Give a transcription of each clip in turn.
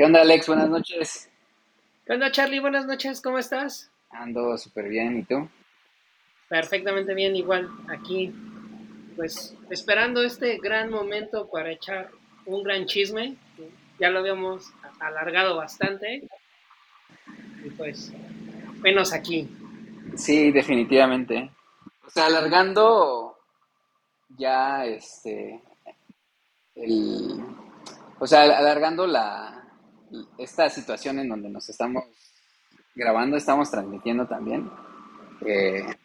¿Qué onda, Alex? Buenas noches. ¿Qué onda, Charlie? Buenas noches, ¿cómo estás? Ando súper bien, ¿y tú? Perfectamente bien, igual, aquí, pues esperando este gran momento para echar un gran chisme. Ya lo habíamos alargado bastante. Y pues, menos aquí. Sí, definitivamente. O sea, alargando ya este el o sea, alargando la esta situación en donde nos estamos grabando, estamos transmitiendo también.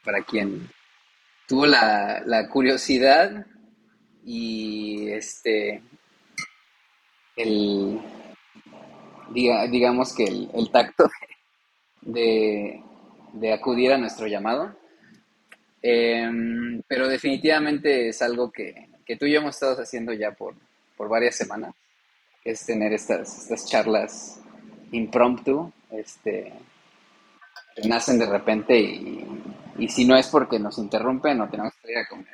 Para quien tuvo la, la curiosidad y este el digamos que el, tacto de, de, acudir a nuestro llamado. Em, pero definitivamente es algo que, que, tú y yo hemos estado haciendo ya por, por varias semanas, es tener estas, estas charlas impromptu, este, que nacen de repente y, y, si no es porque nos interrumpen o tenemos que ir a comer,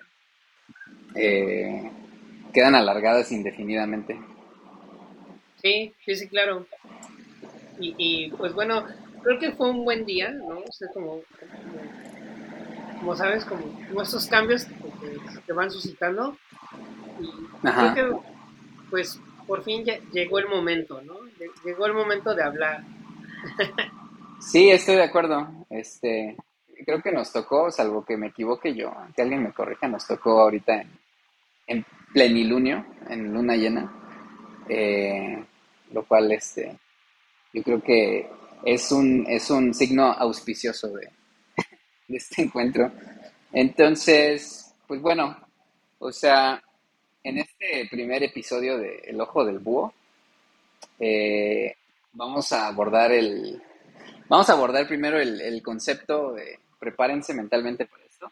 eh, quedan alargadas indefinidamente. Sí, sí, sí, claro. Y, y, pues bueno, creo que fue un buen día, ¿no? O sea, como, como, sabes, como, como, estos cambios que, que, van suscitando. Y creo que, pues, por fin llegó el momento, ¿no? Llegó el momento de hablar. sí, estoy de acuerdo. Este, creo que nos tocó, salvo que me equivoque yo, que alguien me corrija, nos tocó ahorita en, en plenilunio, en luna llena. Eh, lo cual este, yo creo que es un, es un signo auspicioso de, este encuentro. Entonces, pues bueno, o sea, en este primer episodio de El Ojo del Búho, eh, vamos a abordar el. Vamos a abordar primero el, el, concepto de. Prepárense mentalmente para esto.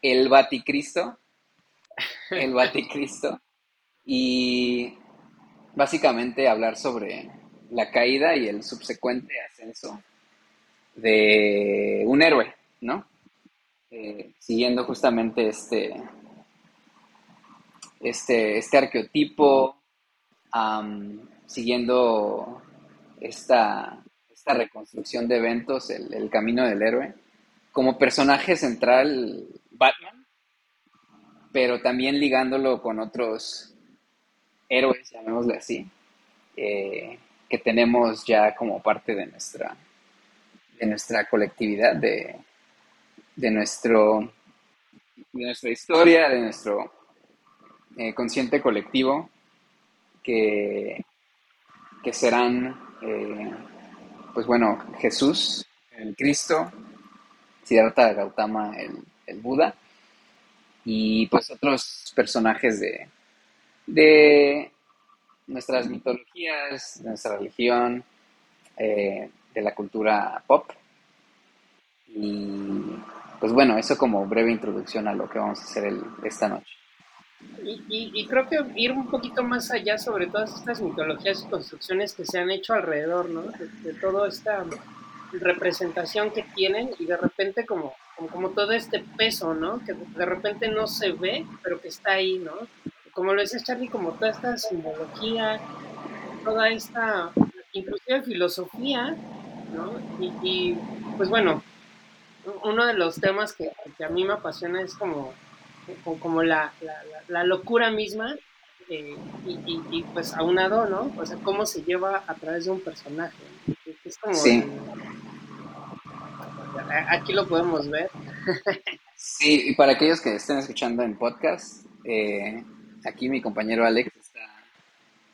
El Baticristo. El Baticristo. Y básicamente hablar sobre la caída y el subsecuente ascenso de un héroe, ¿no? Eh, siguiendo justamente este, este, este arqueotipo, siguiendo esta, esta, reconstrucción de eventos, el, el, camino del héroe, como personaje central Batman, pero también ligándolo con otros héroes, llamémosle así, eh, que tenemos ya como parte de nuestra, de nuestra colectividad, de, de, nuestro, de nuestra historia, de nuestro eh, consciente colectivo, que, que serán, eh, pues bueno, Jesús, el Cristo, Siddhartha Gautama, el, el Buda, y pues otros personajes de, de nuestras mitologías, de nuestra religión, eh, de la cultura pop. Y pues bueno, eso como breve introducción a lo que vamos a hacer esta noche. Y, creo que ir un poquito más allá sobre todas estas mitologías y construcciones que se han hecho alrededor, ¿no? De, toda esta representación que tienen y de repente como, como, como, todo este peso, ¿no? Que de repente no se ve, pero que está ahí, ¿no? como lo decía Charlie, como toda esta simbología, toda esta, inclusive filosofía, ¿no? Y, pues bueno, uno de los temas que, a mí me apasiona es como, como la, la, locura misma eh, y, pues aunado, ¿no? O sea, cómo se lleva a través de un personaje. Es como... Sí. aquí lo podemos ver. sí, y para aquellos que estén escuchando en podcast, eh, aquí mi compañero Alex está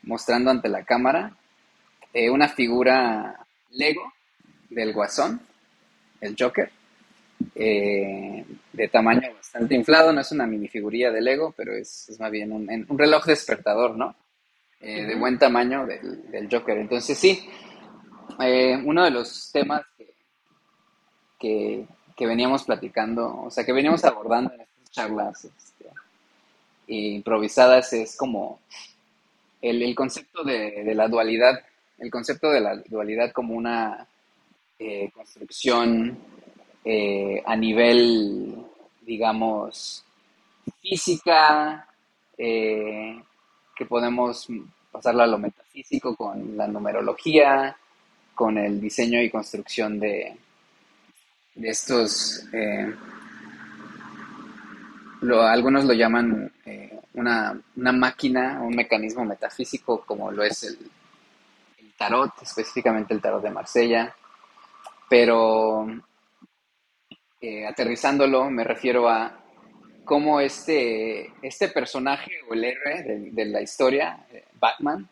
mostrando ante la cámara eh, una figura Lego del Guasón, el Joker, eh, de tamaño bastante inflado, no es una minifiguría de Lego, pero es, más bien un, reloj despertador, ¿no? Eh, de buen tamaño del, Joker. Entonces sí, uno de los temas que, que, veníamos platicando, o sea, que veníamos abordando en estas charlas improvisadas es como el, concepto de, la dualidad, el concepto de la dualidad como una eh, construcción eh, a nivel, digamos, física, eh, que podemos pasarlo a lo metafísico con la numerología, con el diseño y construcción de, de estos, eh, algunos lo llaman eh, una, una, máquina, un mecanismo metafísico como lo es el, el, tarot, específicamente el tarot de Marsella, pero eh, aterrizándolo me refiero a cómo este, este personaje o el héroe de, la historia, Batman,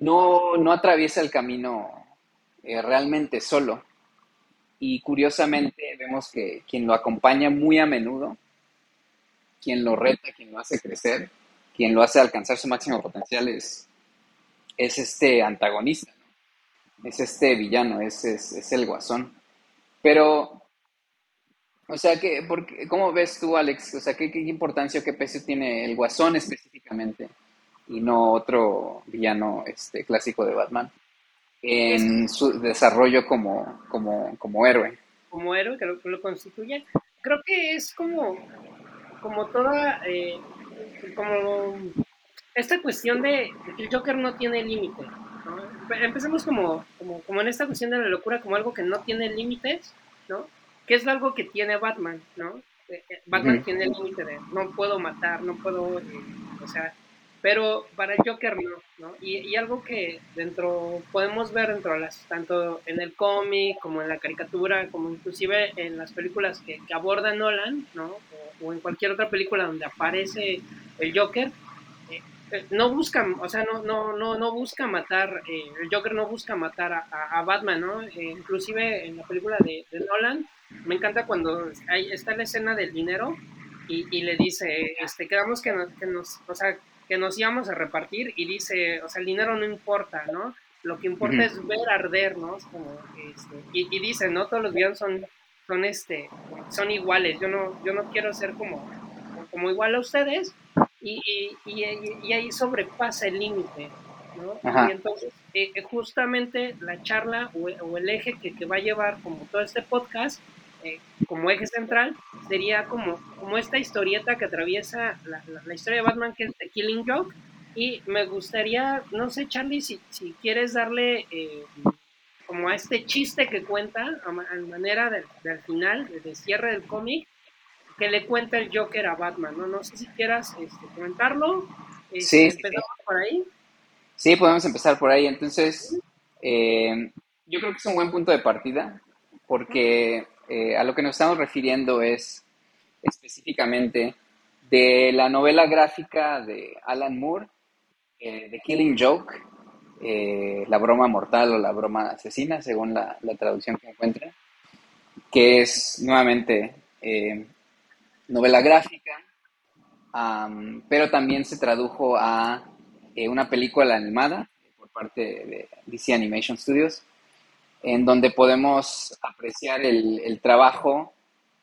no, no atraviesa el camino realmente solo, y curiosamente vemos que quien lo acompaña muy a menudo, quien lo reta, quien lo hace crecer, quien lo hace alcanzar su máximo potencial es, es este antagonista, es este villano, es, es, el guasón. Pero, o sea, que, porque, ¿cómo ves tú, Alex? O sea, ¿qué, ¿qué, importancia o qué peso tiene el guasón específicamente y no otro villano este, clásico de Batman? en su desarrollo como, como, como héroe. Como héroe, que lo, constituye. Creo que es como, como toda, eh, como esta cuestión de, que el Joker no tiene límite. Empecemos como, como, como en esta cuestión de la locura como algo que no tiene límites, ¿no? Que es algo que tiene Batman, ¿no? Eh, eh, Batman tiene el límite de no puedo matar, no puedo, o sea, pero para Joker no, ¿no? Y, algo que dentro, podemos ver dentro de las, tanto en el cómic, como en la caricatura, como inclusive en las películas que, que aborda Nolan, ¿no? O, en cualquier otra película donde aparece el Joker, eh, eh, no busca, o sea, no, no, no, no busca matar, eh, el Joker no busca matar a, Batman, ¿no? inclusive en la película de, Nolan, me encanta cuando hay, está la escena del dinero y, y le dice, este, quedamos que nos, que nos, o sea, que nos íbamos a repartir y dice, o sea, el dinero no importa, ¿no? Lo que importa es ver arder, ¿no? Como, este, y, dice, ¿no? Todos los villanos son, son, este, son iguales, yo no, yo no quiero ser como, como igual a ustedes y, y ahí sobrepasa el límite, ¿no? Y entonces, eh, eh, justamente la charla o, el eje que, que va a llevar como todo este podcast eh, como eje central sería como, como esta historieta que atraviesa la, la, historia de Batman, que es The Killing Joke. Y me gustaría, no sé, Charlie, si, si quieres darle eh, como a este chiste que cuenta, a, manera del, final, de cierre del cómic, que le cuenta el Joker a Batman, ¿no? No sé si quieras este, comentarlo. Este, sí, empezamos por ahí. Sí, podemos empezar por ahí. Entonces, eh, yo creo que es un buen punto de partida, porque eh, a lo que nos estamos refiriendo es específicamente de la novela gráfica de Alan Moore, eh, The Killing Joke, eh, La broma mortal o la broma asesina, según la, traducción que encuentren, que es nuevamente novela gráfica, pero también se tradujo a una película animada por parte de DC Animation Studios en donde podemos apreciar el, trabajo,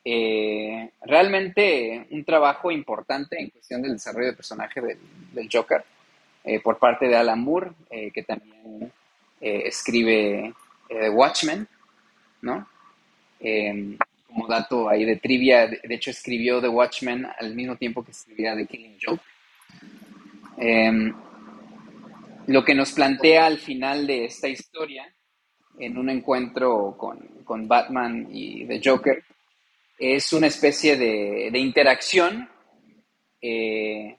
eh, realmente un trabajo importante en cuestión del desarrollo del personaje del, Joker, eh, por parte de Alan Moore, eh, que también escribe Watchmen, ¿no? Como dato ahí de trivia, de, hecho escribió The Watchmen al mismo tiempo que escribía The Killing Joke. Em, lo que nos plantea al final de esta historia en un encuentro con, Batman y The Joker, es una especie de, interacción eh,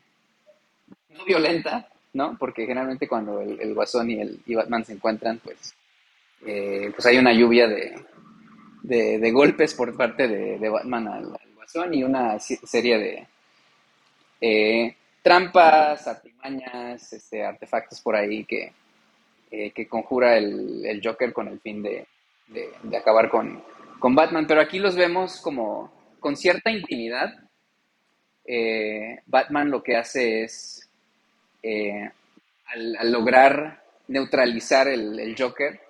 no violenta, ¿no? Porque generalmente cuando el, Guasón y, el, Batman se encuentran, pues, eh, pues hay una lluvia de, golpes por parte de, Batman al, Guasón y una serie de eh, trampas, artimañas, este, artefactos por ahí que, eh, que conjura el, Joker con el fin de, acabar con, Batman. Pero aquí los vemos como con cierta intimidad. Eh, Batman lo que hace es, al, lograr neutralizar el, Joker,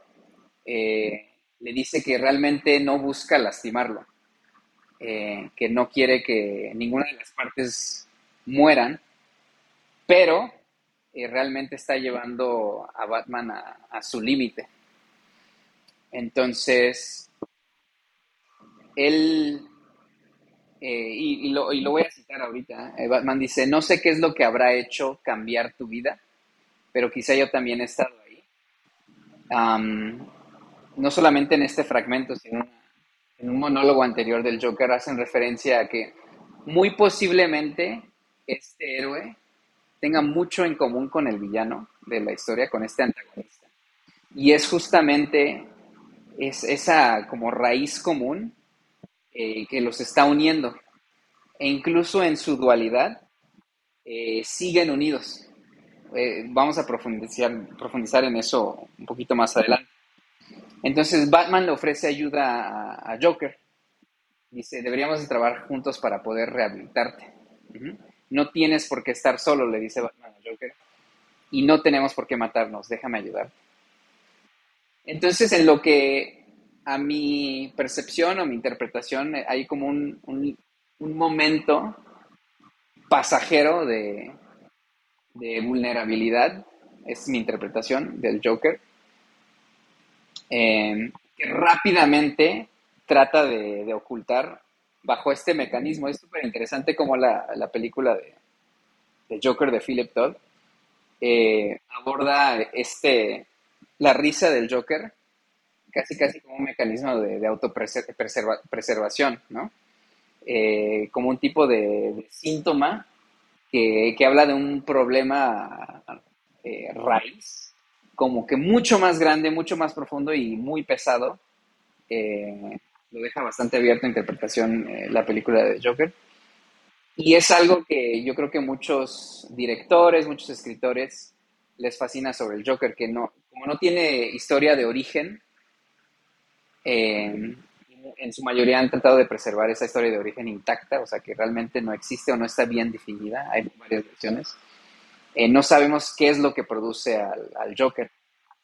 le dice que realmente no busca lastimarlo, que no quiere que ninguna de las partes mueran, pero realmente está llevando a Batman a, su límite. Entonces, él eh, y, lo, y, lo, voy a citar ahorita, eh, Batman dice, no sé qué es lo que habrá hecho cambiar tu vida, pero quizá yo también he estado ahí. No solamente en este fragmento, sino en un monólogo anterior del Joker hacen referencia a que muy posiblemente este héroe tenga mucho en común con el villano de la historia, con este antagonista. Y es justamente es esa como raíz común eh, que los está uniendo. E incluso en su dualidad eh, siguen unidos. Eh, vamos a profundizar, profundizar en eso un poquito más adelante. Entonces Batman le ofrece ayuda a, Joker. Dice, deberíamos de trabajar juntos para poder rehabilitarte. No tienes por qué estar solo, le dice Batman a Joker. Y no tenemos por qué matarnos, déjame ayudar. Entonces, en lo que a mi percepción o mi interpretación eh, hay como un, momento pasajero de, vulnerabilidad, es mi interpretación del Joker, em, que rápidamente trata de, ocultar bajo este mecanismo. Es súper interesante como la, película de, Joker de Philip Todd eh, aborda este, la risa del Joker casi casi como un mecanismo de, de autopreservación, ¿no? Eh, como un tipo de, síntoma que, habla de un problema eh, raíz, como que mucho más grande, mucho más profundo y muy pesado. Eh, lo deja bastante abierto a interpretación la película de Joker. Y es algo que yo creo que muchos directores, muchos escritores les fascina sobre el Joker, que no, como no tiene historia de origen, eh, en su mayoría han tratado de preservar esa historia de origen intacta, o sea que realmente no existe o no está bien definida, hay varias versiones. Eh, no sabemos qué es lo que produce al, Joker,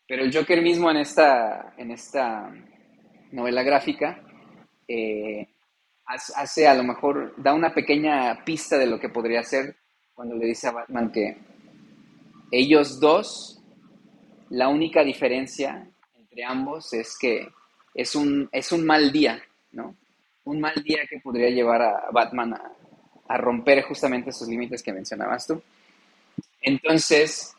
pero el Joker mismo en esta, en esta novela gráfica eh, hace a lo mejor, da una pequeña pista de lo que podría ser cuando le dice a Batman que ellos dos, la única diferencia entre ambos es que es un, es un mal día, ¿no? Un mal día que podría llevar a Batman a, romper justamente esos límites que mencionabas tú. Entonces,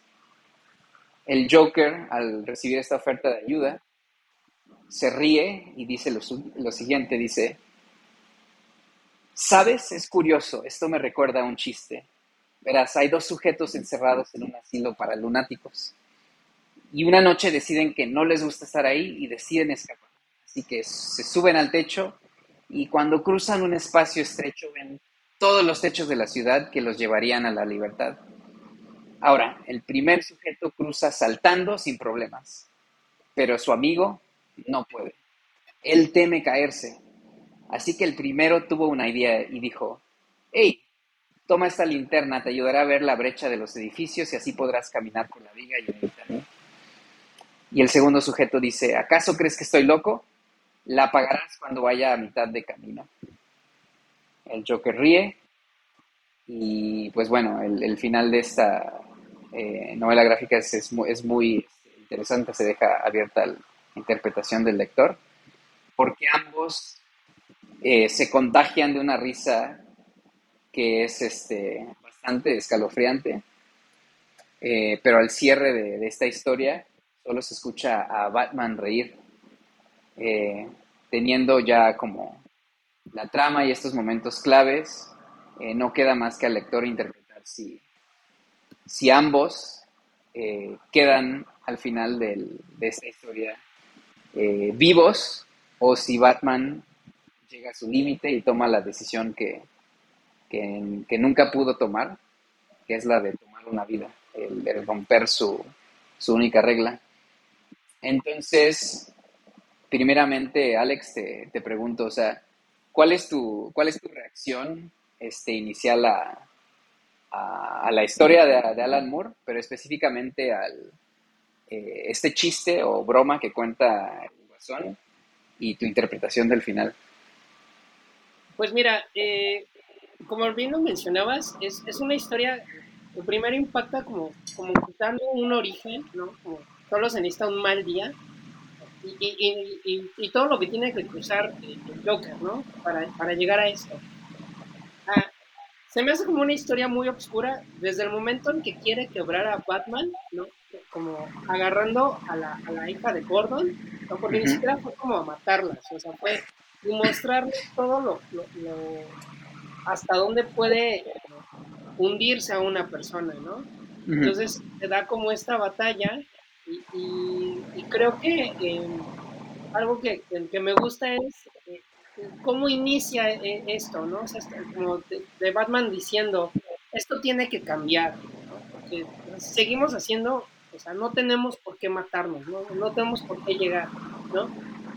el Joker, al recibir esta oferta de ayuda, se ríe y dice lo, siguiente, dice, ¿sabes? Es curioso, esto me recuerda a un chiste. Verás, hay dos sujetos encerrados en un asilo para lunáticos y una noche deciden que no les gusta estar ahí y deciden escapar. Así que se suben al techo y cuando cruzan un espacio estrecho ven todos los techos de la ciudad que los llevarían a la libertad. Ahora, el primer sujeto cruza saltando sin problemas, pero su amigo no puede. Él teme caerse. Así que el primero tuvo una idea y dijo, hey, toma esta linterna, te ayudará a ver la brecha de los edificios y así podrás caminar por la viga y evitarme. Y el segundo sujeto dice, ¿acaso crees que estoy loco? La apagarás cuando vaya a mitad de camino. El Joker ríe y pues bueno, el, final de esta eh, novela gráfica es, muy, interesante, se deja abierta la interpretación del lector, porque ambos eh, se contagian de una risa que es este, bastante escalofriante, eh, pero al cierre de, esta historia solo se escucha a Batman reír teniendo ya como la trama y estos momentos claves, no queda más que al lector interpretar si, si ambos eh, quedan al final de esta historia vivos o si Batman llega a su límite y toma la decisión que, que, nunca pudo tomar, que es la de tomar una vida, el, romper su, su única regla. Entonces, primeramente, Alex, te, pregunto, o sea, ¿cuál es tu, cuál es tu reacción este, inicial a, la historia de, Alan Moore, pero específicamente al eh, este chiste o broma que cuenta el guasón y tu interpretación del final? Pues mira, eh, como bien lo mencionabas, es, una historia que primero impacta como, como un origen, ¿no? Como solo se necesita un mal día y, y, y, todo lo que tiene que cruzar el Joker, ¿no? Para, para llegar a esto. Se me hace como una historia muy oscura desde el momento en que quiere quebrar a Batman, ¿no? Como agarrando a la, a la hija de Gordon, ¿no? porque ni siquiera fue como a matarlas, o sea, fue mostrarle todo lo, lo, hasta dónde puede hundirse a una persona, ¿no? Entonces te da como esta batalla y, creo que eh, algo que, que, me gusta es cómo inicia eh, esto, ¿no? O sea, como de, Batman diciendo, esto tiene que cambiar, ¿no? Porque seguimos haciendo, o sea, no tenemos por qué matarnos, ¿no? No tenemos por qué llegar, ¿no?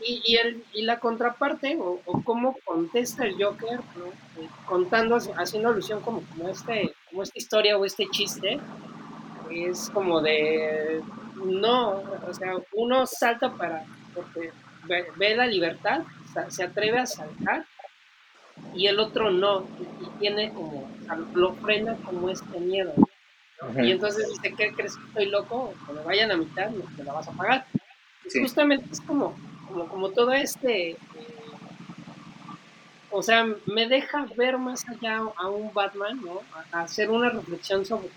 Y, y, el, y la contraparte, o, cómo contesta el Joker, ¿no? Eh, contando, haciendo alusión como, como, este, como esta historia o este chiste, es como de, no, o sea, uno salta para, porque ve la libertad se atreve a saltar y el otro no, y, tiene como, lo frena como este miedo. Y entonces dice, ¿qué crees que estoy loco? Que me vayan a mitad, te la vas a pagar. Justamente es como, como, como todo este, eh, o sea, me deja ver más allá a un Batman, ¿no? A, hacer una reflexión sobre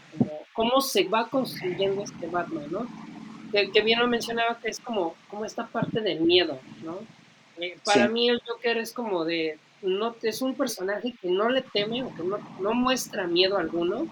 cómo, se va construyendo este Batman, ¿no? Que, que, bien lo mencionaba que es como, como esta parte del miedo, ¿no? Eh, para mí el Joker es como de, no, es un personaje que no le teme o que no, no muestra miedo alguno,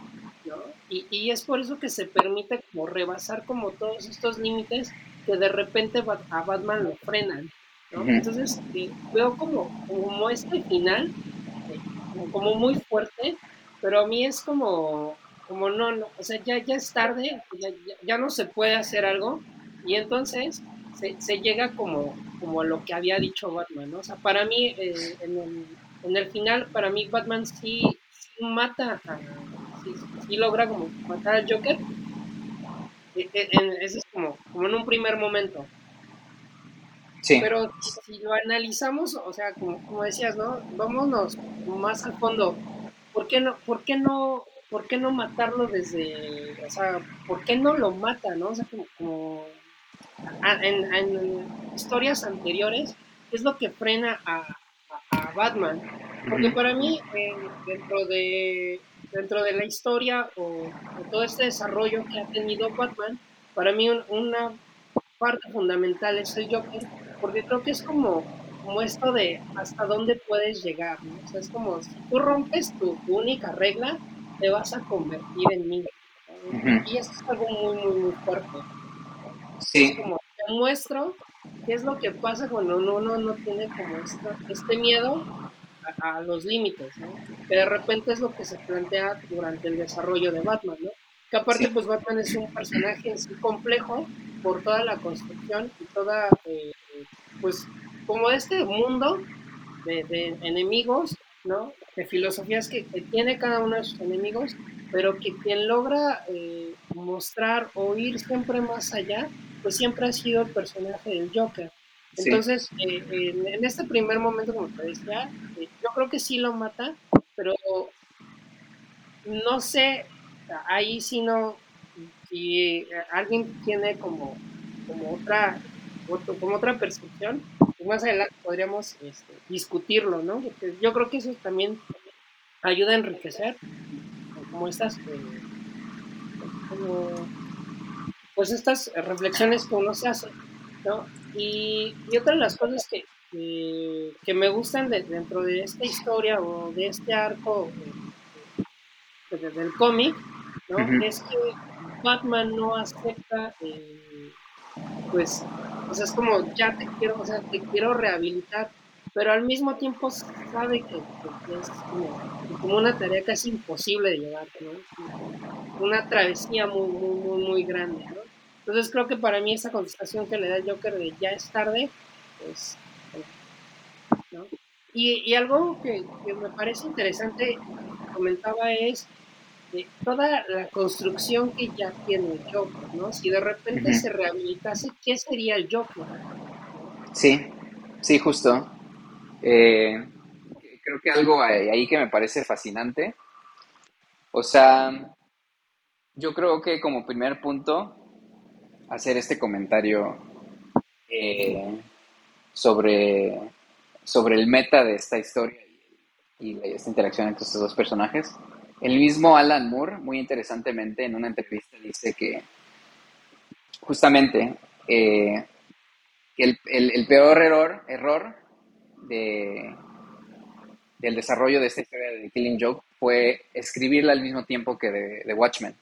¿no? Y, y, es por eso que se permite como rebasar como todos estos límites que de repente a Batman lo frenan, ¿no? Entonces eh, veo como, como este final, eh, como, muy fuerte, pero a mí es como, como no, no o sea, ya, ya es tarde, ya, ya, no se puede hacer algo, y entonces se, se llega como, como lo que había dicho Batman, ¿no? O sea, para mí, eh, en, el, en, el, final, para mí Batman sí, mata, sí, logra como matar al Joker. E, e, ese es como, como en un primer momento. Sí. Pero si lo analizamos, o sea, como, como decías, ¿no? Vámonos más al fondo. ¿Por qué no, por qué no, por qué no matarlo desde, o sea, por qué no lo mata, ¿no? O sea, como en, historias anteriores, es lo que frena a, Batman. Porque para mí, dentro, de, dentro de la historia o, todo este desarrollo que ha tenido Batman, para mí una parte fundamental es el Joker, porque creo que es como, como esto de hasta dónde puedes llegar. O sea, es como si tú rompes tu, única regla, te vas a convertir en mí. Y eso es algo muy, muy, muy fuerte. Sí. como, te muestro qué es lo que pasa cuando uno no tiene como este miedo a, los límites, ¿no? Que de repente es lo que se plantea durante el desarrollo de Batman, ¿no? Que aparte, pues Batman es un personaje así complejo por toda la construcción y toda, eh, pues, como este mundo de, enemigos, ¿no? De filosofías que, tiene cada uno de sus enemigos, pero que quien logra eh, mostrar o ir siempre más allá pues siempre ha sido el personaje del Joker. Entonces, eh, en, este primer momento, como te decía, eh, yo creo que sí lo mata, pero no sé, ahí si no, si alguien tiene como, como otra, como otra percepción, más adelante podríamos este, discutirlo, ¿no? Porque yo creo que eso también ayuda a enriquecer como estas, eh, como pues estas reflexiones que uno se hace, ¿no? Y, y otra de las cosas que, que, me gustan dentro de esta historia o de este arco del cómic, ¿no? Es que Batman no acepta, eh, pues, o sea, es como, ya te quiero, o sea, te quiero rehabilitar, pero al mismo tiempo sabe que, es como, una tarea casi imposible de llevar, ¿no? Una travesía muy, muy, muy, muy grande, ¿no? Entonces creo que para mí esa contestación que le da Joker de ya es tarde, pues... ¿no? Y, algo que, me parece interesante, comentaba, es de toda la construcción que ya tiene el Joker, ¿no? Si de repente se rehabilitase, ¿qué sería el Joker? Sí, sí, justo. Eh, creo que algo ahí que me parece fascinante. O sea, yo creo que como primer punto, hacer este comentario eh, sobre, sobre el meta de esta historia y, esta interacción entre estos dos personajes. El mismo Alan Moore, muy interesantemente, en una entrevista dice que justamente eh, el, peor error, error de, del desarrollo de esta historia de Killing Joke fue escribirla al mismo tiempo que de, Watchmen.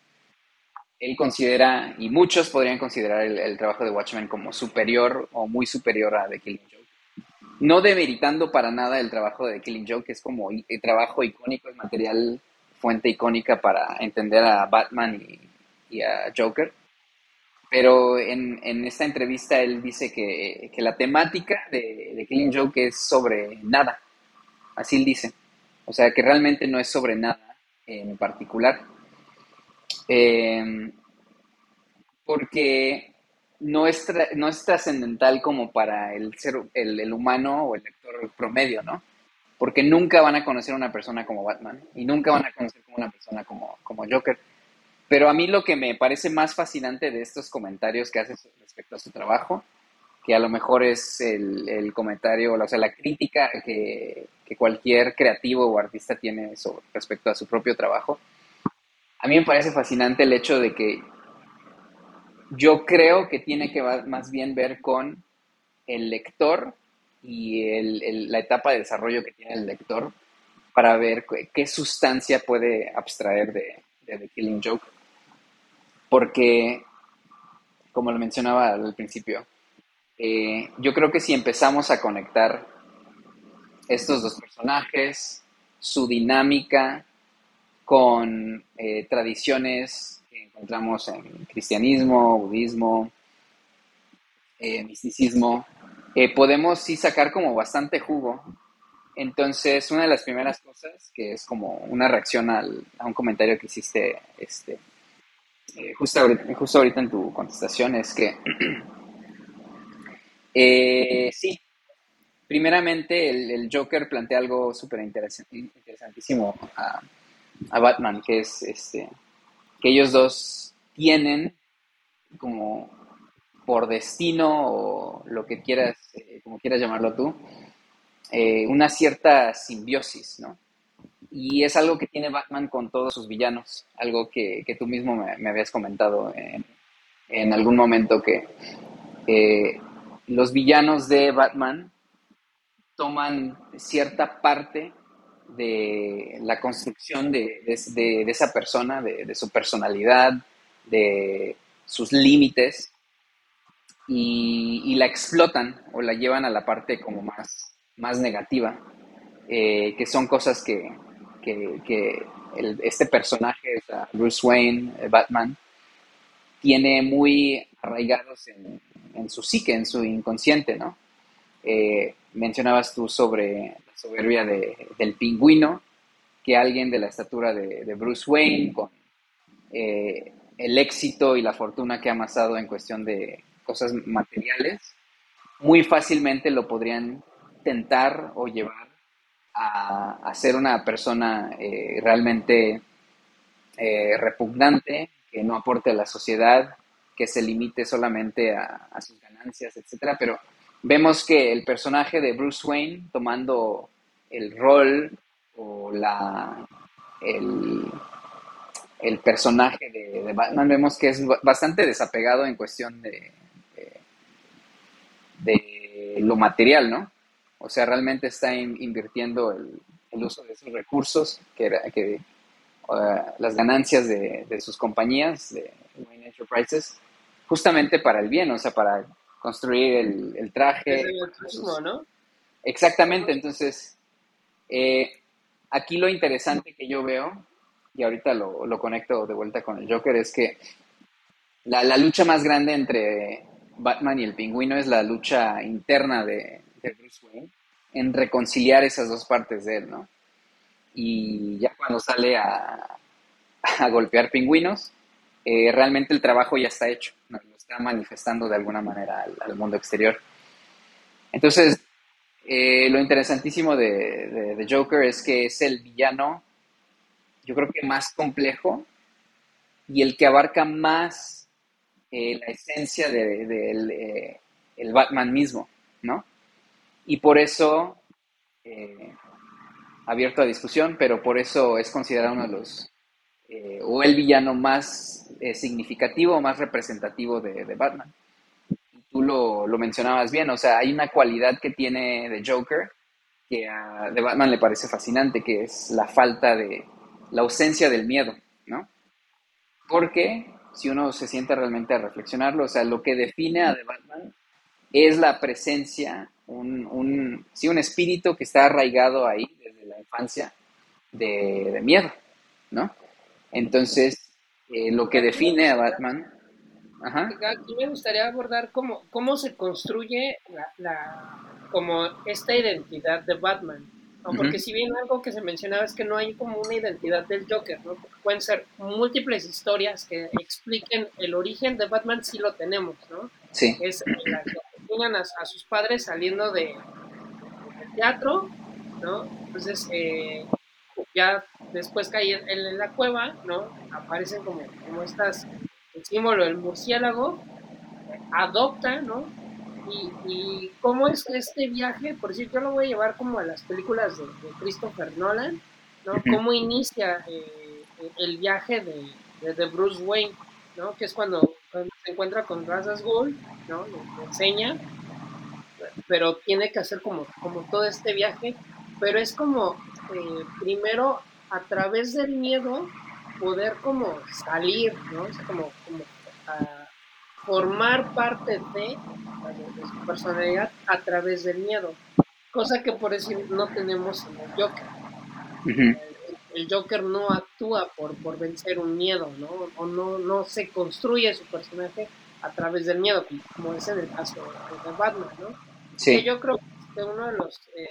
Él considera, y muchos podrían considerar el, trabajo de Watchmen como superior o muy superior a The Killing Joke. No demeritando para nada el trabajo de The Killing Joke, que es como el trabajo icónico, el material fuente icónica para entender a Batman y, a Joker. Pero en, esta entrevista él dice que, la temática de, de, Killing Joke es sobre nada. Así él dice. O sea, que realmente no es sobre nada en particular. Em, porque no es, no es trascendental como para el ser el, el humano o el lector promedio, ¿no? Porque nunca van a conocer a una persona como Batman y nunca van a conocer como una persona como, como Joker. Pero a mí lo que me parece más fascinante de estos comentarios que hace respecto a su trabajo, que a lo mejor es el, el comentario, o sea, la crítica que, que, cualquier creativo o artista tiene sobre, respecto a su propio trabajo, a mí me parece fascinante el hecho de que yo creo que tiene que más bien ver con el lector y el, la etapa de desarrollo que tiene el lector para ver qué, sustancia puede abstraer de, The Killing Joke. Porque, como lo mencionaba al principio, eh, yo creo que si empezamos a conectar estos dos personajes, su dinámica con eh, tradiciones que encontramos en cristianismo, budismo, eh, misticismo, eh, podemos sí sacar como bastante jugo. Entonces, una de las primeras cosas, que es como una reacción al, a un comentario que hiciste este, eh, justo, ahorita, justo ahorita en tu contestación, es que eh, sí, primeramente el, Joker plantea algo súper interesantísimo a, a, Batman, que es este, que ellos dos tienen como por destino o lo que quieras, eh, como quieras llamarlo tú, eh, una cierta simbiosis, ¿no? Y es algo que tiene Batman con todos sus villanos, algo que, tú mismo me, habías comentado en, algún momento que los villanos de Batman toman cierta parte de la construcción de, esa persona, de, su personalidad, de sus límites, y, la explotan o la llevan a la parte como más, más negativa, eh, que son cosas que, este personaje, Bruce Wayne, eh, Batman, tiene muy arraigados en, su psique, en su inconsciente, ¿no? Eh, mencionabas tú sobre la soberbia del pingüino, que alguien de la estatura de, Bruce Wayne, con el éxito y la fortuna que ha amasado en cuestión de cosas materiales, muy fácilmente lo podrían tentar o llevar a, ser una persona eh, realmente eh, repugnante, que no aporte a la sociedad, que se limite solamente a, sus ganancias, etc. Pero vemos que el personaje de Bruce Wayne tomando el rol o la, el, el personaje de, Batman, vemos que es bastante desapegado en cuestión de, de lo material, ¿no? O sea, realmente está invirtiendo el, uso de esos recursos, que, que uh, las ganancias de, sus compañías, de Wayne Enterprises, justamente para el bien, o sea, para construir el, traje. El ¿no? Exactamente, entonces, eh, aquí lo interesante que yo veo, y ahorita lo, lo, conecto de vuelta con el Joker, es que la, la lucha más grande entre Batman y el pingüino es la lucha interna de, Bruce Wayne en reconciliar esas dos partes de él, ¿no? Y ya cuando sale a, golpear pingüinos, eh, realmente el trabajo ya está hecho, lo está manifestando de alguna manera al, mundo exterior. Entonces, eh, lo interesantísimo de, de, Joker es que es el villano, yo creo que más complejo y el que abarca más eh, la esencia del de, eh, el Batman mismo, ¿no? Y por eso, eh, abierto a discusión, pero por eso es considerado uno de los, eh, o el villano más eh, significativo, más representativo de, Batman. Tú lo, lo, mencionabas bien, o sea, hay una cualidad que tiene de Joker que a de Batman le parece fascinante, que es la falta de, la ausencia del miedo, ¿no? Porque si uno se siente realmente a reflexionarlo, o sea, lo que define a The Batman es la presencia, un, un, sí, un espíritu que está arraigado ahí desde la infancia de, miedo, ¿no? Entonces, eh, lo que define a Batman... Ajá. Aquí me gustaría abordar cómo, cómo se construye la, como esta identidad de Batman. Porque si bien algo que se mencionaba es que no hay como una identidad del Joker, ¿no? pueden ser múltiples historias que expliquen el origen de Batman, sí lo tenemos, ¿no? Sí. Es la que a, a, sus padres saliendo de, del teatro, ¿no? Entonces, eh, ya después cae en, en, la cueva, ¿no? Aparecen como, como estas, el símbolo del murciélago, adopta, ¿no? Y, cómo es que este viaje, por decir, yo lo voy a llevar como a las películas de, Christopher Nolan, ¿no? Cómo inicia eh, el viaje de, de, Bruce Wayne, ¿no? Que es cuando, se encuentra con Razas Gold, ¿no? Le, enseña, pero tiene que hacer como, como todo este viaje, pero es como, eh, primero, a través del miedo, poder como salir, ¿no? O sea, como, como formar parte de de su personalidad a través del miedo, cosa que por decir no tenemos en el Joker. el, Joker no actúa por, por vencer un miedo, ¿no? O no, no se construye su personaje a través del miedo, como, es en el caso de Batman, ¿no? Sí. yo creo que uno de los eh,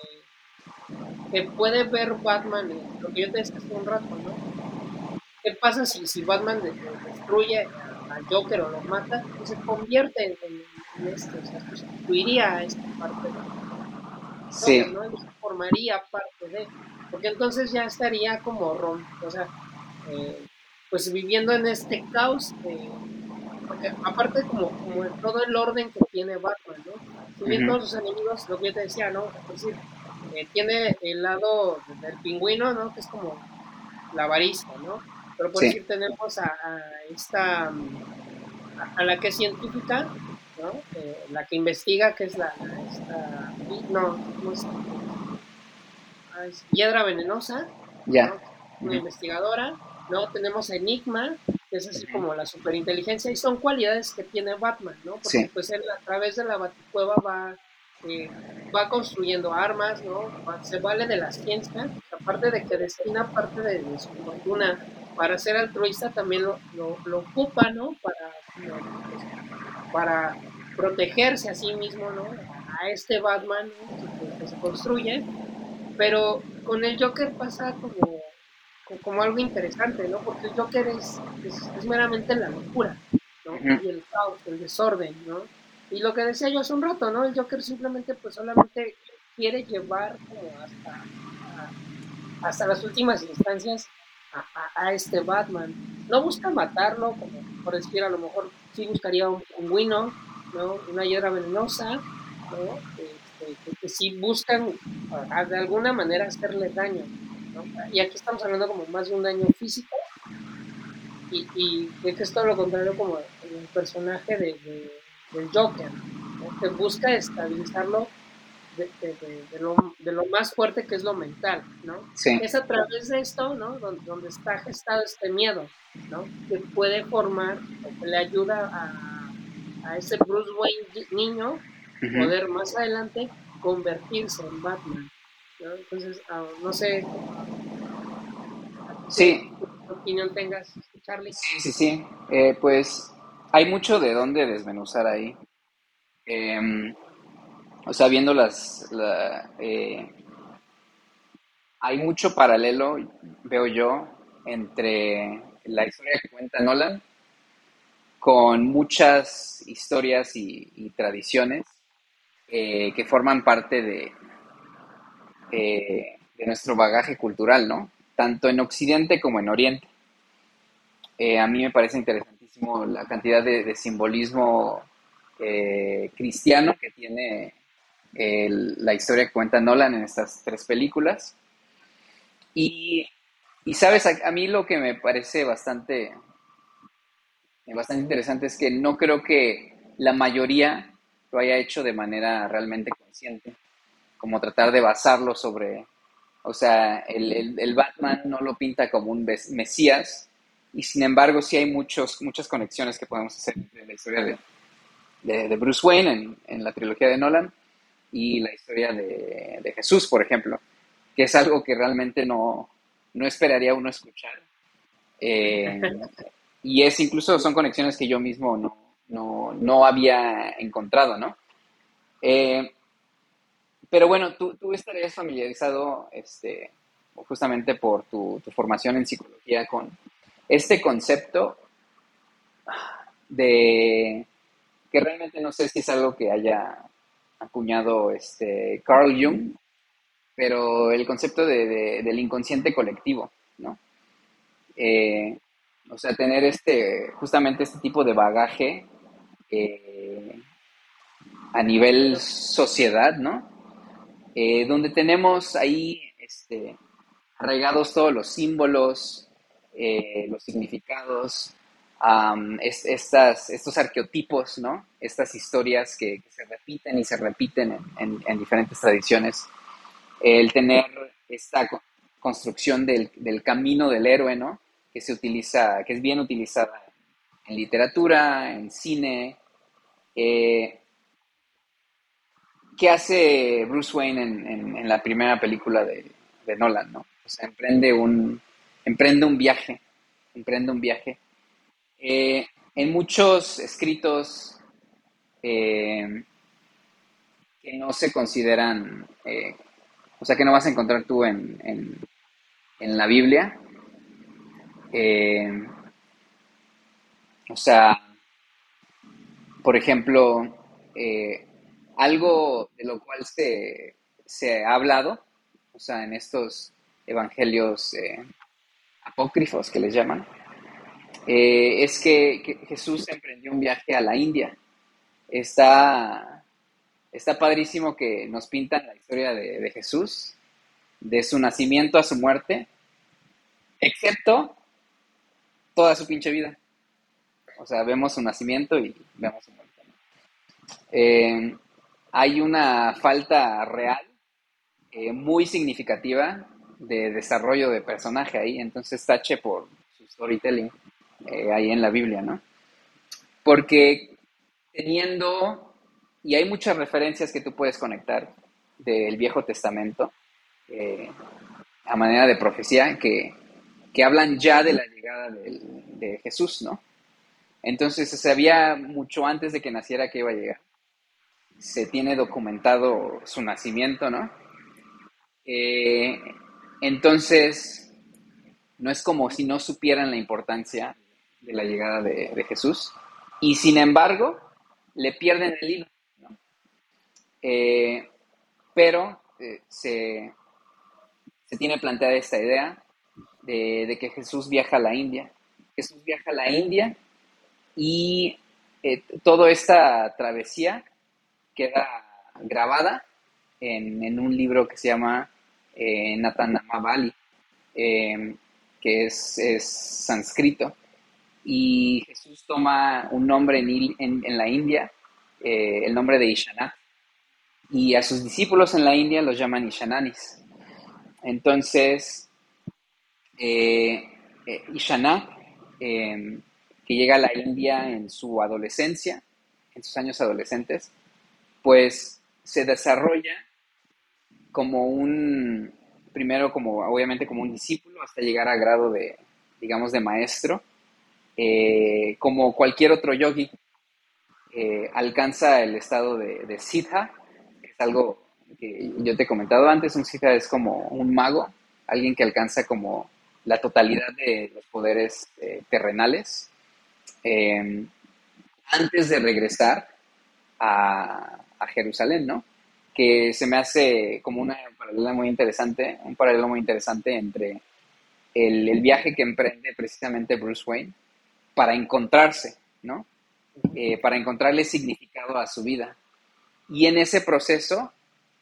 que puede ver Batman, lo que yo te decía hace un rato, ¿no? ¿Qué pasa si, si Batman destruye al Joker o lo mata? Pues se convierte en, esto, o sea, sustituiría esta parte de sí. ¿no? formaría parte de, porque entonces ya estaría como rom, o sea, eh, pues viviendo en este caos, porque aparte como, como todo el orden que tiene Batman, ¿no? Bien todos sus enemigos, lo que yo te decía, ¿no? Es decir, eh, tiene el lado del pingüino, ¿no? Que es como la avaricia, ¿no? Pero por decir, tenemos a, a esta, a, a, la que es científica, eh, la que investiga, que es la, esta, no, no es, ah, Hiedra Venenosa, ya. una investigadora, ¿no? Tenemos Enigma, que es así como la superinteligencia, y son cualidades que tiene Batman, ¿no? Porque pues él a través de la baticueva va, eh, va construyendo armas, ¿no? Se vale de la ciencia, aparte de que destina parte de, su fortuna para ser altruista, también lo, lo, ocupa, ¿no? Para, para protegerse a sí mismo, ¿no? A este Batman que, se construye, pero con el Joker pasa como, como algo interesante, ¿no? Porque el Joker es, es, meramente la locura, ¿no? Y el caos, el desorden, ¿no? Y lo que decía yo hace un rato, ¿no? El Joker simplemente, pues solamente quiere llevar hasta, hasta las últimas instancias a, este Batman. No busca matarlo, como por decir, a lo mejor sí buscaría un pingüino, ¿no? Una hiedra venenosa, ¿no? Este, que, si buscan ah, de alguna manera hacerle daño, ¿no? Y aquí estamos hablando como más de un daño físico y, y de que es todo lo contrario como el personaje de, del Joker, que busca estabilizarlo de, de, lo, de, lo, más fuerte que es lo mental, ¿no? Es a través de esto, ¿no? Donde, donde, está gestado este miedo, ¿no? Que puede formar, o que le ayuda a a ese Bruce Wayne niño poder más adelante convertirse en Batman. ¿no? Entonces, ah, no sé sí. qué opinión tengas, Charlie. Sí, sí, sí. Eh, pues hay mucho de dónde desmenuzar ahí. Em, o sea, viendo las... Eh, hay mucho paralelo, veo yo, entre la historia que cuenta Nolan con muchas historias y, tradiciones eh, que forman parte de, eh, de nuestro bagaje cultural, ¿no? Tanto en Occidente como en Oriente. A mí me parece interesantísimo la cantidad de, simbolismo cristiano que tiene la historia que cuenta Nolan en estas tres películas. Y, sabes, a, mí lo que me parece bastante, bastante interesante es que no creo que la mayoría lo haya hecho de manera realmente consciente, como tratar de basarlo sobre, o sea, el, Batman no lo pinta como un mesías, y sin embargo sí hay muchos, muchas conexiones que podemos hacer entre la historia de, Bruce Wayne en, la trilogía de Nolan y la historia de, Jesús, por ejemplo, que es algo que realmente no, no esperaría uno escuchar. Eh, y es incluso son conexiones que yo mismo no, no, no había encontrado, ¿no? Eh, pero bueno, tú, tú, estarías familiarizado, este, justamente por tu, formación en psicología, con este concepto de que realmente no sé si es algo que haya acuñado este Carl Jung, pero el concepto de, del inconsciente colectivo, ¿no? Eh, o sea, tener este, justamente este tipo de bagaje eh, a nivel sociedad, ¿no? Eh, donde tenemos ahí este, arraigados todos los símbolos, los significados, estas, estos arqueotipos, ¿no? Estas historias que, se repiten y se repiten en, diferentes tradiciones. El tener esta construcción del, del, camino del héroe, ¿no? Que se utiliza, que es bien utilizada en literatura, en cine, eh, ¿Qué hace Bruce Wayne en, la primera película de, Nolan? ¿no? O sea, emprende un, emprende un viaje, emprende un viaje. Eh, en muchos escritos eh, que no se consideran, o sea, que no vas a encontrar tú en, en la Biblia, o sea, por ejemplo, eh, algo de lo cual se, ha hablado, o sea, en estos evangelios eh, apócrifos que les llaman, eh, es que, Jesús emprendió un viaje a la India. Está, está padrísimo que nos pintan la historia de, de Jesús, de su nacimiento a su muerte, excepto toda su pinche vida. O sea, vemos su nacimiento y vemos su muerte. Eh, hay una falta real eh, muy significativa de desarrollo de personaje ahí, entonces tache por su storytelling eh, ahí en la Biblia, ¿no? Porque teniendo, y hay muchas referencias que tú puedes conectar del Viejo Testamento a manera de profecía que, hablan ya de la llegada de Jesús, ¿no? Entonces se sabía mucho antes de que naciera que iba a llegar. Se tiene documentado su nacimiento, ¿no? Eh, entonces, no es como si no supieran la importancia de la llegada de, Jesús. Y sin embargo, le pierden el hilo. Eh, pero eh, se, tiene planteada esta idea de, de, que Jesús viaja a la India. Jesús viaja a la India y eh, toda esta travesía queda grabada en, un libro que se llama eh, Natanamavali, em, que es, es, sánscrito. Y Jesús toma un nombre en, en, la India, eh, el nombre de Ishanat, y a sus discípulos en la India los llaman Ishananis. Entonces, eh, Ishanat em, que llega a la India en su adolescencia, en sus años adolescentes, pues se desarrolla como un, primero como obviamente como un discípulo hasta llegar a grado de, digamos, de maestro, eh, como cualquier otro yogi, eh, alcanza el estado de, de siddha, que es algo que yo te he comentado antes, un siddha es como un mago, alguien que alcanza como la totalidad de los poderes eh, terrenales, Em, antes de regresar a, Jerusalén, ¿no? Que se me hace como una paralela muy interesante, un paralelo muy interesante entre el, viaje que emprende precisamente Bruce Wayne para encontrarse, ¿no? Eh, para encontrarle significado a su vida. Y en ese proceso,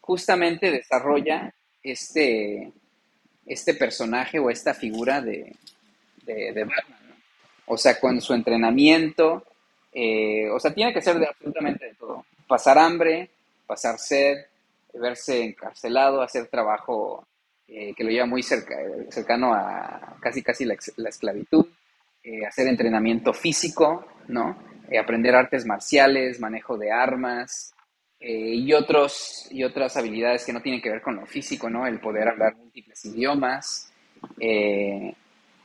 justamente desarrolla este, este personaje o esta figura de, de, Batman. ¿no? O sea, con su entrenamiento, eh, o sea, tiene que ser de absolutamente de todo. Pasar hambre, pasar sed, verse encarcelado, hacer trabajo eh, que lo lleva muy cerca, cercano a casi casi la, esclavitud, eh, hacer entrenamiento físico, ¿no? aprender artes marciales, manejo de armas, y, otros, y otras habilidades que no tienen que ver con lo físico, ¿no? El poder hablar múltiples idiomas,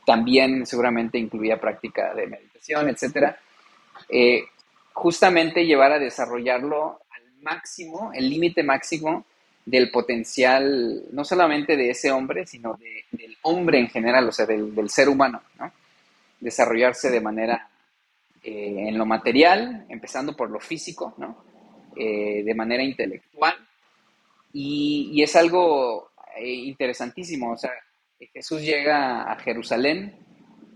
también seguramente incluía práctica de meditación. Eh, justamente llevar a desarrollarlo al máximo, el límite máximo del potencial, no solamente de ese hombre, sino del hombre en general, o sea, del, ser humano, ¿no? Desarrollarse de manera eh, en lo material, empezando por lo físico, ¿no? Eh, de manera intelectual. Y, es algo interesantísimo, o sea, Jesús llega a Jerusalén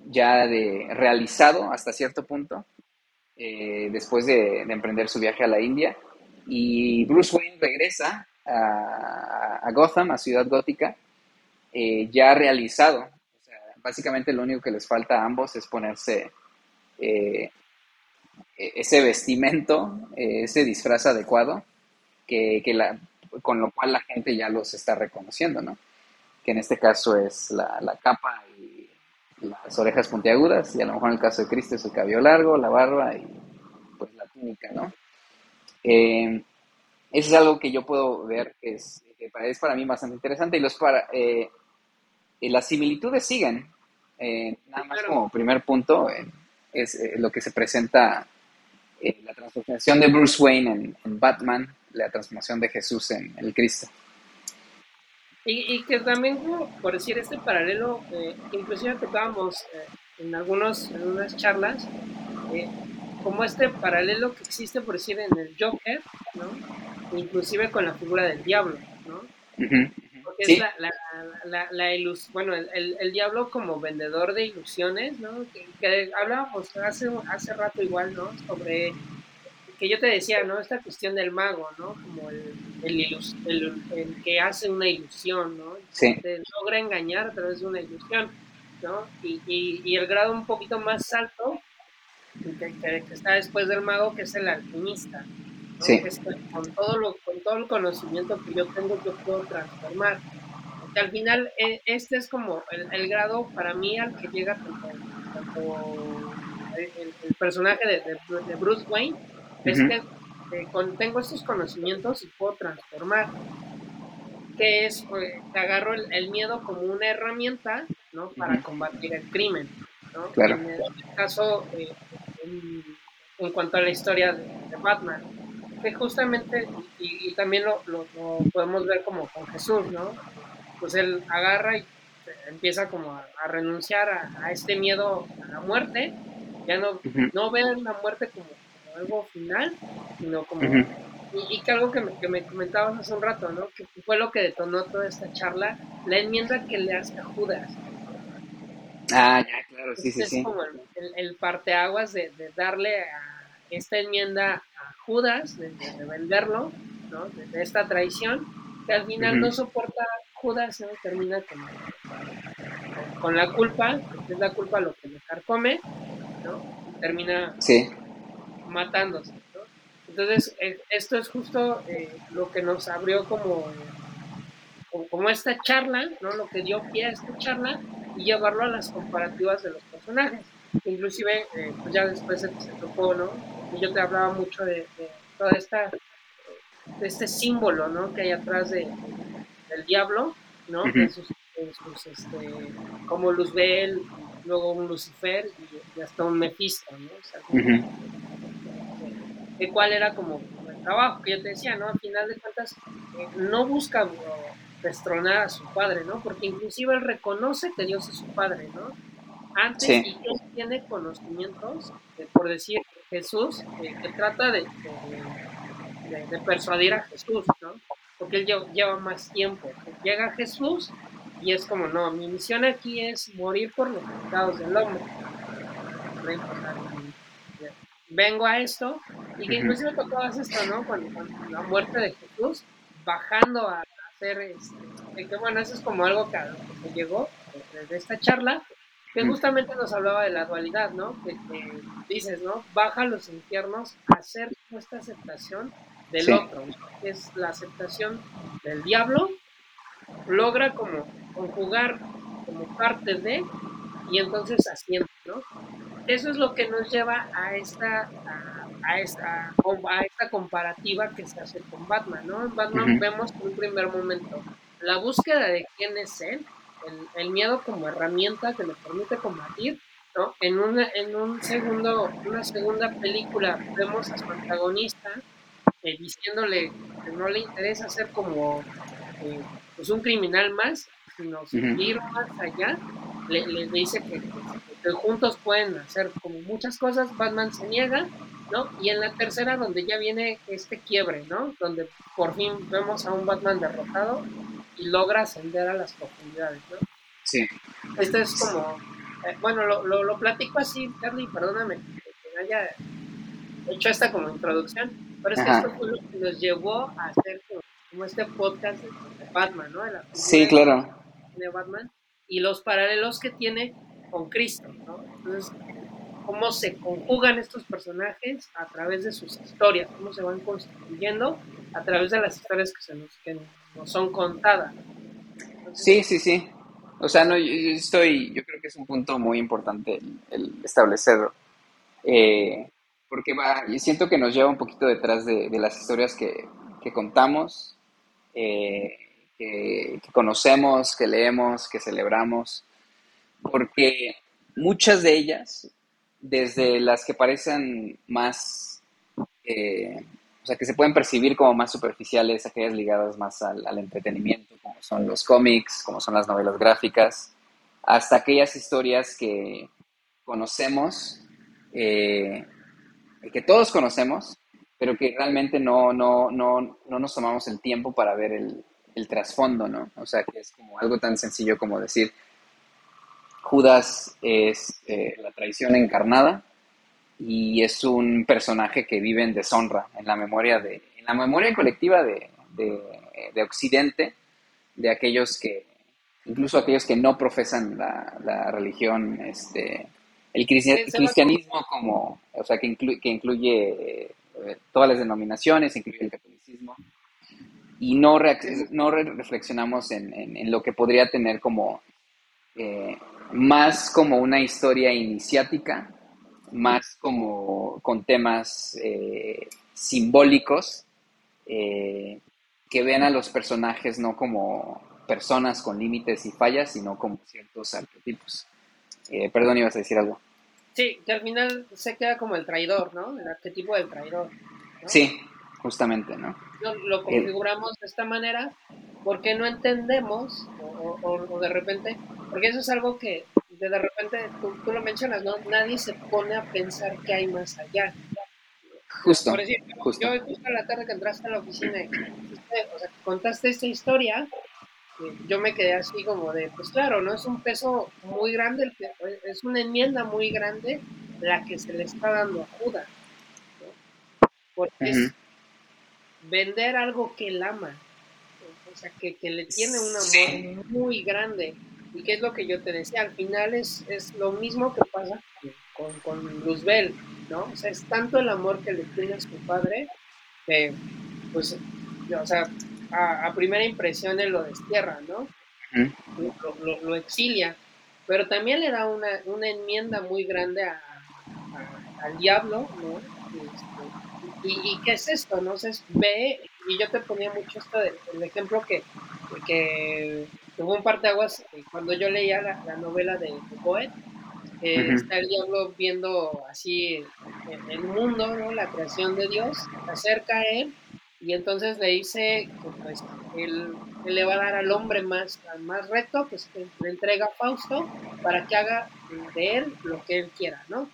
ya de realizado hasta cierto punto, eh, después de, emprender su viaje a la India, y Bruce Wayne regresa a, Gotham, a Ciudad Gótica, eh, ya realizado. Básicamente lo único que les falta a ambos es ponerse eh, ese vestimento, ese disfraz adecuado, que, con lo cual la gente ya los está reconociendo, ¿no? que en este caso es la, capa y las orejas puntiagudas, y a lo mejor en el caso de Cristo es el cabello largo, la barba y pues la túnica, ¿no? Eh, eso es algo que yo puedo ver que es, para mí bastante interesante y los para, eh, las similitudes siguen. Eh, nada más como primer punto es lo que se presenta la transformación de Bruce Wayne en, en Batman, la transformación de Jesús en el Cristo. Y, que también, por decir este paralelo, eh, inclusive tocábamos eh, en, algunos, en unas charlas, eh, como este paralelo que existe, por decir, en el Joker, ¿no? inclusive con la figura del diablo, ¿no? Porque es la, la, la, bueno, el, el, diablo como vendedor de ilusiones, ¿no? Que, que hablábamos hace, hace rato igual, ¿no? Sobre que yo te decía, ¿no? Esta cuestión del mago, ¿no? Como el, el, que hace una ilusión, ¿no? Sí. Te logra engañar a través de una ilusión, ¿no? Y, y, el grado un poquito más alto, que, está después del mago, que es el alquimista, ¿no? Sí. Que con, todo lo, con todo el conocimiento que yo tengo, yo puedo transformar. Que al final, e, este es como el, grado para mí al que llega tanto, el, personaje de, de Bruce Wayne es que eh, tengo estos conocimientos y puedo transformar. Que es, eh, te agarro el, miedo como una herramienta, ¿no? Para combatir el crimen, ¿no? En este caso, eh, en, cuanto a la historia de, Batman, que justamente, y, también lo, podemos ver como con Jesús, ¿no? Pues él agarra y empieza como a, renunciar a, este miedo a la muerte, ya no, no ve la muerte como algo final, sino como... y, que algo que me, que me, comentabas hace un rato, ¿no? Que fue lo que detonó toda esta charla, la enmienda que le hace a Judas. Ah, ya, claro, sí, sí, sí. Es como el, el, parteaguas de, de, darle a esta enmienda Judas, de, venderlo, ¿no? De, esta traición, que al final no soporta Judas, ¿no? Termina con, con la culpa, que es la culpa lo que le carcome, ¿no? Termina sí matándose. Entonces, eh, esto es justo eh, lo que nos abrió como, como, esta charla, ¿no? lo que dio pie a esta charla y llevarlo a las comparativas de los personajes. Inclusive, eh, pues ya después se, tocó, ¿no? Yo te hablaba mucho de, toda esta, de este símbolo, ¿no? Que hay atrás de, del diablo, ¿no? sus, este, como Luzbel, luego un Lucifer y, hasta un Mephisto, ¿no? O sea, de cuál era como el trabajo que yo te decía, ¿no? Al final de cuentas, eh, no busca destronar a su padre, ¿no? Porque inclusive él reconoce que Dios es su padre, ¿no? Antes y él tiene conocimientos, por decir Jesús, que trata de, de, persuadir a Jesús, ¿no? Porque él lleva, más tiempo. Llega Jesús y es como, no, mi misión aquí es morir por los pecados del hombre. Vengo a esto y que inclusive tocabas esto, ¿no? Con, la muerte de Jesús, bajando a hacer este, que, bueno, eso es como algo que, que llegó de esta charla, que justamente nos hablaba de la dualidad, ¿no? Que, dices, ¿no? Baja los infiernos a hacer esta aceptación del otro, que es la aceptación del diablo, logra como conjugar como parte de, y entonces asciende, ¿no? Eso es lo que nos lleva a esta, a, esta, a esta comparativa que se hace con Batman, ¿no? En Batman vemos en un primer momento la búsqueda de quién es él, el, miedo como herramienta que le permite combatir, ¿no? En, una, en un segundo, una segunda película vemos a su antagonista eh, diciéndole que no le interesa ser como eh, pues un criminal más, sino ir más allá, le, dice que, juntos pueden hacer como muchas cosas, Batman se niega, ¿no? Y en la tercera, donde ya viene este quiebre, ¿no? Donde por fin vemos a un Batman derrotado y logra ascender a las profundidades, ¿no? Sí. Esto es como, eh, bueno, lo, lo, platico así, Carly, perdóname que haya hecho esta como introducción, pero es que esto fue lo que nos llevó a hacer como, este podcast de, Batman, ¿no? sí, claro. De Batman y los paralelos que tiene con Cristo, ¿no? Entonces, cómo se conjugan estos personajes a través de sus historias, cómo se van construyendo a través de las historias que, se nos, que nos son contadas. sí, sí, sí. O sea, no, yo, estoy, yo creo que es un punto muy importante el, establecerlo. Eh, porque va, y siento que nos lleva un poquito detrás de, las historias que, contamos, eh, que, conocemos, que leemos, que celebramos, porque muchas de ellas, desde las que parecen más eh, o sea, que se pueden percibir como más superficiales, aquellas ligadas más al, entretenimiento, como son los cómics, como son las novelas gráficas, hasta aquellas historias que conocemos, eh, que todos conocemos, pero que realmente no, no, no, no nos tomamos el tiempo para ver el, el trasfondo, ¿no? O sea, que es como algo tan sencillo como decir, Judas es eh, la traición encarnada, y es un personaje que vive en deshonra en la memoria de en la memoria colectiva de, de, Occidente de aquellos que incluso aquellos que no profesan la, religión este el, cristianismo como o sea que, incluye, que incluye eh, todas las denominaciones incluye el catolicismo y no, no reflexionamos en, en, lo que podría tener como eh, más como una historia iniciática más como con temas eh, simbólicos eh, que vean a los personajes no como personas con límites y fallas, sino como ciertos arquetipos. Eh, perdón, ibas a decir algo. Sí, que al final se queda como el traidor, ¿no? El arquetipo del traidor. Sí, justamente, ¿no? Lo, configuramos de esta manera porque no entendemos, o de repente, porque eso es algo que de repente tú, lo mencionas, ¿no? Nadie se pone a pensar que hay más allá. Justo. Por ejemplo, justo. yo justo a la tarde que entraste a la oficina y o sea, contaste esta historia, yo me quedé así como de, pues claro, ¿no? Es un peso muy grande, es una enmienda muy grande la que se le está dando a Judas. Porque es vender algo que él ama, o sea, que, que le tiene un amor muy grande ¿Y qué es lo que yo te decía? Al final es, es lo mismo que pasa con, con Luzbel, ¿no? O sea, es tanto el amor que le tiene a su padre que, pues, o sea, a, primera impresión él lo destierra, ¿no? lo, exilia, pero también le da una, una enmienda muy grande a, al diablo, ¿no? Este, y, y, qué es esto? ¿no? sé ve, y yo te ponía mucho esto del ejemplo que, que hubo un parteaguas eh, cuando yo leía la, novela de, Poet, eh, está el diablo viendo así el, mundo, ¿no? la creación de Dios, se acerca a él y entonces le dice que pues, él, le va a dar al hombre más, más recto, pues que le entrega a Fausto para que haga de él lo que él quiera, ¿no?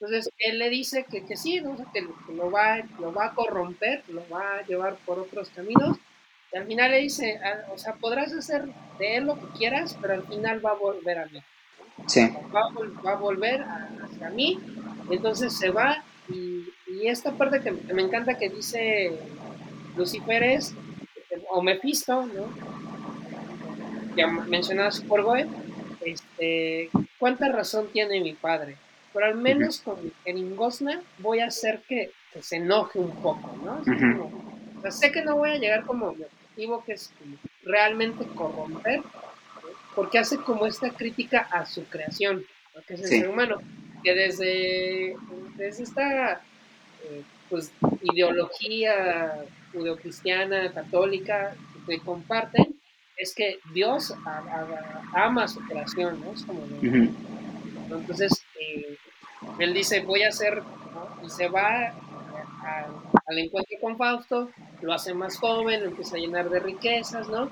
Entonces él le dice que, que sí, ¿no? que, lo, va, lo va a corromper, lo va a llevar por otros caminos y al final le dice, ah, o sea, podrás hacer de él lo que quieras, pero al final va a volver a mí. Sí. Va, a, volver hacia mí. Entonces se va y, esta parte que, me encanta que dice Lucifer es, o Mephisto, ¿no? ya mencionaba Superboy, este, ¿cuánta razón tiene mi padre? Pero al menos con el Gosna voy a hacer que, se enoje un poco, ¿no? o sea, sé que no voy a llegar como mi objetivo, que es realmente corromper, porque hace como esta crítica a su creación, que es el ser humano, que desde, desde esta eh, pues, ideología judeocristiana, católica, que comparten, es que Dios ama a su creación, ¿no? Es como, Entonces, eh, él dice, voy a hacer, y se va al encuentro con Fausto, lo hace más joven, lo empieza a llenar de riquezas, ¿no?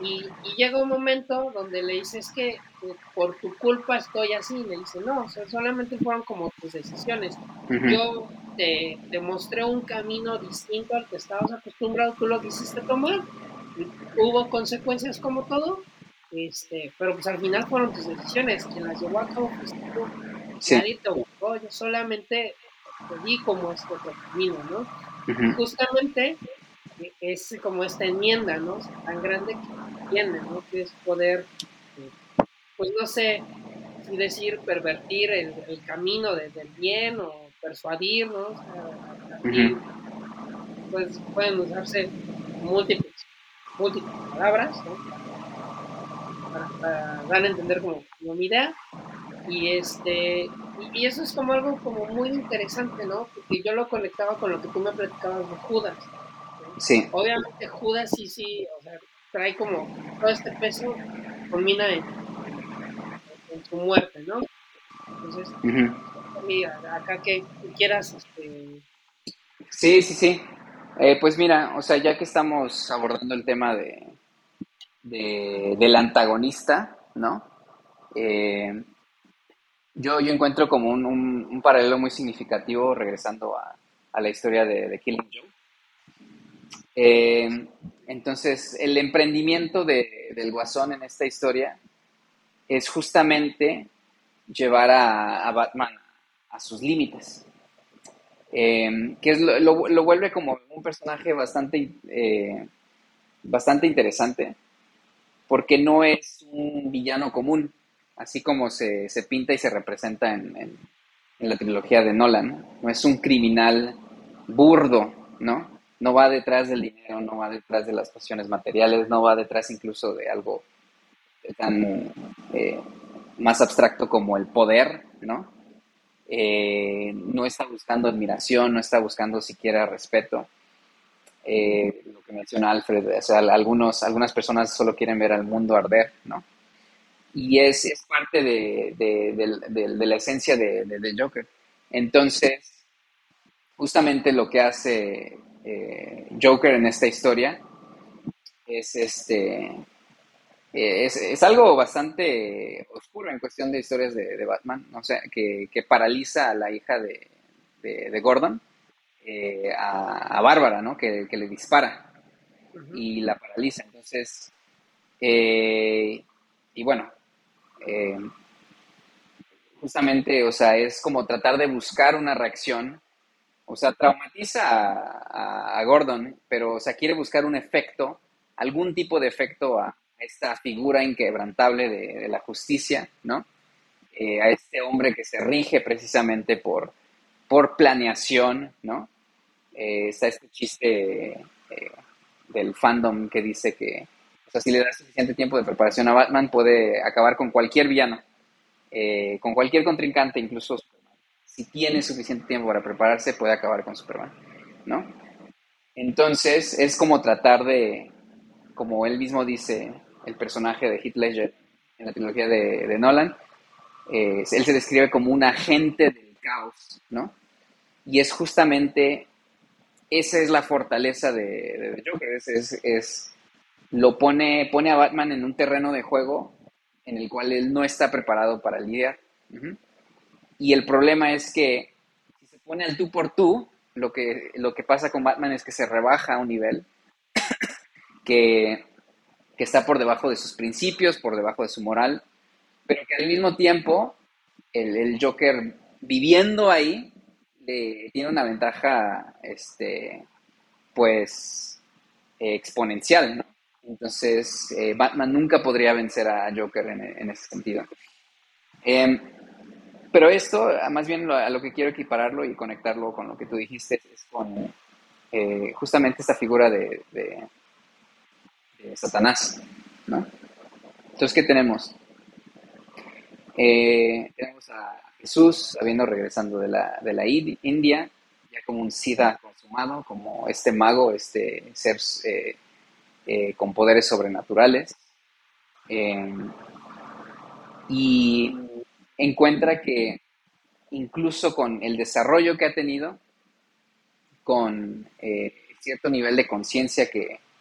Y, llega un momento donde le dice, es que por tu culpa estoy así, y le dice, no, solamente fueron como tus decisiones. Yo te, te, mostré un camino distinto al que estabas acostumbrado, tú lo quisiste tomar, hubo consecuencias como todo, este, pero pues al final fueron tus decisiones, quien las llevó a cabo pues tú, sí. yo solamente te di como este otro camino, ¿no? Justamente es como esta enmienda, ¿no? Tan grande que tiene, ¿no? Que es poder, pues no sé si decir pervertir el, camino del bien o persuadirnos, pues pueden usarse múltiples múltiples palabras, para, dar a entender como, mi idea. Y, este, y, eso es como algo como muy interesante, ¿no? Porque yo lo conectaba con lo que tú me platicabas de Judas. Sí. Obviamente Judas sí, sí, o sea, trae como todo este peso, culmina en, en, su muerte, ¿no? Entonces, acá que quieras, este... Sí, sí, sí. Eh, pues mira, o sea, ya que estamos abordando el tema de, del antagonista, ¿no? Eh, yo, yo encuentro como un, paralelo muy significativo regresando a, la historia de, Killing Joe. Eh, entonces, el emprendimiento del guasón en esta historia es justamente llevar a Batman a sus límites. Em, que es lo, vuelve como un personaje bastante, eh, bastante interesante, porque no es un villano común, así como se, pinta y se representa en, la trilogía de Nolan. No es un criminal burdo, ¿no? No va detrás del dinero, no va detrás de las pasiones materiales, no va detrás incluso de algo tan eh, más abstracto como el poder, ¿no? Eh, no está buscando admiración, no está buscando siquiera respeto. Eh, lo que menciona Alfred, o sea, algunos, algunas personas solo quieren ver al mundo arder, ¿no? Y es, es parte de, de, la esencia de, Joker. Entonces, justamente lo que hace eh, Joker en esta historia es este es, algo bastante oscuro en cuestión de historias de, Batman, o sea, que, paraliza a la hija de, Gordon, eh, a, Bárbara, ¿no? Que, le dispara y la paraliza. Entonces, eh, y bueno, eh, justamente, o sea, es como tratar de buscar una reacción, o sea, traumatiza a, Gordon, pero, o sea, quiere buscar un efecto, algún tipo de efecto a esta figura inquebrantable de, la justicia, ¿no? Eh, a este hombre que se rige precisamente por, por planeación, ¿no? Eh, está este chiste eh, del fandom que dice que, o sea, si le das suficiente tiempo de preparación a Batman, puede acabar con cualquier villano, con cualquier contrincante, incluso Superman. Si tiene suficiente tiempo para prepararse, puede acabar con Superman, ¿no? Entonces, es como tratar de, como él mismo dice, el personaje de Heath Ledger en la trilogía de, Nolan, eh, él se describe como un agente del caos, ¿no? Y es justamente, esa es la fortaleza de, Joker, es, lo pone, pone a Batman en un terreno de juego en el cual él no está preparado para lidiar. Y el problema es que si se pone al tú por tú, lo que, lo que pasa con Batman es que se rebaja a un nivel que que está por debajo de sus principios, por debajo de su moral, pero que al mismo tiempo el, Joker viviendo ahí tiene una ventaja, este, pues, exponencial, ¿no? Entonces, eh, Batman nunca podría vencer a Joker en, ese sentido. Em, pero esto, más bien a lo que quiero equipararlo y conectarlo con lo que tú dijiste, es con eh, justamente esta figura de, Satanás, ¿no? Entonces, ¿qué tenemos? Eh, tenemos a Jesús habiendo regresando de la, de la India, ya como un Siddha consumado, como este mago, este ser eh, con poderes sobrenaturales. y encuentra que incluso con el desarrollo que ha tenido, con eh, cierto nivel de conciencia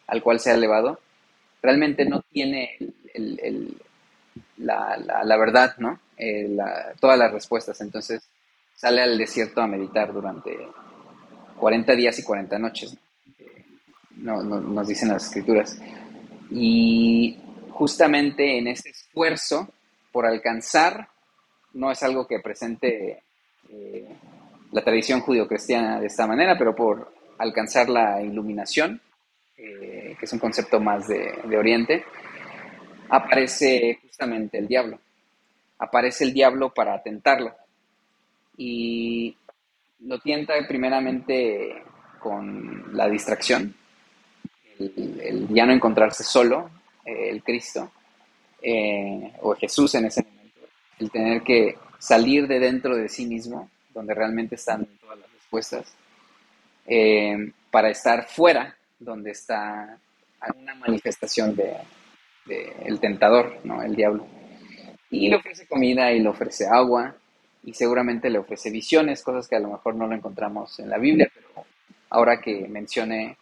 al cual se ha elevado, realmente no tiene la, verdad, ¿no? Eh, todas las respuestas. Entonces sale al desierto a meditar durante 40 días y 40 noches, no, nos dicen las escrituras. Y justamente en ese esfuerzo por alcanzar no es algo que presente eh, la tradición judio-cristiana de esta manera, pero por alcanzar la iluminación, eh, que es un concepto más de, Oriente, aparece justamente el diablo. Aparece el diablo para tentarlo. Y lo tienta primeramente con la distracción, el, ya no encontrarse solo, eh, el Cristo, o Jesús en ese momento el tener que salir de dentro de sí mismo, donde realmente están todas las respuestas, eh, para estar fuera, donde está alguna manifestación de, el tentador, ¿no? el diablo. Y le ofrece comida y le ofrece agua y seguramente le ofrece visiones, cosas que a lo mejor no lo encontramos en la Biblia, pero ahora que mencione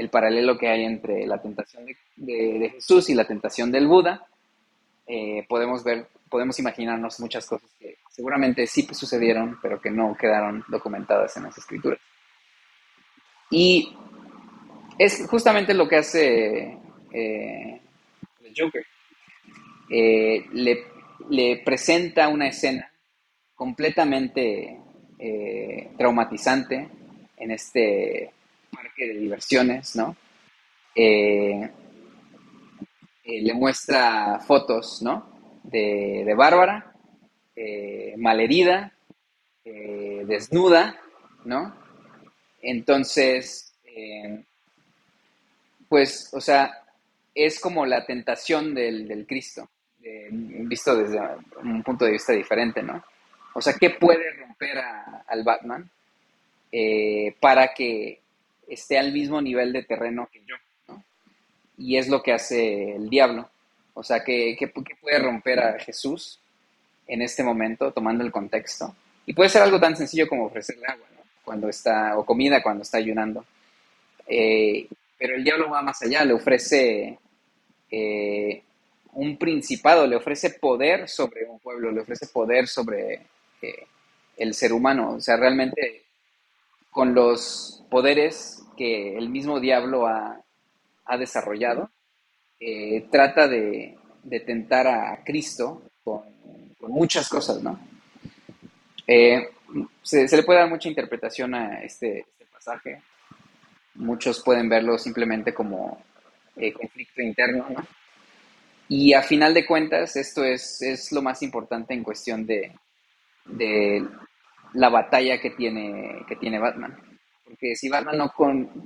el paralelo que hay entre la tentación de, Jesús y la tentación del Buda, eh, podemos ver podemos imaginarnos muchas cosas que seguramente sí sucedieron, pero que no quedaron documentadas en las escrituras. Y es justamente lo que hace eh, el Joker. Eh, le, presenta una escena completamente traumatizante en este de diversiones, ¿no? le muestra fotos, ¿no? de, Bárbara, eh, malherida, eh, desnuda, ¿no? Entonces, eh, pues, o sea, es como la tentación del, Cristo, visto desde un punto de vista diferente, ¿no? O sea, ¿qué puede romper al Batman para que esté al mismo nivel de terreno que yo? ¿no? Y es lo que hace el diablo. O sea, ¿qué, puede romper a Jesús en este momento, tomando el contexto? Y puede ser algo tan sencillo como ofrecerle agua, ¿no? Cuando está, o comida cuando está ayunando. Eh, pero el diablo va más allá, le ofrece eh, un principado, le ofrece poder sobre un pueblo, le ofrece poder sobre eh, el ser humano. O sea, realmente con los poderes que el mismo diablo ha, ha desarrollado, eh, trata de, tentar a Cristo con, muchas cosas, ¿no? Eh, se, le puede dar mucha interpretación a este, este pasaje. Muchos pueden verlo simplemente como eh, conflicto interno, ¿no? Y a final de cuentas, esto es, lo más importante en cuestión de, la batalla que tiene, que tiene Batman. Porque si Batman no,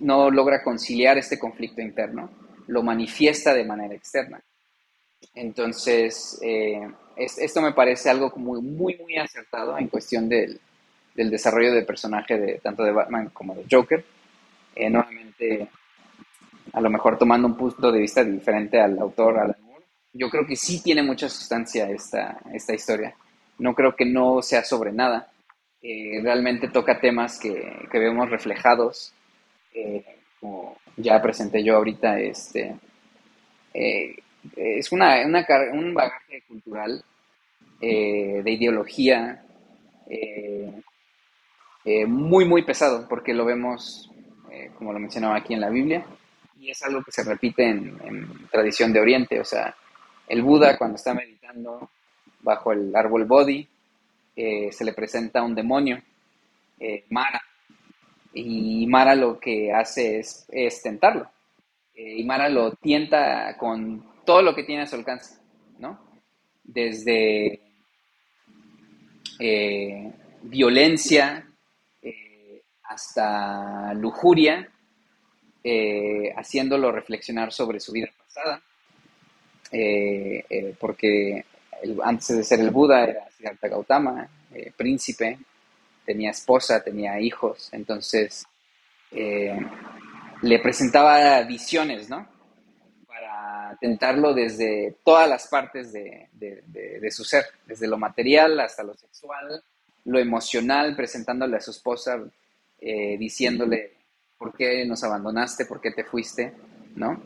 no logra conciliar este conflicto interno, lo manifiesta de manera externa. Entonces, eh, esto me parece algo muy, muy, muy acertado en cuestión del, desarrollo del personaje de tanto de Batman como de Joker. Eh, nuevamente, a lo mejor tomando un punto de vista diferente al autor yo creo que sí tiene mucha sustancia esta, esta historia. No creo que no sea sobre nada. Eh, realmente toca temas que, que vemos reflejados como ya presenté yo ahorita, este, eh, es una, un bagaje cultural eh, de ideología eh, muy, muy pesado, porque lo vemos, como lo mencionaba aquí en la Biblia, y es algo que se repite en, en, tradición de Oriente, o sea, el Buda cuando está meditando bajo el árbol Bodhi, se le presenta un demonio, Mara, y Mara lo que hace es, tentarlo. eh, y Mara lo tienta con todo lo que tiene a su alcance, ¿no? Desde eh, violencia eh, hasta lujuria, haciéndolo reflexionar sobre su vida pasada, porque antes de ser el Buda era Siddhartha Gautama, príncipe, tenía esposa, tenía hijos, entonces le presentaba visiones, ¿no? Para tentarlo desde todas las partes de, su ser, desde lo material hasta lo sexual, lo emocional, presentándole a su esposa, eh, diciéndole por qué nos abandonaste, por qué te fuiste, ¿no?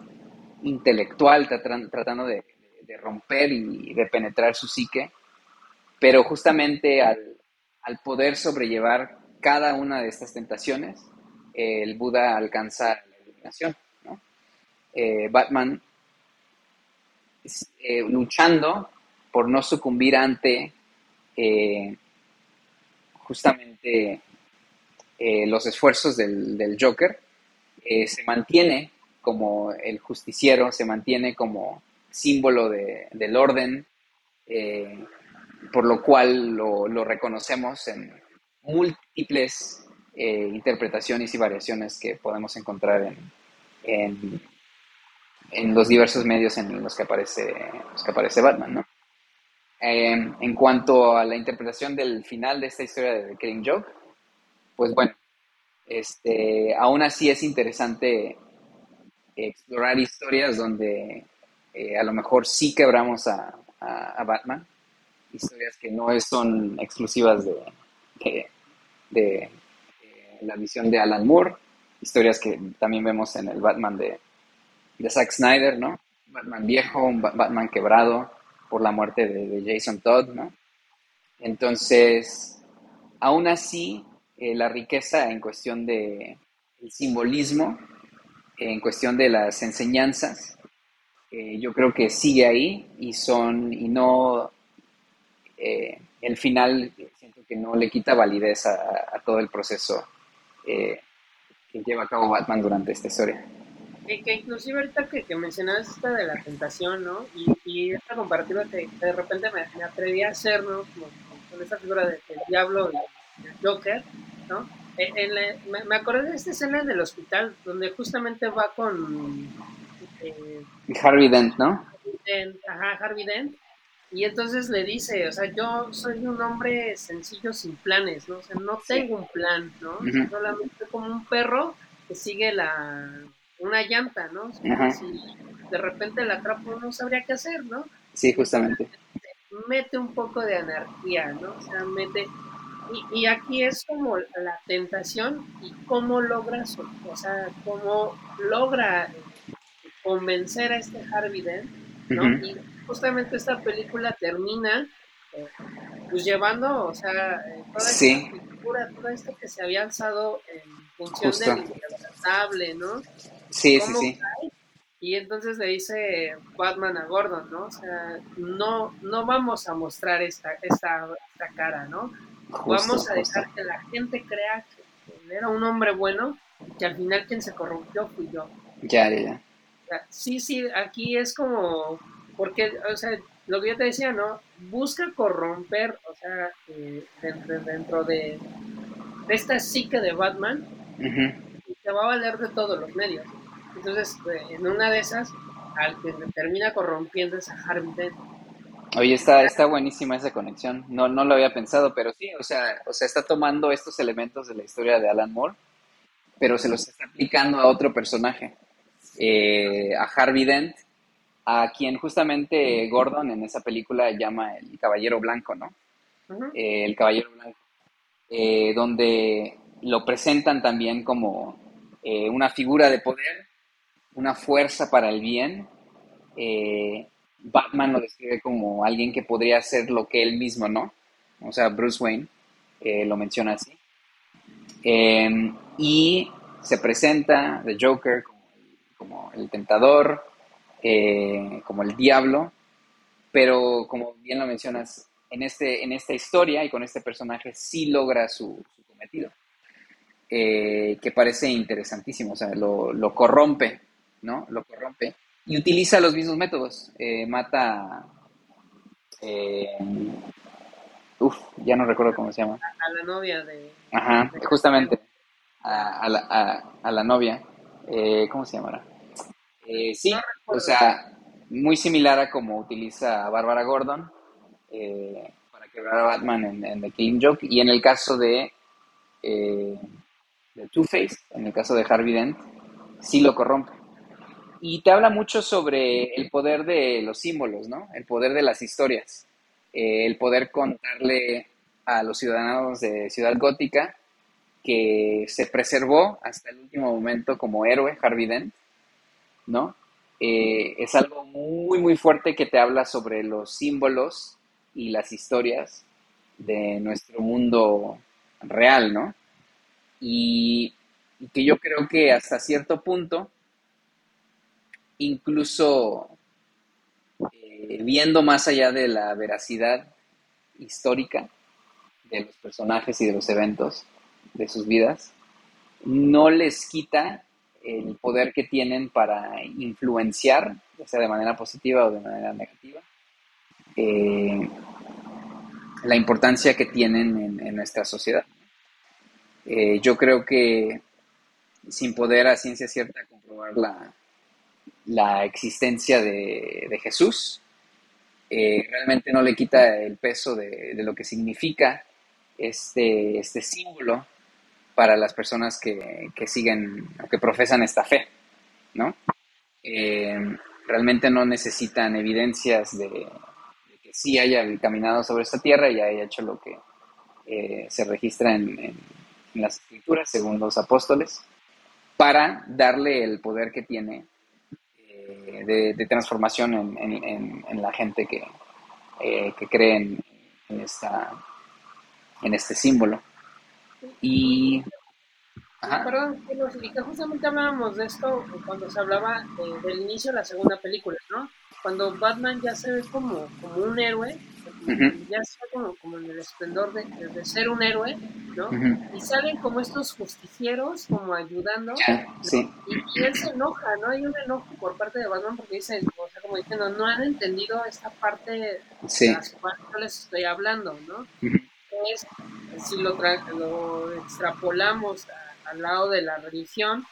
Intelectual, tratando de, romper y de penetrar su psique, pero justamente al, al poder sobrellevar cada una de estas tentaciones, el Buda alcanza eh, Batman eh, luchando por no sucumbir ante eh, justamente los esfuerzos del, Joker, se mantiene como el justiciero, se mantiene como símbolo del orden, por lo cual lo, reconocemos en múltiples interpretaciones y variaciones que podemos encontrar en, en, los diversos medios en los que aparece, que aparece Batman, ¿no? Em, en cuanto a la interpretación del final de esta historia de The Killing Joke, pues bueno, este, aún así es interesante explorar historias donde eh, a lo mejor sí quebramos a, Batman, historias que no son exclusivas de, de, eh, la visión de Alan Moore, historias que también vemos en el Batman de, de Zack Snyder, ¿no? Batman viejo, un Batman quebrado por la muerte de, Jason Todd, ¿no? Entonces, aún así, eh, la riqueza en cuestión de simbolismo, en cuestión de las enseñanzas, eh, yo creo que sigue ahí y son, y no, eh, el final siento que no le quita validez a, todo el proceso que lleva a cabo Batman durante esta historia. Que, inclusive ahorita que, que mencionabas esta de la tentación, ¿no? Y, esta comparativa que de repente me, atreví a hacer, ¿no? con esta figura del diablo y del Joker, ¿no? me, acordé de esta escena en el hospital donde justamente va con... Eh, Harvey Dent, ¿no? ajá, Harvey Dent. Y entonces le dice, o sea, yo soy un hombre sencillo sin planes, ¿no? O sea, no tengo un plan, ¿no? Solamente como un perro que sigue la una llanta, ¿no? si de repente la atrapo no sabría qué hacer, ¿no? Sí, justamente. Mete un poco de anarquía, ¿no? O sea, mete... Y, y aquí es como la tentación y cómo logra, o sea, cómo logra convencer a este Harvey Dent, ¿no? Y justamente esta película termina eh, pues llevando, o sea, eh, toda esta figura, todo esto que se había alzado en función del inalcanzable, ¿no? Sí, sí, sí. Y entonces le dice Batman a Gordon, ¿no? O sea, no, no vamos a mostrar esta, esta, esta cara, ¿no? vamos a dejar que la gente crea que era un hombre bueno y que al final quien se corrompió fui yo. Ya, ya, ya. Sí, sí, aquí es como porque, o sea, lo que yo te decía, ¿no? Busca corromper, o sea, eh, dentro, de, esta psique de Batman, y te va a valer de todos los medios. Entonces, eh, en una de esas, al que termina corrompiendo es a Harvey Dent. Oye, está, está buenísima esa conexión. No, no lo había pensado, pero sí, o sea, o sea, está tomando estos elementos de la historia de Alan Moore, pero se los está aplicando a otro personaje, eh, a Harvey Dent, a quien justamente Gordon en esa película llama el Caballero Blanco, ¿no? Eh, el Caballero Blanco, eh, donde lo presentan también como una figura de poder, una fuerza para el bien. Batman lo describe como alguien que podría ser lo que él mismo, ¿no? O sea, Bruce Wayne lo menciona así. y se presenta The Joker como el tentador, eh, como el diablo, pero como bien lo mencionas, en, este, en esta historia y con este personaje sí logra su, cometido, eh, que parece interesantísimo, o sea, lo, corrompe ¿no? Lo corrompe y utiliza los mismos métodos. Eh, mata. Eh, uf, ya no recuerdo cómo se llama. A la novia de. Ajá, justamente. A, la, a, la, novia. Eh, ¿Cómo se llamará? Eh, sí, o sea, muy similar a como utiliza Bárbara Gordon para quebrar a Batman en, en, The Killing Joke. Y en el caso de, de Two-Face, en el caso de Harvey Dent, sí lo corrompe. Y te habla mucho sobre el poder de los símbolos, ¿no? El poder de las historias. Eh, el poder contarle a los ciudadanos de Ciudad Gótica que se preservó hasta el último momento como héroe, Harvey Dent, ¿no? Eh, es algo muy, muy fuerte que te habla sobre los símbolos y las historias de nuestro mundo real, ¿no? Y, que yo creo que hasta cierto punto incluso eh, viendo más allá de la veracidad histórica de los personajes y de los eventos de sus vidas, no les quita el poder que tienen para influenciar, ya sea de manera positiva o de manera negativa, eh, la importancia que tienen en, nuestra sociedad. Eh, yo creo que sin poder a ciencia cierta comprobar la, la existencia de, Jesús. Eh, realmente no le quita el peso de, lo que significa este, este símbolo para las personas que, siguen o que profesan esta fe, ¿no? Eh, realmente no necesitan evidencias de, que sí haya caminado sobre esta tierra y haya hecho lo que eh, se registra en, las escrituras, según los apóstoles, para darle el poder que tiene de, transformación en, la gente que, eh, que cree en, esta, en este símbolo. Y... Perdón, que justamente hablábamos de esto cuando se hablaba del inicio de la segunda película, ¿no? Cuando Batman ya se ve como, como un héroe, ya está como, como en el esplendor de, ser un héroe, ¿no? Y salen como estos justicieros como ayudando. Y, él se enoja, ¿no? Hay un enojo por parte de Batman porque dicen, o sea, como diciendo, no han entendido esta parte de las cuales yo les estoy hablando, ¿no? Es, si lo, lo extrapolamos al lado de la religión,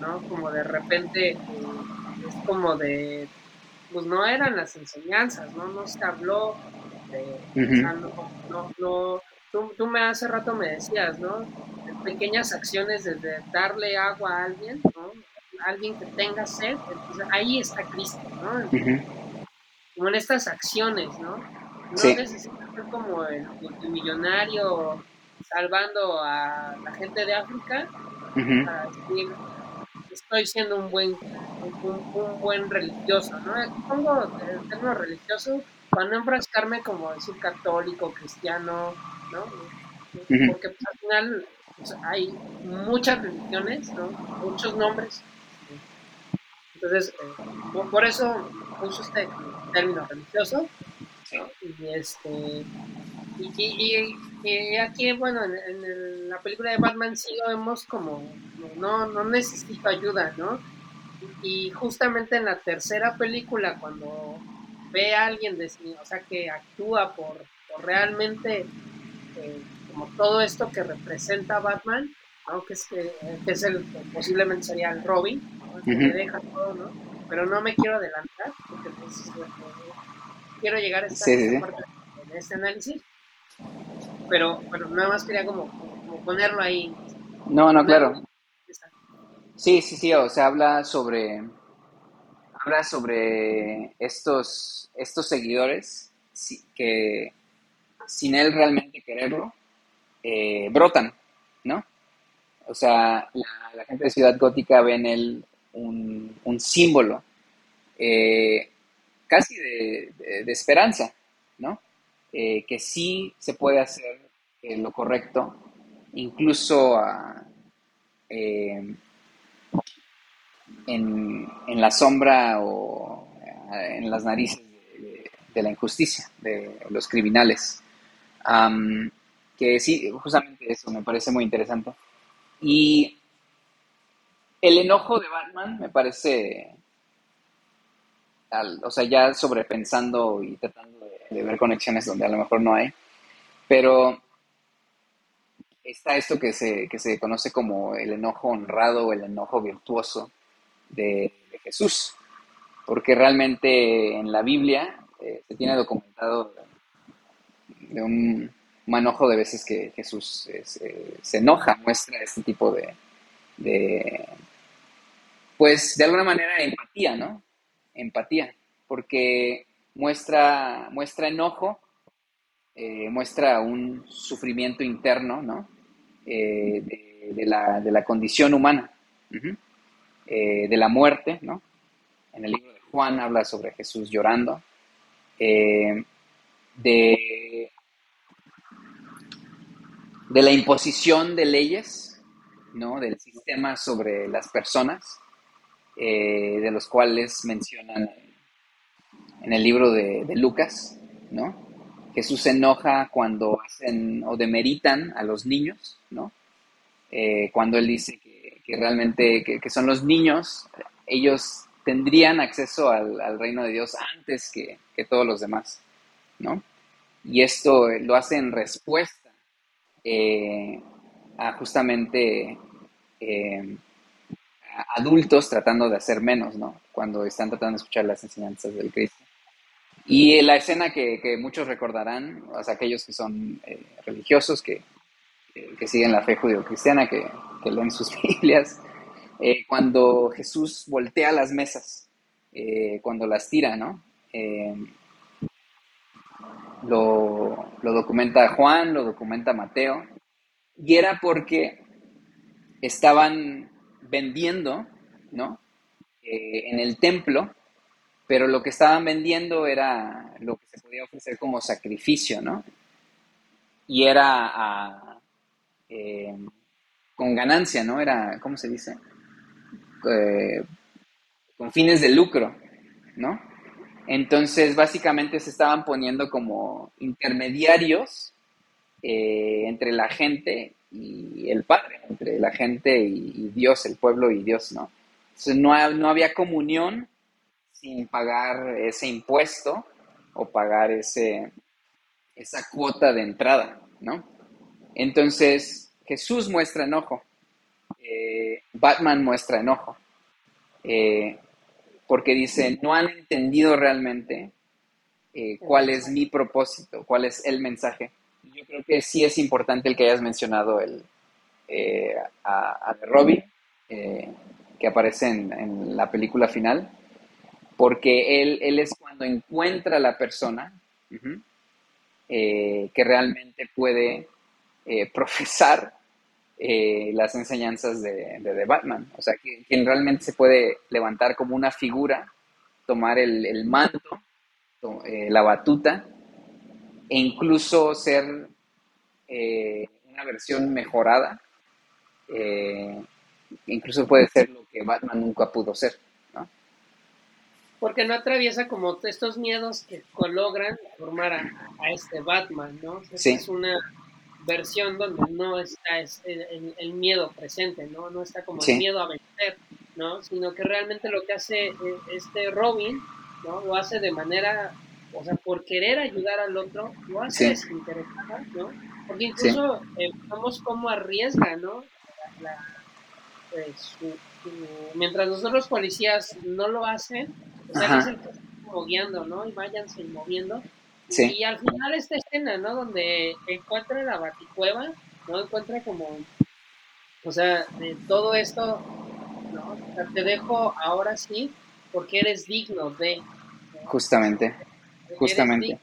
¿no? Como de repente eh, es como de pues no eran las enseñanzas, ¿no? No se habló no, no, tú, me hace rato me decías, ¿no? Pequeñas acciones desde darle agua a alguien, ¿no? alguien que tenga sed, entonces ahí está Cristo, ¿no? Como en estas acciones, ¿no? No necesitas ser como el multimillonario salvando a la gente de África para decir, estoy siendo un buen, un, buen religioso, ¿no? Aquí pongo el término religioso para no enfrascarme como decir católico, cristiano, ¿no? Porque pues, al final pues, hay muchas religiones, ¿no? Muchos nombres. Entonces, eh, por eso uso este término religioso. Y este y, aquí, bueno, en, la película de Batman sí lo vemos como no, no necesito ayuda, ¿no? Y justamente en la tercera película, cuando ve a alguien, de, o sea, que actúa por, realmente eh, como todo esto que representa Batman, aunque es, que, es el, posiblemente sería el Robin, que deja todo, ¿no? Pero no me quiero adelantar, porque pues, quiero llegar a esta, parte de este análisis, pero, pero nada más quería como, ponerlo ahí. No, no, claro. Sí, sí, sí, o sea, habla sobre habla sobre estos, estos seguidores que sin él realmente quererlo, eh, brotan, ¿no? O sea, la, gente de Ciudad Gótica ve en él un, símbolo eh, casi de, esperanza, ¿no? Eh, que sí se puede hacer lo correcto, incluso a, en, la sombra o eh, en las narices de, la injusticia, de los criminales. que sí, justamente eso me parece muy interesante. Y el enojo de Batman me parece, o sea, ya sobrepensando y tratando de, ver conexiones donde a lo mejor no hay, pero está esto que se, que se conoce como el enojo honrado o el enojo virtuoso de, Jesús, porque realmente en la Biblia eh, se tiene documentado de un manojo de veces que Jesús se, enoja, muestra este tipo de, de, pues de alguna manera empatía, ¿no? Empatía, porque muestra, muestra enojo, eh, muestra un sufrimiento interno, ¿no? Eh, de, la, condición humana, eh, de la muerte, ¿no? En el libro de Juan habla sobre Jesús llorando, de de la imposición de leyes, ¿no? Del sistema sobre las personas, eh, de los cuales mencionan en el libro de, Lucas, ¿no? Jesús se enoja cuando hacen o demeritan a los niños, ¿no? Eh, cuando él dice que, realmente que, son los niños, ellos tendrían acceso al, reino de Dios antes que, que, todos los demás, ¿no? Y esto lo hace en respuesta eh, a justamente eh, adultos tratando de hacer menos, ¿no? Cuando están tratando de escuchar las enseñanzas del Cristo. Y la escena que, muchos recordarán, o sea, aquellos que son eh, religiosos, que, que, siguen la fe judio-cristiana, que, leen sus Biblias, cuando Jesús voltea las mesas, cuando las tira, ¿no? lo, documenta Juan, lo documenta Mateo, y era porque estaban vendiendo, ¿no? Eh, en el templo, pero lo que estaban vendiendo era lo que se podía ofrecer como sacrificio, ¿no? Y era eh, con ganancia, ¿no? Era, ¿cómo se dice? Eh, con fines de lucro, ¿no? Entonces, básicamente se estaban poniendo como intermediarios eh, entre la gente y el Padre, entre la gente y, Dios, el pueblo y Dios, ¿no? Entonces, no, no, había comunión sin pagar ese impuesto o pagar ese, esa cuota de entrada, ¿no? Entonces, Jesús muestra enojo, eh, Batman muestra enojo. Eh, porque dice, no han entendido realmente eh, cuál es mi propósito, cuál es el mensaje. Yo creo que sí es importante el que hayas mencionado el, a, Robin, eh, que aparece en, la película final, porque él, él, es cuando encuentra a la persona que realmente puede profesar eh, las enseñanzas de, de, Batman. O sea, quien realmente se puede levantar como una figura, tomar el, manto, eh, la batuta, e incluso ser eh, una versión mejorada. incluso puede ser lo que Batman nunca pudo ser. Porque no atraviesa como estos miedos que logran formar a, este Batman, ¿no? Es una versión donde no está el, miedo presente, ¿no? No está como el miedo a vencer, ¿no? Sino que realmente lo que hace eh, este Robin, ¿no? Lo hace de manera, o sea, por querer ayudar al otro, lo hace desinteresada, ¿no? Porque incluso eh, vemos cómo arriesga, ¿no? Pues, mientras los otros policías no lo hacen, o sea, el que está como guiando, ¿no? Y váyanse moviendo, y al final esta escena, ¿no? Donde encuentra la baticueva, ¿no? Encuentra como, o sea, de todo esto, ¿no? te dejo ahora sí porque eres digno de... Justamente, justamente.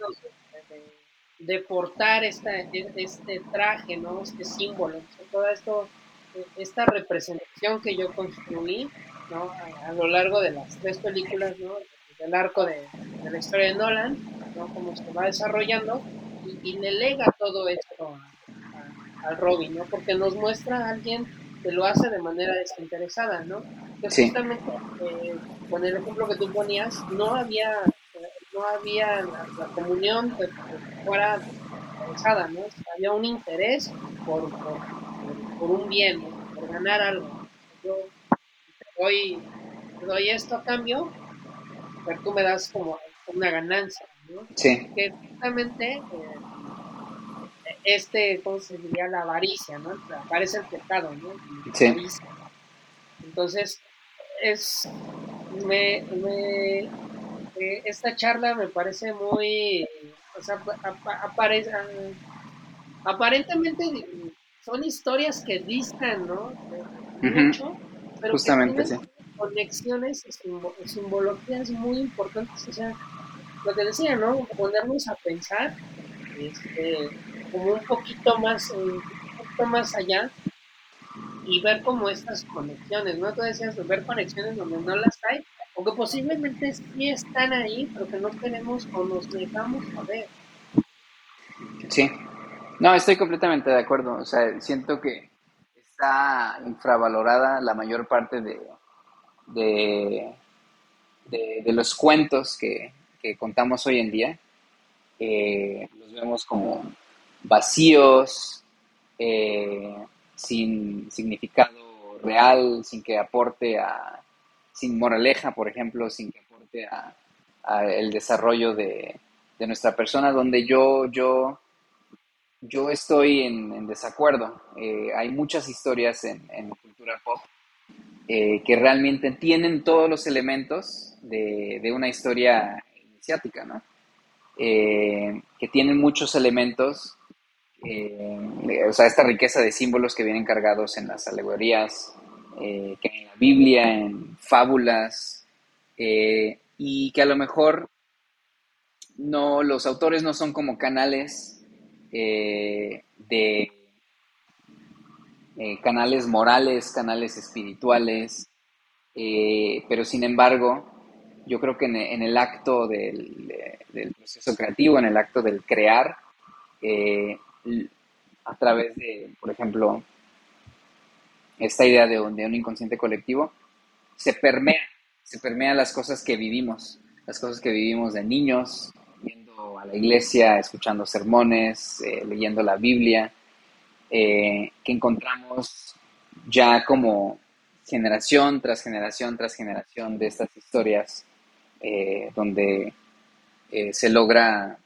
de, portar esta, este traje, ¿no? Este símbolo, todo esto, esta representación que yo construí, ¿no? A, lo largo de las tres películas, ¿no? Del arco de, de la historia de Nolan, ¿no? Cómo se va desarrollando y, le lega todo esto al Robin, ¿no? Porque nos muestra a alguien que lo hace de manera desinteresada, ¿no? Que justamente eh, con el ejemplo que tú ponías, no había, no había la, comunión que, fuera desinteresada, ¿no? Había un interés por, por, un bien, por ganar algo. Yo doy, doy esto a cambio, pero tú me das como una ganancia, ¿no? Sí. Que justamente eh, este, ¿cómo se diría? La avaricia, ¿no? Aparece el pecado, ¿no? Sí. Entonces, es, me, me, eh, esta charla me parece muy, o sea, aparece, aparentemente son historias que distan, ¿no? Mucho, pero Justamente, que conexiones, simbologías muy importantes, o sea, lo que decía, ¿no? Ponernos a pensar, este, como un poquito más, un poquito más allá y ver como estas conexiones, ¿no? Tú decías ver conexiones donde no las hay, o que posiblemente sí están ahí, pero que no tenemos o nos dejamos a ver. Sí, no, estoy completamente de acuerdo, o sea, siento que está infravalorada la mayor parte de, de, de, los cuentos que, que, contamos hoy en día. Eh, los vemos como vacíos, eh, sin significado real, sin que aporte a, sin moraleja, por ejemplo, sin que aporte a, el desarrollo de, nuestra persona, donde yo, yo, yo estoy en, desacuerdo. Eh, hay muchas historias en, cultura pop eh, que realmente tienen todos los elementos de, de una historia iniciática, ¿no? que tienen muchos elementos eh, o sea, esta riqueza de símbolos que vienen cargados en las alegorías, eh, en la Biblia, en fábulas, eh, y que a lo mejor no, los autores no son como canales de canales morales, canales espirituales, pero sin embargo, yo creo que en, el acto del, del, proceso creativo, en el acto del crear, a través de, por ejemplo, esta idea de un, de un inconsciente colectivo, se permea, se permea las cosas que vivimos, las cosas que vivimos de niños, a la iglesia, escuchando sermones, eh, leyendo la Biblia, eh, que encontramos ya como generación tras generación tras generación de estas historias, eh, donde se logra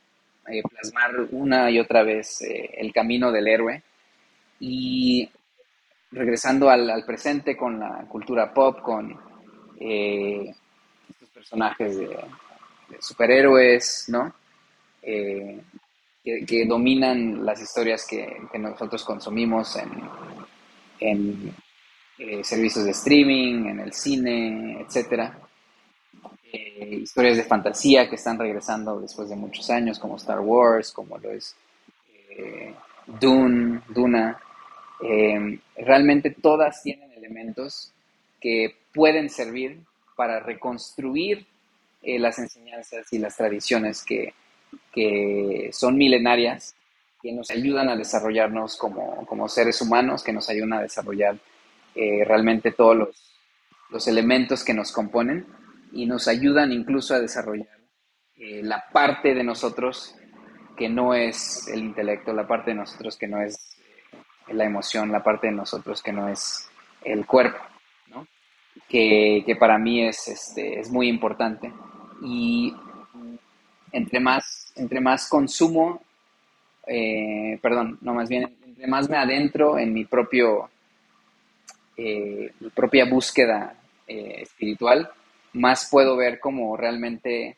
plasmar una y otra vez el camino del héroe. Y regresando al, presente con la cultura pop, con estos personajes de, superhéroes, superhéroes, Que, dominan las historias que, nosotros consumimos en, en servicios de streaming, en el cine, etcétera. Eh, historias de fantasía que están regresando después de muchos años, como Star Wars, como lo es eh, Dune, Duna. Eh, realmente todas tienen elementos que pueden servir para reconstruir las enseñanzas y las tradiciones que, son milenarias, que nos ayudan a desarrollarnos como, como, seres humanos, que nos ayudan a desarrollar realmente todos los, los elementos que nos componen y nos ayudan incluso a desarrollar eh, la parte de nosotros que no es el intelecto, la parte de nosotros que no es eh, la emoción, la parte de nosotros que no es el cuerpo, ¿no? que, para mí es, este, es muy importante. Y entre más, entre más consumo, eh, perdón, no más bien, entre más me adentro en mi propio, mi propia búsqueda espiritual, más puedo ver cómo realmente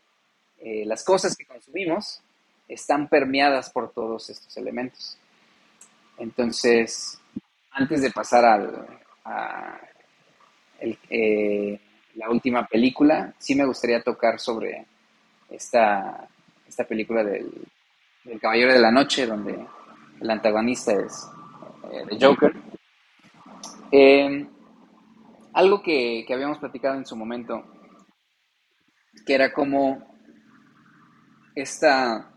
eh, las cosas que consumimos están permeadas por todos estos elementos. Entonces, antes de pasar al, a eh, la última película, sí me gustaría tocar sobre esta, esta película del, Caballero de la Noche, donde el antagonista es The eh, Joker. algo que, que habíamos platicado en su momento que era como esta,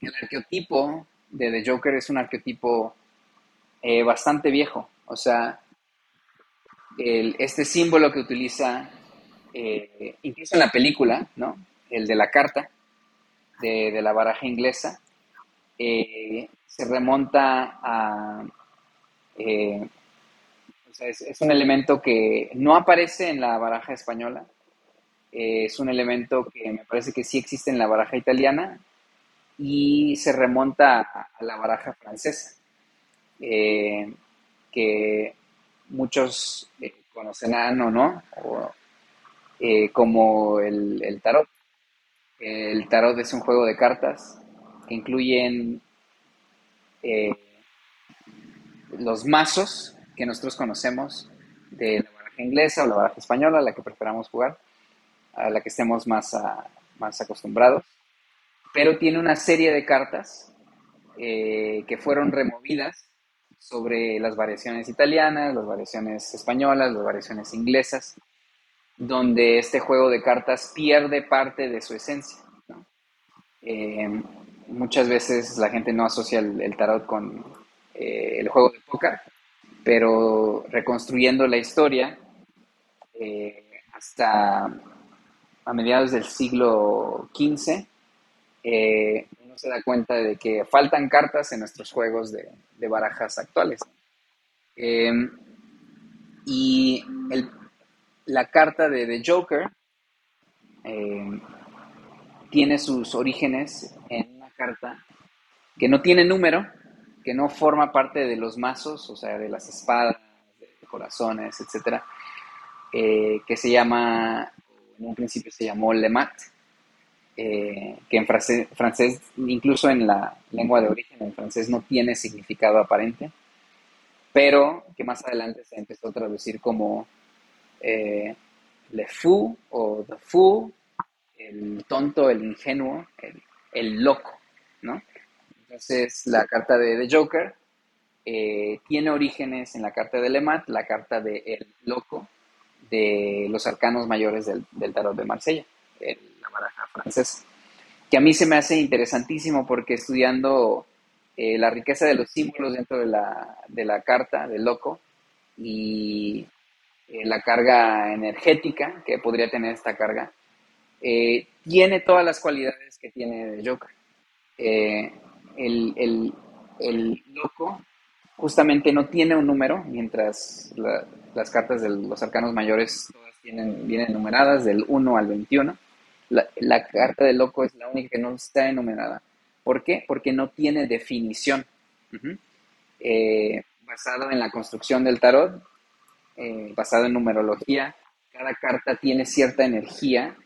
el arqueotipo de The Joker es un arqueotipo eh, bastante viejo, o sea, este símbolo que utiliza, eh, incluso en la película, ¿no? El de la carta, de, la baraja inglesa, eh, se remonta a sea, es, un elemento que no aparece en la baraja española. Eh, es un elemento que me parece que sí existe en la baraja italiana y se remonta a, la baraja francesa, eh, que muchos eh, conocerán o no, como el, el tarot. El tarot es un juego de cartas que incluyen los mazos que nosotros conocemos de la baraja inglesa o la baraja española, la que preferamos jugar, a la que estemos más, más acostumbrados. Pero tiene una serie de cartas eh, que fueron removidas sobre las variaciones italianas, las variaciones españolas, las variaciones inglesas, donde este juego de cartas pierde parte de su esencia. Eh, muchas veces la gente no asocia el tarot con, eh, el juego de póker, pero reconstruyendo la historia eh, hasta a mediados del siglo XV, uno se da cuenta de que faltan cartas en nuestros juegos de, barajas actuales. y la carta de The Joker tiene sus orígenes en una carta que no tiene número, que no forma parte de los mazos, o sea, de las espadas, de corazones, etcétera, eh, que se llama, en un principio se llamó Le Mat, eh, que en francés, incluso en la lengua de origen, en francés, no tiene significado aparente, pero que más adelante se empezó a traducir como eh, Le Fou o The Fool, el tonto, el ingenuo, el, el loco, ¿no? Entonces, la carta de The Joker eh, tiene orígenes en la carta de Lemat, la carta de El Loco, de los arcanos mayores del, tarot de Marsella, la baraja francesa. Que a mí se me hace interesantísimo porque estudiando eh, la riqueza de los símbolos dentro de la, carta del Loco y eh, la carga energética que podría tener esta carga, tiene todas las cualidades que tiene Joker el, loco justamente no tiene un número, mientras las cartas de los arcanos mayores todas tienen, vienen numeradas del 1 al 21. La, carta del loco es la única que no está enumerada. ¿Por qué? Porque no tiene definición. Eh, basado en la construcción del tarot, eh, basado en numerología, cada carta tiene cierta energía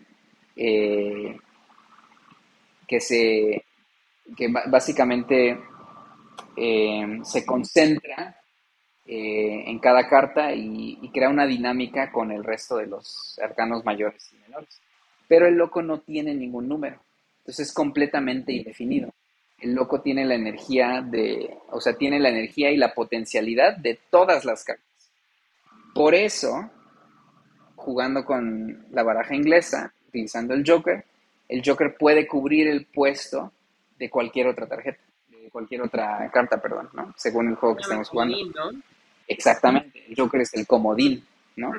eh, que se que básicamente eh, se concentra en cada carta y, crea una dinámica con el resto de los arcanos mayores y menores. Pero el loco no tiene ningún número, entonces es completamente indefinido. El loco tiene la energía de, o sea, tiene la energía y la potencialidad de todas las cartas. Por eso, jugando con la baraja inglesa, utilizando el Joker, el Joker puede cubrir el puesto de cualquier otra tarjeta, de cualquier otra carta, perdón, ¿no? Según el juego que estemos jugando. Exactamente, el Joker es el comodín, ¿no?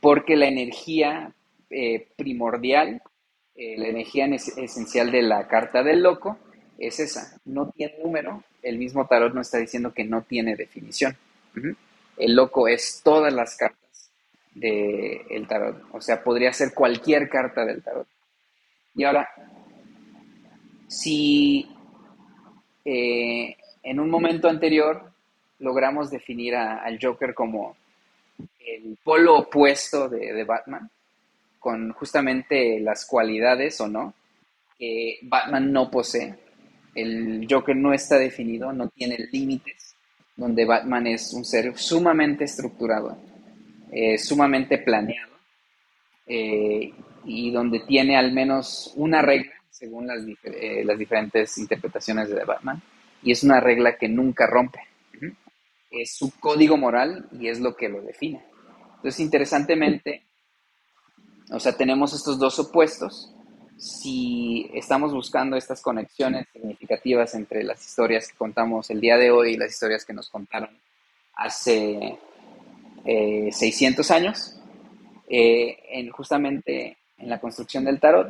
Porque la energía eh, primordial, eh, la energía esencial de la carta del loco es esa, no tiene número, el mismo tarot nos está diciendo que no tiene definición. El loco es todas las cartas del tarot, o sea, podría ser cualquier carta del tarot. Y ahora, si eh, en un momento anterior logramos definir al Joker como el polo opuesto de, Batman, con justamente las cualidades o no que Batman no posee. El Joker no está definido, no tiene límites, donde Batman es un ser sumamente estructurado, eh, sumamente planeado, eh, y donde tiene al menos una regla según las, eh, las diferentes interpretaciones de Batman, y es una regla que nunca rompe. Es su código moral y es lo que lo define. Entonces, interesantemente, o sea, tenemos estos dos opuestos. Si estamos buscando estas conexiones significativas entre las historias que contamos el día de hoy y las historias que nos contaron hace 600 eh, años, eh, en, justamente en la construcción del tarot,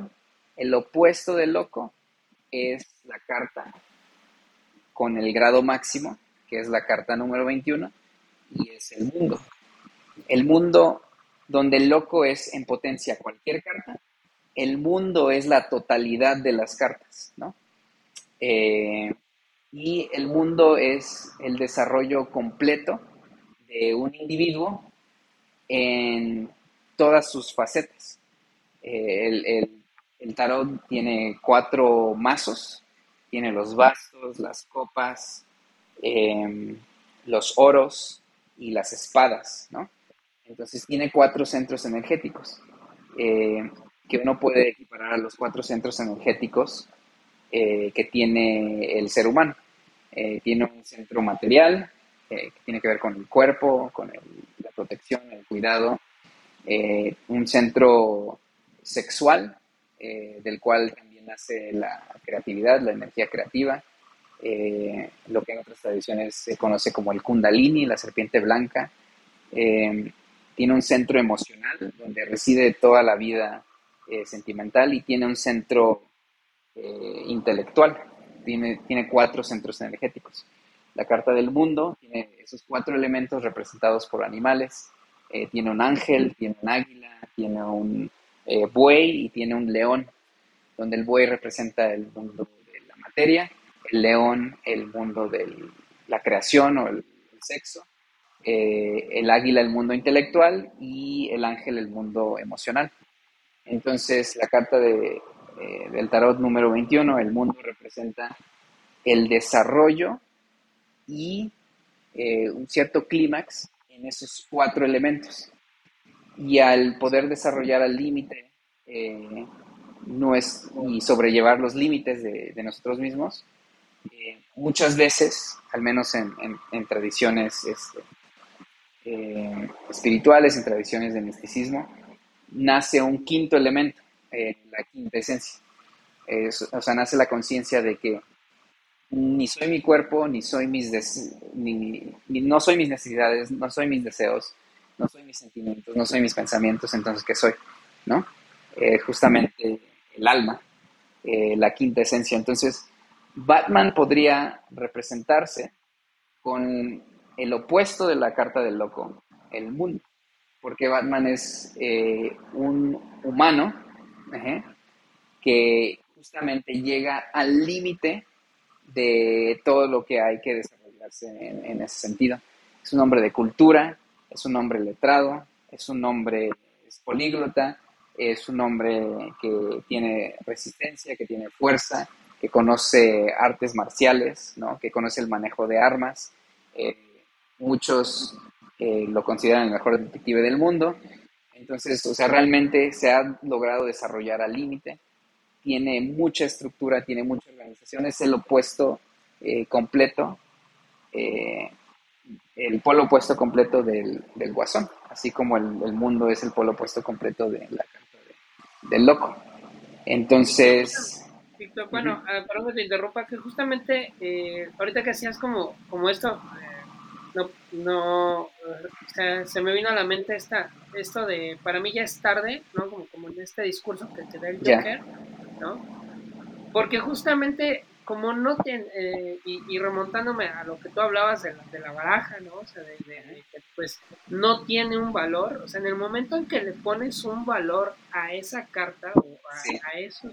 el opuesto del loco es la carta con el grado máximo, que es la carta número 21, y es el mundo. el mundo donde el loco es en potencia cualquier carta, el mundo es la totalidad de las cartas, ¿no? Eh, y el mundo es el desarrollo completo de un individuo en todas sus facetas. Eh, el, tarot tiene cuatro mazos, tiene los bastos, las copas, em, los oros y las espadas, ¿no? Entonces tiene cuatro centros energéticos, eh, que uno puede equiparar a los cuatro centros energéticos eh, que tiene el ser humano. tiene un centro material, que tiene que ver con el cuerpo, con la protección, el cuidado, eh, un centro sexual, eh, del cual también nace la creatividad, la energía creativa, eh, lo que en otras tradiciones se conoce como el kundalini, la serpiente blanca. tiene un centro emocional donde reside toda la vida sentimental y tiene un centro intelectual, tiene, tiene cuatro centros energéticos. La carta del mundo tiene esos cuatro elementos representados por animales, eh, tiene un ángel, tiene un águila, tiene un eh, buey y tiene un león, donde el buey representa el mundo de la materia, el león el mundo de la creación o el, sexo, eh, el águila el mundo intelectual y el ángel el mundo emocional. Entonces la carta de, del tarot número 21, el mundo representa el desarrollo y un cierto clímax en esos cuatro elementos. Y al poder desarrollar al límite eh, y sobrellevar los límites de, nosotros mismos, eh, muchas veces, al menos en, tradiciones este, eh, espirituales, en tradiciones de misticismo, nace un quinto elemento, la quinta esencia. o sea, nace la conciencia de que ni soy mi cuerpo, ni soy mis ni, no soy mis necesidades, no soy mis deseos, no soy mis sentimientos, no soy mis pensamientos, entonces ¿qué soy? ¿No? Eh, justamente el alma, eh, la quinta esencia. Entonces, Batman podría representarse con el opuesto de la carta del loco, el mundo, porque Batman es eh, un humano que justamente llega al límite de todo lo que hay que desarrollarse en, ese sentido. Es un hombre de cultura, es un hombre letrado, es un hombre políglota, es un hombre que tiene resistencia, que tiene fuerza, que conoce artes marciales, ¿no? que conoce el manejo de armas. Eh, muchos eh, lo consideran el mejor detective del mundo. Entonces, o sea, realmente se ha logrado desarrollar al límite tiene mucha estructura, tiene mucha organización, es el opuesto eh, completo, eh, el polo opuesto completo del, guasón, así como el, mundo es el polo opuesto completo de la carta del loco. Entonces... bueno, uh perdón que te interrumpa, que justamente ahorita que hacías como, como esto, no, no o sea, se me vino a la mente esta, esto de, para mí ya es tarde, ¿no? Como, como en este discurso que te da el Joker, ¿no? Porque justamente como no tiene, eh, y, remontándome a lo que tú hablabas de la, baraja, ¿no? O sea, de, que pues no tiene un valor, o sea, en el momento en que le pones un valor a esa carta o a, eso,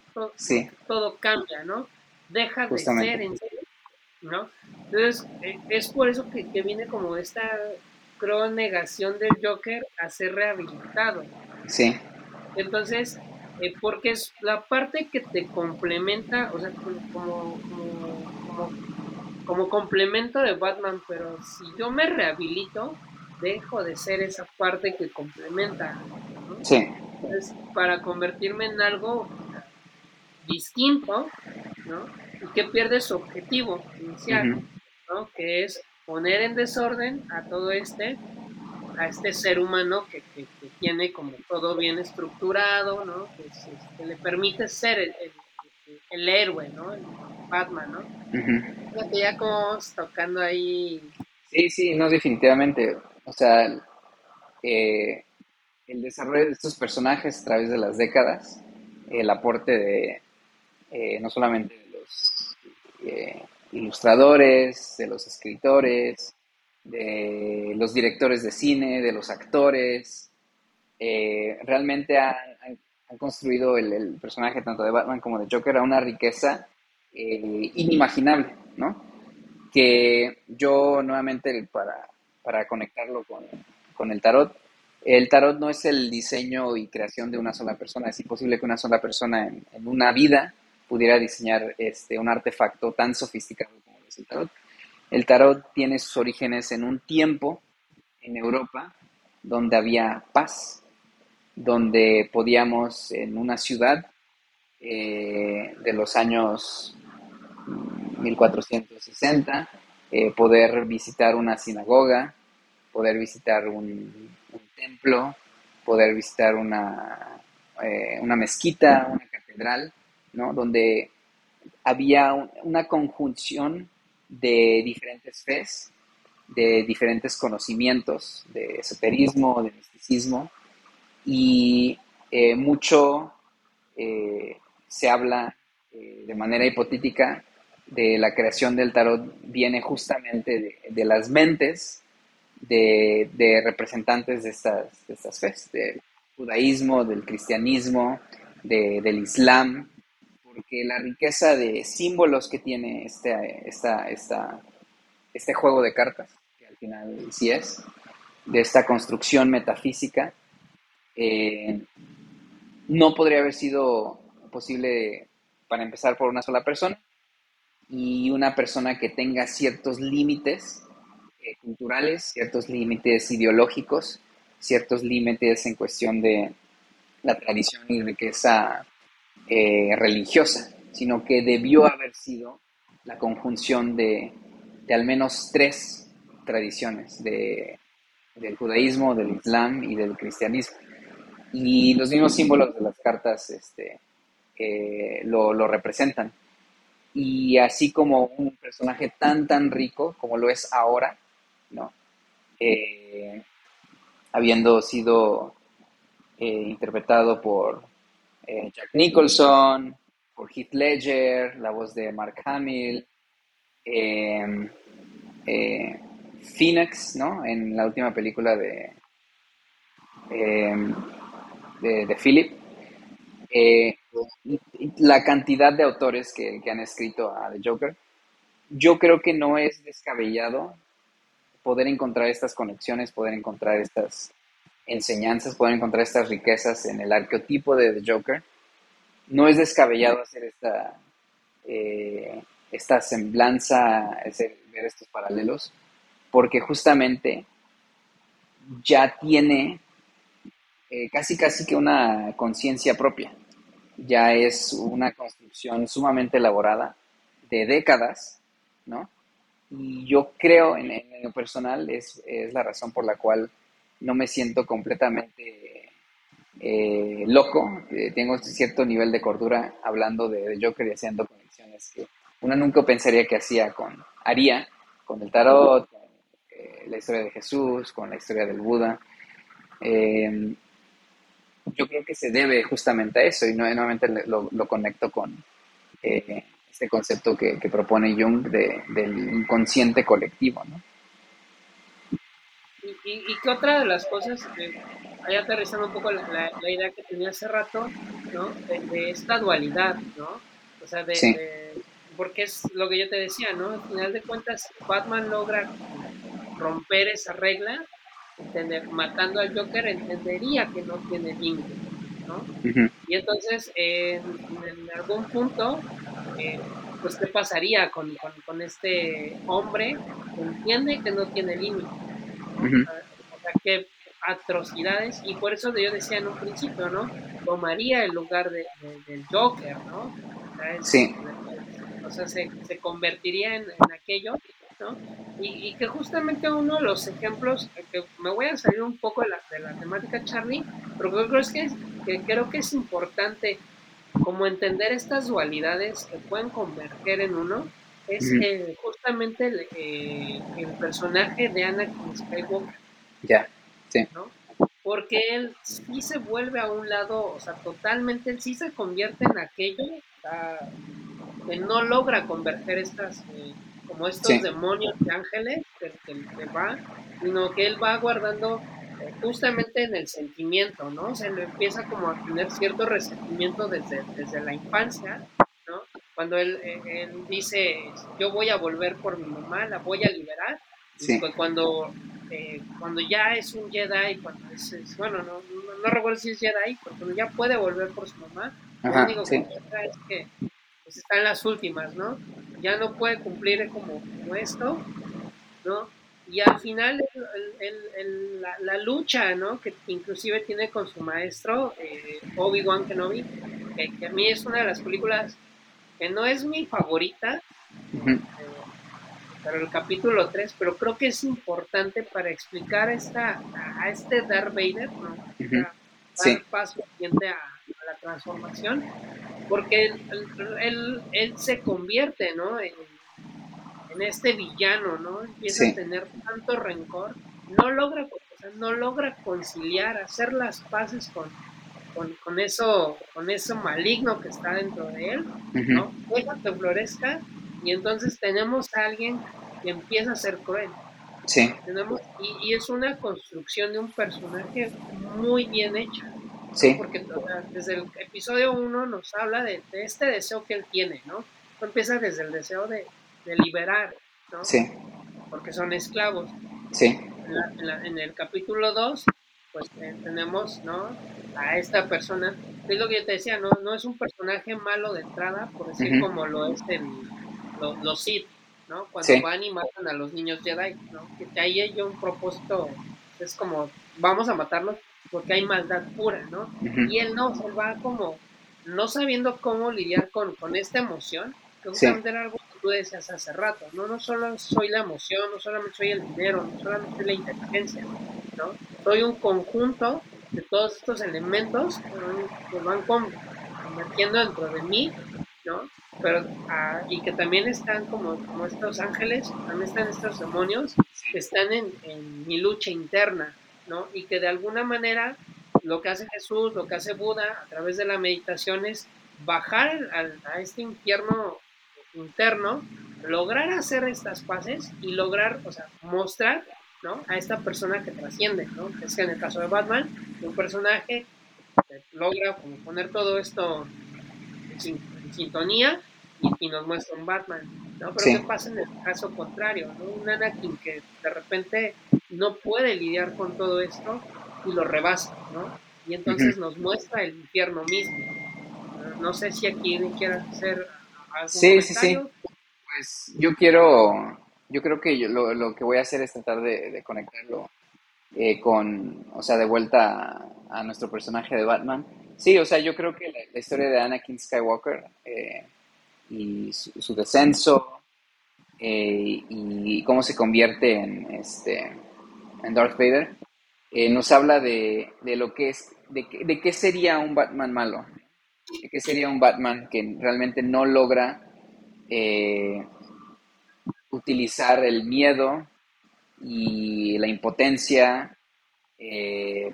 todo, cambia, ¿no? Deja de ser en ¿no? Entonces, e, es por eso que, viene como esta creo negación del Joker a ser rehabilitado. Sí. Entonces, eh, porque es la parte que te complementa, o sea, como, como, como, complemento de Batman, pero si yo me rehabilito, dejo de ser esa parte que complementa. Sí. Entonces, para convertirme en algo distinto, ¿no? Y que pierde su objetivo inicial, ¿no? Que es poner en desorden a todo este a este ser humano que, tiene como todo bien estructurado, ¿no? Que, le permite ser el, héroe, ¿no? El Batman, ¿no? ya como tocando ahí. Sí, sí, no, definitivamente. O sea, eh, el desarrollo de estos personajes a través de las décadas, el aporte de eh, no solamente ilustradores, de los escritores, de los directores de cine, de los actores. Eh, realmente han, construido el, personaje tanto de Batman como de Joker a una riqueza eh, inimaginable, ¿no? Que yo nuevamente, para, para conectarlo con, con el tarot, el tarot no es el diseño y creación de una sola persona. Es imposible que una sola persona en, una vida pudiera diseñar este, un artefacto tan sofisticado como es el tarot. El tarot tiene sus orígenes en un tiempo en Europa donde había paz, donde podíamos en una ciudad eh, de los años 1460 eh, poder visitar una sinagoga, poder visitar un, templo, poder visitar una, eh, una mezquita, una catedral, Donde había una conjunción de diferentes fes, de diferentes conocimientos, de esoterismo, de misticismo, y eh, mucho eh, se habla de manera hipotética de la creación del tarot viene justamente de, las mentes de, representantes de estas, de del judaísmo, del cristianismo, del islam, porque la riqueza de símbolos que tiene este, esta, esta, este juego de cartas, que al final sí es, de esta construcción metafísica, eh, no podría haber sido posible para empezar por una sola persona. Y una persona que tenga ciertos límites eh, culturales, ciertos límites ideológicos, ciertos límites en cuestión de la tradición y riqueza eh, religiosa, sino que debió haber sido la conjunción de, al menos tres tradiciones, de, del judaísmo, del islam y del cristianismo. Y los mismos símbolos de las cartas este, lo, lo representan. Y así como un personaje tan, tan rico como lo es ahora, ¿no? Eh, habiendo sido eh, interpretado por eh, Jack Nicholson, por Heath Ledger, la voz de Mark Hamill, em, Phoenix, ¿no? En la última película de, em, de, Philip. la cantidad de autores que, que han escrito a The Joker, yo creo que no es descabellado poder encontrar estas conexiones, poder encontrar estas enseñanzas, poder encontrar estas riquezas en el arqueotipo de The Joker. No es descabellado hacer esta, eh, esta semblanza, ver estos paralelos, porque justamente ya tiene eh, casi casi que una conciencia propia. Ya es una construcción sumamente elaborada de décadas, ¿no? Y yo creo, en, lo personal, es, la razón por la cual no me siento completamente eh, loco. tengo cierto nivel de cordura hablando de, Joker y haciendo conexiones que uno nunca pensaría que hacía con, haría con el tarot, con eh, la historia de Jesús, con la historia del Buda. Eh, yo creo que se debe justamente a eso y nuevamente lo, conecto con este concepto que, propone Jung de, del inconsciente colectivo. Y, y, que otra de las cosas, eh, ahí aterrizando un poco la, idea que tenía hace rato, ¿no? De, esta dualidad, ¿no? O sea, de, porque es lo que yo te decía, ¿no? Al final de cuentas, Batman logra romper esa regla, entender, matando al Joker, entendería que no tiene límite, ¿no? Y entonces, en algún punto, eh, pues qué pasaría con, este hombre que entiende que no tiene límite. O sea, qué atrocidades, y por eso yo decía en un principio, ¿no? Tomaría el lugar de, del Joker, ¿no? sí. O sea, se, convertiría en, aquello, ¿no? Y, que justamente uno de los ejemplos, que me voy a salir un poco de la, de la temática Charlie, pero creo que, que creo que es importante como entender estas dualidades que pueden converger en uno, es justamente el, eh, el, personaje de Anakin Skywalker. Ya, sí. ¿no? Porque él sí se vuelve a un lado, o sea, totalmente, él sí se convierte en aquello que no logra converger estas, eh, como estos demonios de ángeles, que, va, sino que él va guardando eh, justamente en el sentimiento, ¿no? Se le empieza como a tener cierto resentimiento desde, desde la infancia. Cuando él, eh, él dice, yo voy a volver por mi mamá, la voy a liberar, sí. cuando eh, cuando ya es un Jedi, cuando es, bueno, no, no, recuerdo si es Jedi, pero cuando ya puede volver por su mamá, lo único que es que pues, está en las últimas, ¿no? Ya no puede cumplir como, esto, ¿no? Y al final el, el, la, lucha, ¿no? Que inclusive tiene con su maestro, eh, Obi-Wan Kenobi, que, a mí es una de las películas que no es mi favorita, pero el capítulo 3, pero creo que es importante para explicar esta, a este Darth Vader, ¿no? Dar paso siguiente a, la transformación, porque él, él, se convierte, ¿no? En, este villano, ¿no? Empieza a tener tanto rencor, no logra, no logra conciliar, hacer las paces con, con, eso, con eso maligno que está dentro de él, ¿no? Deja que florezca y entonces tenemos a alguien que empieza a ser cruel. Sí. Tenemos, y, es una construcción de un personaje muy bien hecha. Sí. Porque desde el episodio 1 nos habla de, este deseo que él tiene, ¿no? Empieza desde el deseo de, liberar, ¿no? Sí. Porque son esclavos. Sí. En, el capítulo 2, pues eh, tenemos, ¿no? A esta persona, es lo que yo te decía, no, no es un personaje malo de entrada, por decir como lo es el, los Sith, ¿no? Cuando van y matan a los niños Jedi, ¿no? Que ahí hay un propósito, es como, vamos a matarlos porque hay maldad pura, ¿no? Y él no, se va como, no sabiendo cómo lidiar con, con esta emoción, que sí. algo que tú decías hace rato, ¿no? No solo soy la emoción, no solamente soy el dinero, no solamente soy la inteligencia, ¿no? Soy un conjunto de todos estos elementos que van convirtiendo dentro de mí, ¿no? pero ah, y que también están como, estos ángeles, también están estos demonios que están en, en, mi lucha interna, ¿no? Y que de alguna manera lo que hace Jesús, lo que hace Buda a través de la meditación es bajar a este infierno interno, lograr hacer estas paces y lograr, o sea, mostrar, ¿no? A esta persona que trasciende, ¿no? Es que en el caso de Batman, un personaje que logra como poner todo esto sintonía y, nos muestra un Batman, ¿no? Pero ¿qué pasa en el caso contrario? ¿no? Un Anakin que de repente no puede lidiar con todo esto y lo rebasa, ¿no? Y entonces nos muestra el infierno mismo. No sé si aquí quieras hacer. Sí, sí, sí. Pues yo quiero, yo creo que yo, lo, lo, que voy a hacer es tratar de, de conectarlo eh, con, o sea, de vuelta a, nuestro personaje de Batman. Sí, o sea, yo creo que la, historia de Anakin Skywalker eh, y su, descenso eh, y cómo se convierte en, este, en Darth Vader nos habla de, de, lo que es, de, de qué sería un Batman malo, de qué sería un Batman que realmente no logra utilizar el miedo y la impotencia eh,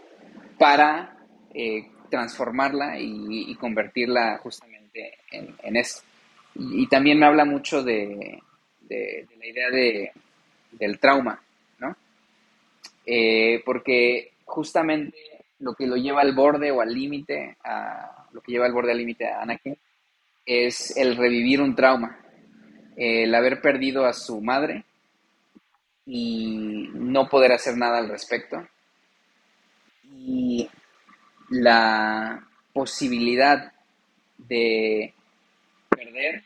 para eh, transformarla y, convertirla justamente en, esto. Y, también me habla mucho de, la idea de, del trauma, ¿no? Eh, porque justamente lo que lo lleva al borde o al límite, lo que lleva al borde al límite a Anakin, es el revivir un trauma, el haber perdido a su madre y no poder hacer nada al respecto. Y la posibilidad de perder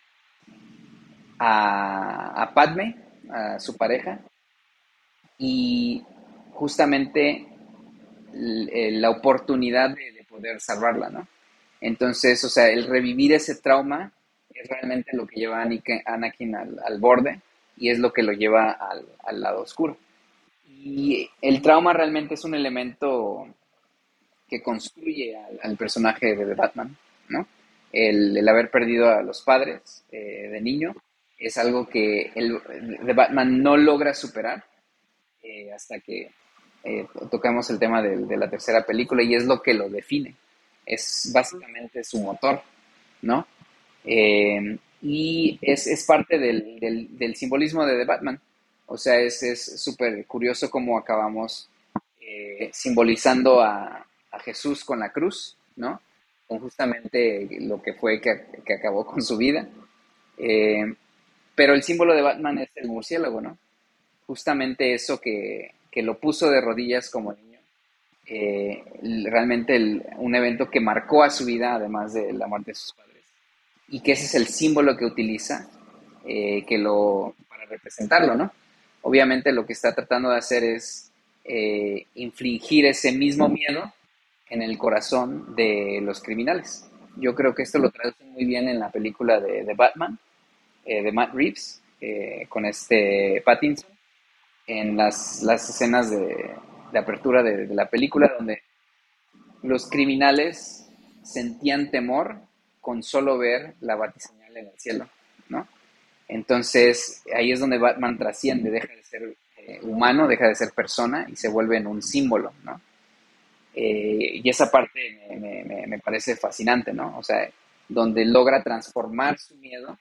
a, Padme, a su pareja, y justamente la oportunidad de, poder salvarla, ¿no? Entonces, o sea, el revivir ese trauma es realmente lo que lleva a Anakin al borde y es lo que lo lleva al, lado oscuro. Y el trauma realmente es un elemento que construye al, personaje de Batman, ¿no? El, haber perdido a los padres eh, de niño es algo que el, Batman no logra superar eh, hasta que eh, tocamos el tema de, la tercera película y es lo que lo define. Es básicamente su motor, ¿no? Y es, parte del, simbolismo de Batman. O sea, es súper curioso cómo acabamos eh, simbolizando a, Jesús con la cruz, ¿no? Con justamente lo que fue que, acabó con su vida. Eh, pero el símbolo de Batman es el murciélago, ¿no? Justamente eso que, lo puso de rodillas como niño. Eh, realmente un evento que marcó a su vida, además de la muerte de sus padres. Y que ese es el símbolo que utiliza que lo, para representarlo, ¿no? Obviamente lo que está tratando de hacer es eh, infligir ese mismo miedo en el corazón de los criminales. Yo creo que esto lo traduce muy bien en la película de, Batman, eh, de Matt Reeves, eh, con este Pattinson, en las, las escenas de, apertura de, de, la película, donde los criminales sentían temor con solo ver la batiseñal en el cielo, ¿no? Entonces, ahí es donde Batman trasciende, deja de ser eh, humano, deja de ser persona y se vuelve en un símbolo, ¿no? Eh, y esa parte me, parece fascinante, ¿no? O sea, donde logra transformar su miedo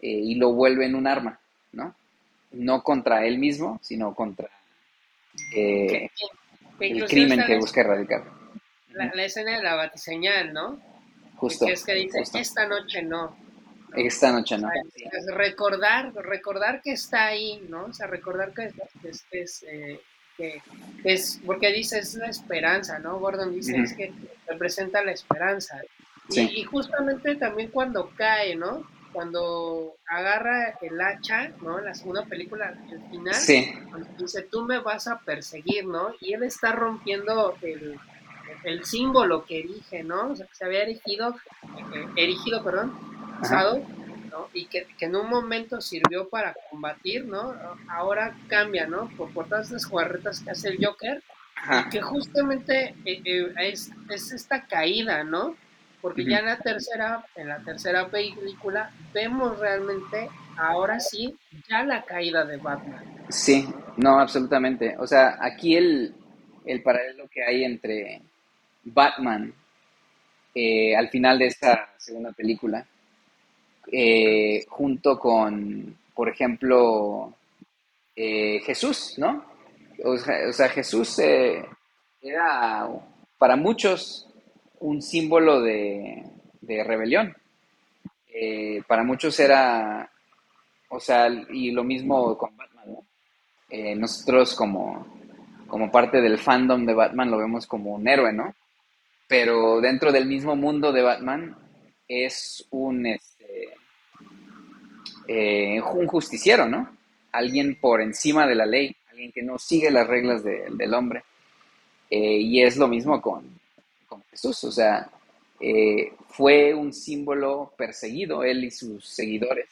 eh, y lo vuelve en un arma, ¿no? No contra él mismo, sino contra el crimen que busca erradicar. La, escena de la batiseñal, ¿no? Justo. Que es que dice, esta noche no, esta noche no. recordar, recordar que está ahí, ¿no? O sea, recordar que es, eh, que, es porque dice es la esperanza, ¿no? Gordon dice es que representa la esperanza. Y, justamente también cuando cae, ¿no? Cuando agarra el hacha, ¿no? En la segunda película, el final, dice, tú me vas a perseguir, ¿no? Y él está rompiendo el, el símbolo que erige, ¿no? O sea, que se había erigido, eh, erigido, perdón, ¿no? Y que, en un momento sirvió para combatir, ¿no? Ahora cambia, ¿no? Por, por todas las jugarretas que hace el Joker, que justamente eh, eh, es, es, esta caída, ¿no? Porque ya en la tercera, en la tercera película, vemos realmente, ahora sí, ya la caída de Batman. Sí, no, absolutamente. O sea, aquí el, el paralelo que hay entre Batman eh, al final de esta segunda película eh, junto con, por ejemplo, eh, Jesús, ¿no? O sea, Jesús eh, era para muchos un símbolo de, rebelión. para muchos era, o sea, y lo mismo con Batman, ¿no? nosotros como, como parte del fandom de Batman lo vemos como un héroe, ¿no? Pero dentro del mismo mundo de Batman es un, eh, un justiciero, ¿no? Alguien por encima de la ley, alguien que no sigue las reglas del hombre. Eh, y es lo mismo con, Jesús, o sea, eh, fue un símbolo perseguido, él y sus seguidores.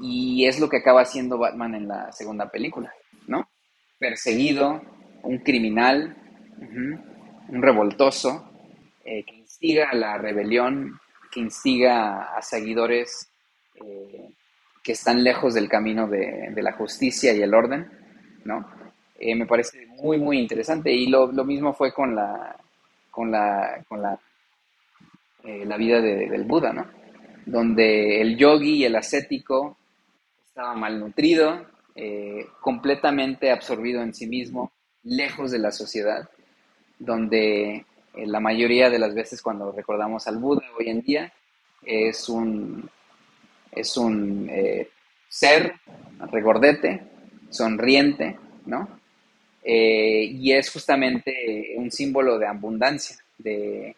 Y es lo que acaba haciendo Batman en la segunda película, ¿no? Perseguido, un criminal, un revoltoso, que instiga a la rebelión, que instiga a seguidores que están lejos del camino de, la justicia y el orden, ¿no? Eh, me parece muy, muy interesante. Y lo, mismo fue con la, con la, con la, eh, la vida del Buda, ¿no? Donde el yogi y el ascético estaba malnutrido, eh, completamente absorbido en sí mismo, lejos de la sociedad, donde la mayoría de las veces cuando recordamos al Buda hoy en día es un es un eh, ser regordete, sonriente, ¿no? Eh, y es justamente un símbolo de abundancia, de,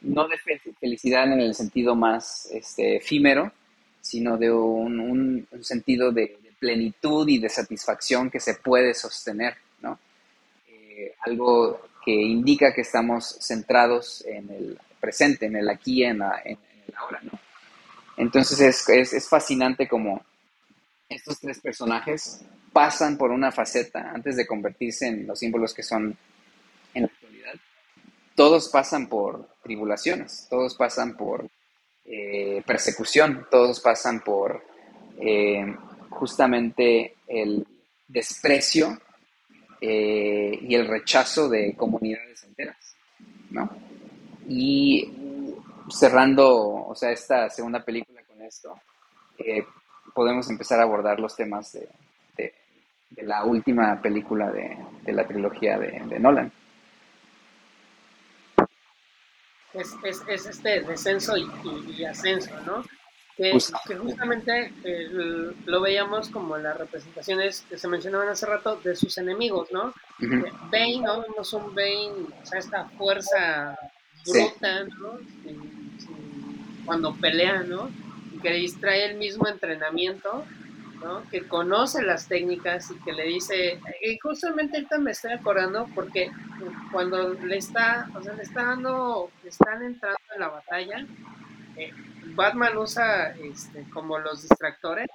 no de felicidad en el sentido más este, efímero, sino de un, sentido de, plenitud y de satisfacción que se puede sostener, ¿no? Eh, algo que indica que estamos centrados en el presente, en el aquí, en, en el ahora, ¿no? Entonces es, es, fascinante como estos tres personajes pasan por una faceta antes de convertirse en los símbolos que son en la actualidad. Todos pasan por tribulaciones, todos pasan por eh, persecución, todos pasan por eh, justamente el desprecio eh, y el rechazo de comunidades enteras, ¿no? Y cerrando, o sea, esta segunda película con esto, eh, podemos empezar a abordar los temas de, la última película de, la trilogía de, Nolan. Es, este descenso y, ascenso, ¿no? Que, justamente lo veíamos como las representaciones que se mencionaban hace rato de sus enemigos, ¿no? Bane, ¿no? Vemos un Bane, o sea, esta fuerza bruta, ¿no? cuando pelea, ¿no? Y que le distrae el mismo entrenamiento, ¿no? Que conoce las técnicas y que le dice, y justamente ahorita me estoy acordando porque cuando le está, o sea, le está dando, están entrando en la batalla, eh, Batman usa este, como los distractores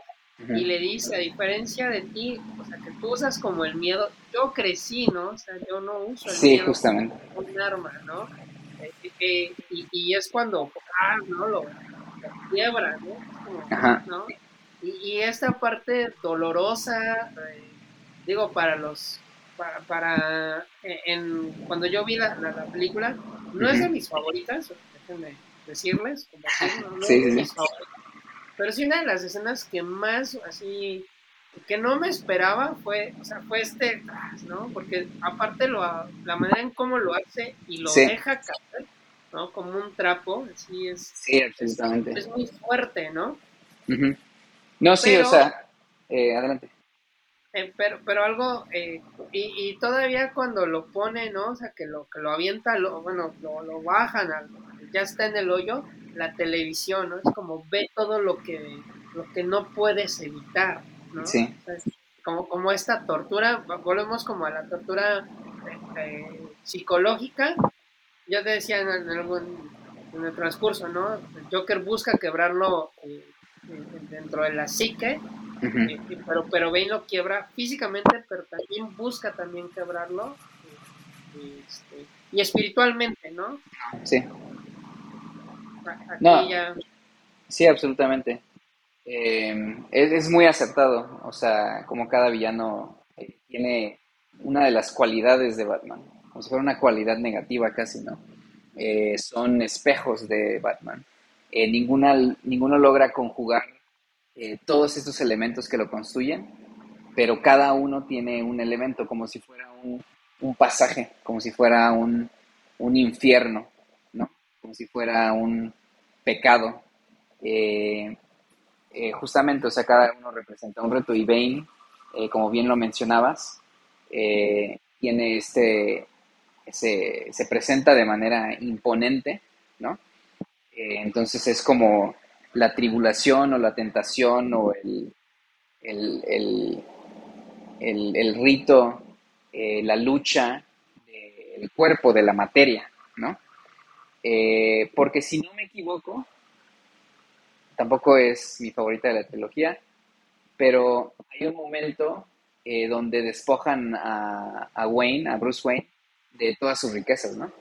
y le dice, a diferencia de ti, o sea, que tú usas como el miedo, yo crecí, ¿no? O sea, yo no uso el sí, justamente. como un arma, ¿no? Eh, y, y, es cuando, ah, ¿no? Lo, quiebra, ¿no? ¿no? Y, esta parte dolorosa, eh, digo, para los, para, para eh, en, cuando yo vi la, la, película, no es de mis favoritas, déjenme decirles, como no, sí, sí, pero sí una de las escenas que más así que no me esperaba fue, o sea, fue este, ¿no? Porque aparte lo, la manera en cómo lo hace y lo deja caer, ¿no? Como un trapo, así es. Sí, absolutamente. Es, muy fuerte, ¿no? No, sí, o sea, eh, adelante. Eh, pero, pero algo, eh, y, y, todavía cuando lo pone, ¿no? O sea, que lo, que lo avienta, lo, bueno, lo, lo bajan, ya está en el hoyo, la televisión, ¿no? Es como ve todo lo que, lo que no puedes evitar, ¿no? Sí. como, como esta tortura, volvemos como a la tortura eh, psicológica. Ya te decía en, algún, en el transcurso, ¿no? El Joker busca quebrarlo eh, dentro de la psique, eh, pero, pero Bane lo quiebra físicamente, pero también busca también quebrarlo este, y espiritualmente, ¿no? Sí. No, sí, absolutamente. Eh, es, muy acertado, o sea, como cada villano eh, tiene una de las cualidades de Batman, como si fuera una cualidad negativa casi, ¿no? Eh, son espejos de Batman. ninguna, ninguno logra conjugar todos estos elementos que lo construyen, pero cada uno tiene un elemento, como si fuera un, un pasaje, como si fuera un, un, infierno, ¿no? Como si fuera un pecado. Eh, justamente, o sea, cada uno representa un reto y Bane, eh, como bien lo mencionabas, eh, tiene este, se, se, presenta de manera imponente, ¿no? entonces es como la tribulación o la tentación o el, el, el, el, rito, la lucha del cuerpo, de la materia, ¿no? Porque si no me equivoco, tampoco es mi favorita de la trilogía, pero hay un momento eh, donde despojan a, Wayne, a Bruce Wayne, de todas sus riquezas, ¿no?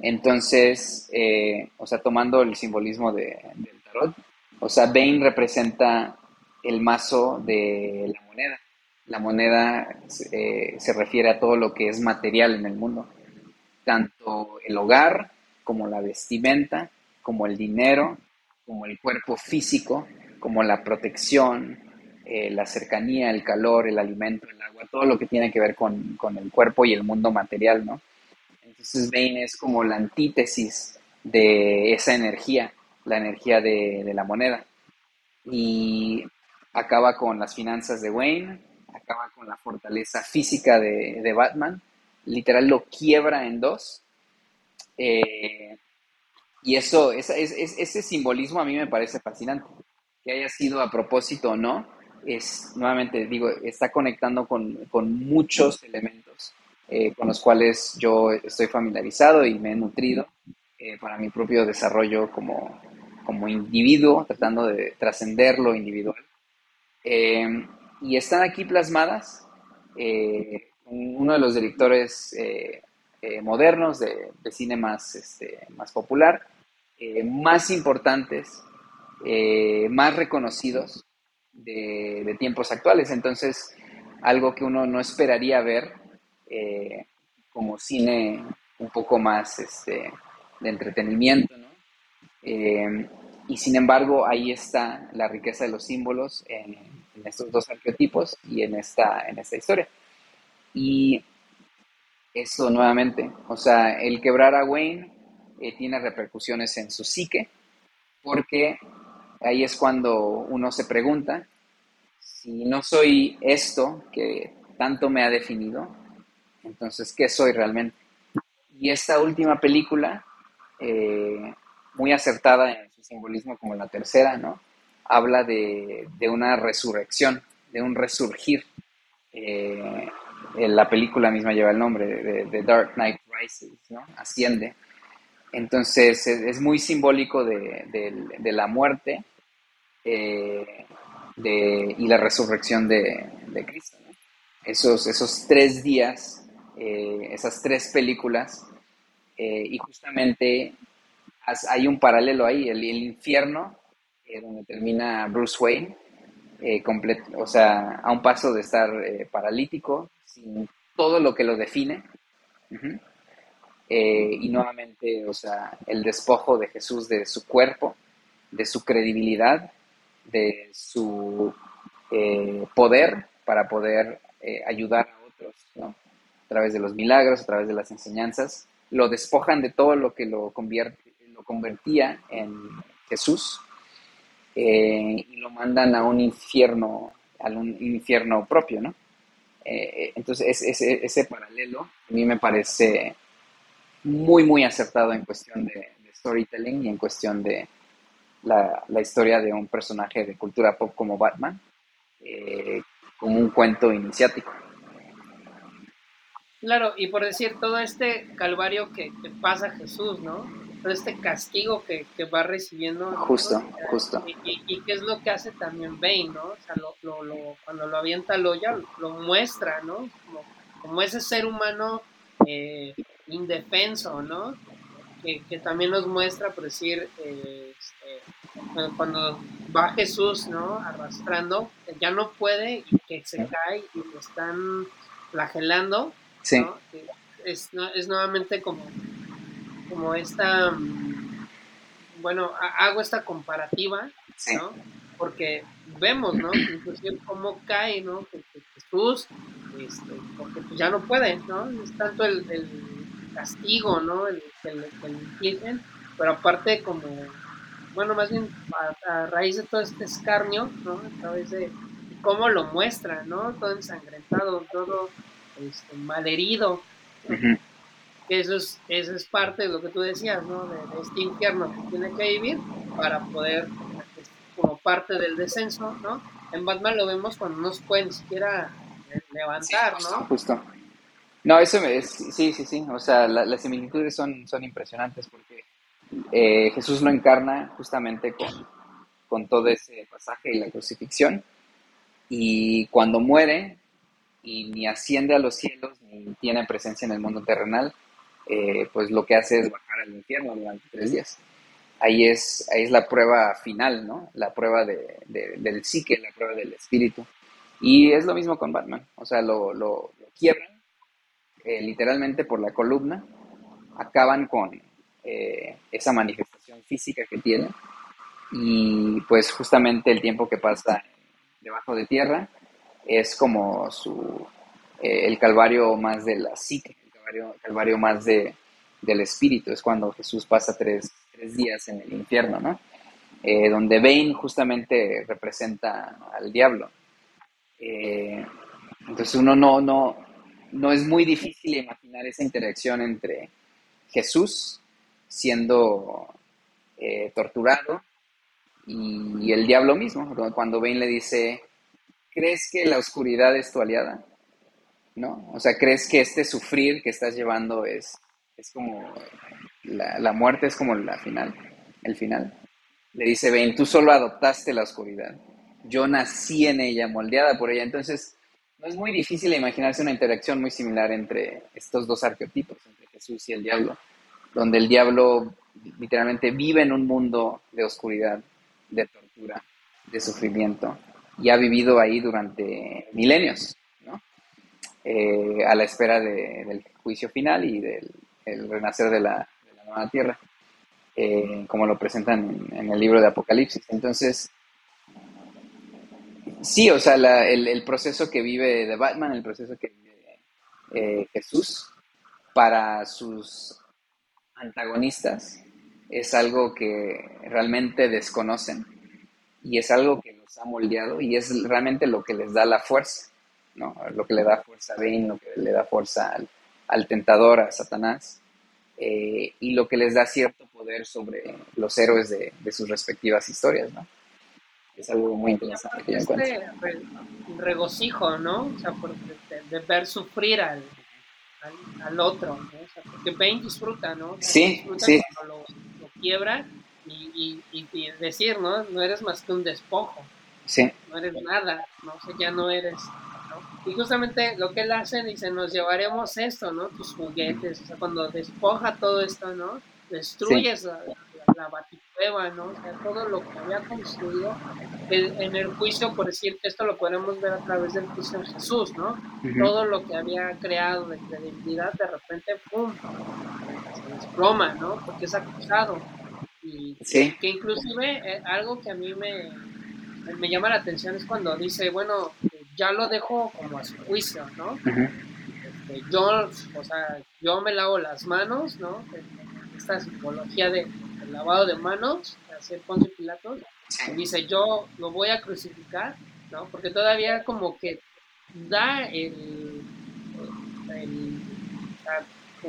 Entonces, eh, o sea, tomando el simbolismo de, del tarot, o sea, Bane representa el mazo de la moneda. La moneda eh, se refiere a todo lo que es material en el mundo, tanto el hogar como la vestimenta, como el dinero, como el cuerpo físico, como la protección, eh, la cercanía, el calor, el alimento, el agua, todo lo que tiene que ver con, el cuerpo y el mundo material, ¿no? Entonces Bane es como la antítesis de esa energía, la energía de, la moneda. Y acaba con las finanzas de Wayne, acaba con la fortaleza física de, Batman, literal lo quiebra en dos. Eh, y eso, ese simbolismo a mí me parece fascinante. Que haya sido a propósito o no, es, nuevamente digo, está conectando con, muchos elementos eh, con los cuales yo estoy familiarizado y me he nutrido eh, para mi propio desarrollo como, como individuo, tratando de trascender lo individual. Eh, y están aquí plasmadas. uno de los directores modernos de, cine más, este, más popular, eh, más importantes, eh, más reconocidos de, tiempos actuales. Entonces, algo que uno no esperaría ver eh, como cine un poco más este, de entretenimiento, y sin embargo, ahí está la riqueza de los símbolos en, estos dos arqueotipos y en esta, en esta historia. Y eso nuevamente, o sea, el quebrar a Wayne eh, tiene repercusiones en su psique, porque ahí es cuando uno se pregunta, si no soy esto que tanto me ha definido, entonces, ¿qué soy realmente? Y esta última película, eh, muy acertada en su simbolismo como la tercera, ¿no? Habla de, una resurrección, de un resurgir. Eh, la película misma lleva el nombre de, de Dark Knight Rises, ¿no? Asciende. Entonces es, muy simbólico de, la muerte eh, y la resurrección de, Cristo. Esos, esos tres días, eh, esas tres películas, eh, y justamente hay un paralelo ahí, el, infierno, donde termina Bruce Wayne, o sea, a un paso de estar paralítico, sin todo lo que lo define. Eh, y nuevamente, o sea, el despojo de Jesús de su cuerpo, de su credibilidad, de su eh, poder para poder eh, ayudar a otros, ¿no? A través de los milagros, a través de las enseñanzas, lo despojan de todo lo que lo, convierte, lo convertía en Jesús y lo mandan a un infierno, a un infierno propio, ¿no? entonces, ese, ese paralelo a mí me parece muy, muy acertado en cuestión de, storytelling y en cuestión de la, historia de un personaje de cultura pop como Batman, eh, como un cuento iniciático. Claro, y por decir, todo este calvario que, pasa Jesús, ¿no? Todo este castigo que, va recibiendo. Justo, justo. Y, qué es lo que hace también Bane, ¿no? O sea, lo, lo, cuando lo avienta al olla, lo muestra, ¿no? Como, como ese ser humano eh, indefenso, ¿no? Que, también nos muestra, por decir, eh, este, cuando va Jesús, ¿no? Arrastrando, ya no puede y que se cae y lo están flagelando, sí. Es, es, nuevamente como, como esta, mm, bueno, hago esta comparativa, ¿no? Porque vemos, ¿no? Inclusive cómo cae, ¿no? Jesús, este, porque pues ya no puede, ¿no? Es tanto el castigo, ¿no? El, que le pero aparte como, bueno, más bien a, raíz de todo este escarnio, ¿no? A través de cómo lo muestra, ¿no? Todo ensangrentado, todo este, malherido. Eso es, eso es parte de lo que tú decías, ¿no? De, este infierno que tiene que vivir para poder, como parte del descenso, ¿no? En Batman lo vemos cuando no se puede ni siquiera levantar, ¿no? Justo. No, eso es, sí, sí, sí. O sea, las similitudes son, son impresionantes porque eh, Jesús lo encarna justamente con, con todo ese pasaje y la crucifixión. Y cuando muere y ni asciende a los cielos ni tiene presencia en el mundo terrenal, eh, pues lo que hace es bajar al infierno durante tres días. Ahí es, ahí es la prueba final, ¿no? La prueba de, del psique, la prueba del espíritu. Y es lo mismo con Batman. O sea, lo, lo, lo quiebran eh, literalmente por la columna, acaban con eh, esa manifestación física que tiene y pues justamente el tiempo que pasa debajo de tierra es como su, el calvario más de la psique, el calvario, más de, del espíritu, es cuando Jesús pasa tres, tres días en el infierno, ¿no? donde Bane justamente representa al diablo. entonces uno no, no, no es muy difícil imaginar esa interacción entre Jesús siendo eh, torturado y el diablo mismo, cuando Ben le dice, ¿crees que la oscuridad es tu aliada? ¿No? O sea, ¿crees que este sufrir que estás llevando es, es como, la, muerte es como la final, el final? Le dice Ben, tú solo adoptaste la oscuridad, yo nací en ella, moldeada por ella, entonces no es muy difícil imaginarse una interacción muy similar entre estos dos arquetipos, entre Jesús y el diablo, donde el diablo literalmente vive en un mundo de oscuridad, de tortura, de sufrimiento, y ha vivido ahí durante milenios. Eh, a la espera del juicio final y del renacer de la, nueva tierra, eh, como lo presentan en, el libro de Apocalipsis. Entonces, Sí, o sea, el, proceso que vive de Batman, el proceso que vive eh, Jesús para sus antagonistas es algo que realmente desconocen y es algo que los ha moldeado y es realmente lo que les da la fuerza, ¿no? Lo que le da fuerza a Bane, lo que le da fuerza al, tentador, a Satanás, eh, y lo que les da cierto poder sobre los héroes de, de sus respectivas historias, ¿no? es algo muy interesante que este regocijo, ¿no? O sea, de, ver sufrir al, al, otro, ¿no? O sea, porque Bane disfruta, ¿no? sí, sí. Cuando lo, quiebra y, y, y, decir, ¿no? No eres más que un despojo. Sí. No eres nada, ¿no? O sea, ya no eres... Y justamente lo que él hace, dice, nos llevaremos esto, ¿no? Tus juguetes, o sea, cuando despoja todo esto, ¿no? Destruyes la, la, ¿no? O sea, todo lo que había construido en el juicio, por decir, esto lo podemos ver a través del juicio de Jesús, ¿no? Todo lo que había creado de credibilidad, de repente, ¡pum! se desploma, ¿no? Porque es acusado. Y que inclusive eh, algo que a mí me, me llama la atención es cuando dice, bueno, ya lo dejo como a su juicio, ¿no? Este, yo, o sea, yo me lavo las manos, ¿no? Esta psicología de lavado de manos, hacer Ponce Pilatos, y dice, yo lo voy a crucificar, ¿no? Porque todavía como que da el,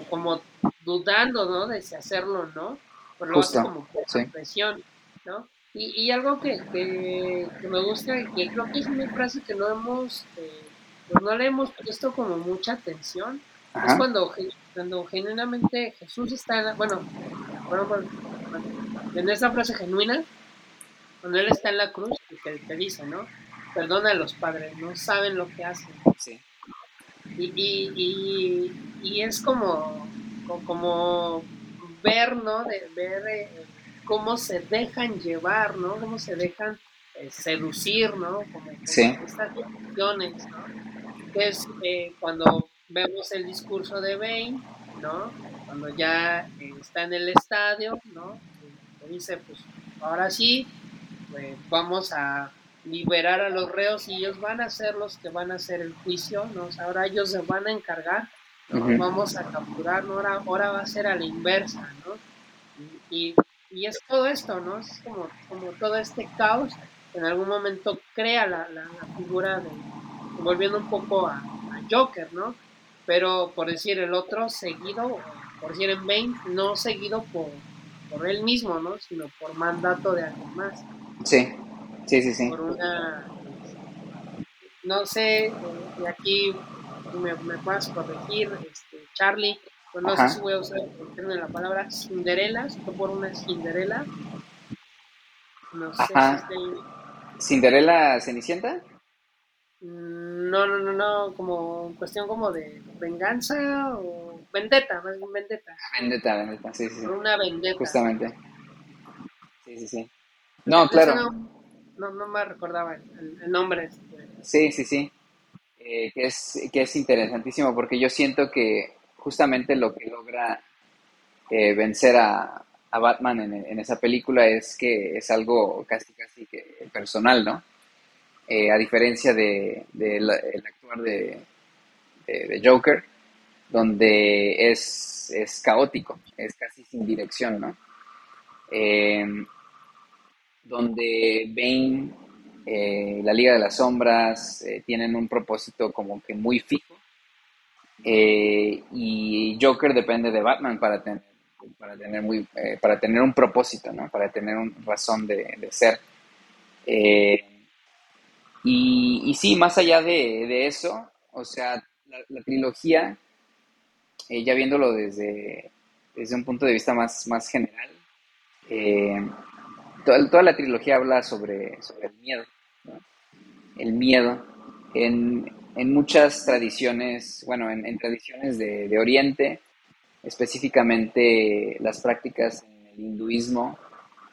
como dudando, ¿no? De si hacerlo o no, pero lo hace como por presión, ¿no? Y, y algo que, que, me gusta, y que creo que es una frase que no hemos, eh, pues no le hemos puesto como mucha atención, es cuando, cuando genuinamente Jesús está, bueno, bueno, pues, en esa frase genuina, cuando Él está en la cruz, que te dice, ¿no? Perdona a los padres, no saben lo que hacen. Sí. Y, y, y, es como, como ver, ¿no? De, ver eh, cómo se dejan llevar, ¿no? Cómo se dejan eh, seducir, ¿no? Como, sí. estas emociones, ¿no? Que es eh, cuando vemos el discurso de Bane, ¿no? Cuando ya está en el estadio, ¿no? dice, pues ahora sí, pues, vamos a liberar a los reos y ellos van a ser los que van a hacer el juicio, ¿no? ahora ellos se van a encargar, vamos a capturar, ¿no? ahora, ahora va a ser a la inversa, ¿no? Y, y, es todo esto, ¿no? Es como, como todo este caos que en algún momento crea la, la, figura de, volviendo un poco a, a, Joker, ¿no? Pero por decir el otro seguido, por decir en Bane, no seguido por, por él mismo, ¿no? Sino por mandato de alguien más. Sí, sí, sí, sí. Por una, no sé, eh, y aquí me, me puedas corregir, este, Charlie, pues no sé si voy a usar el la palabra Cinderella, si fue por una Cinderella. No sé si ¿Cinderella Cenicienta? Mm, no, no, no, no, como cuestión como de venganza o vendetta, más bien vendetta. Vendetta, vendetta, sí, sí. sí. Una vendetta. Justamente. Sí, sí, sí. No, claro. No, no, me recordaba el, nombre. Este. Sí, sí, sí. Eh, que, es, que es interesantísimo porque yo siento que justamente lo que logra eh, vencer a, a Batman en, en, esa película es que es algo casi, casi que personal, ¿no? Eh, a diferencia de, de el actuar de, de Joker, donde es, es caótico, es casi sin dirección, ¿no? Eh, donde Bane, eh, la Liga de las Sombras, eh, tienen un propósito como que muy fijo. Y Joker depende de Batman para tener, para tener, muy, para tener un propósito, ¿no? Para tener una razón de, ser. Y, sí, más allá de, eso, o sea, la trilogía eh, ya viéndolo desde, desde un punto de vista más, más general, eh, toda, la trilogía habla sobre, sobre el miedo. El miedo. En, en, muchas tradiciones, bueno, en, tradiciones de, Oriente, específicamente las prácticas en el hinduismo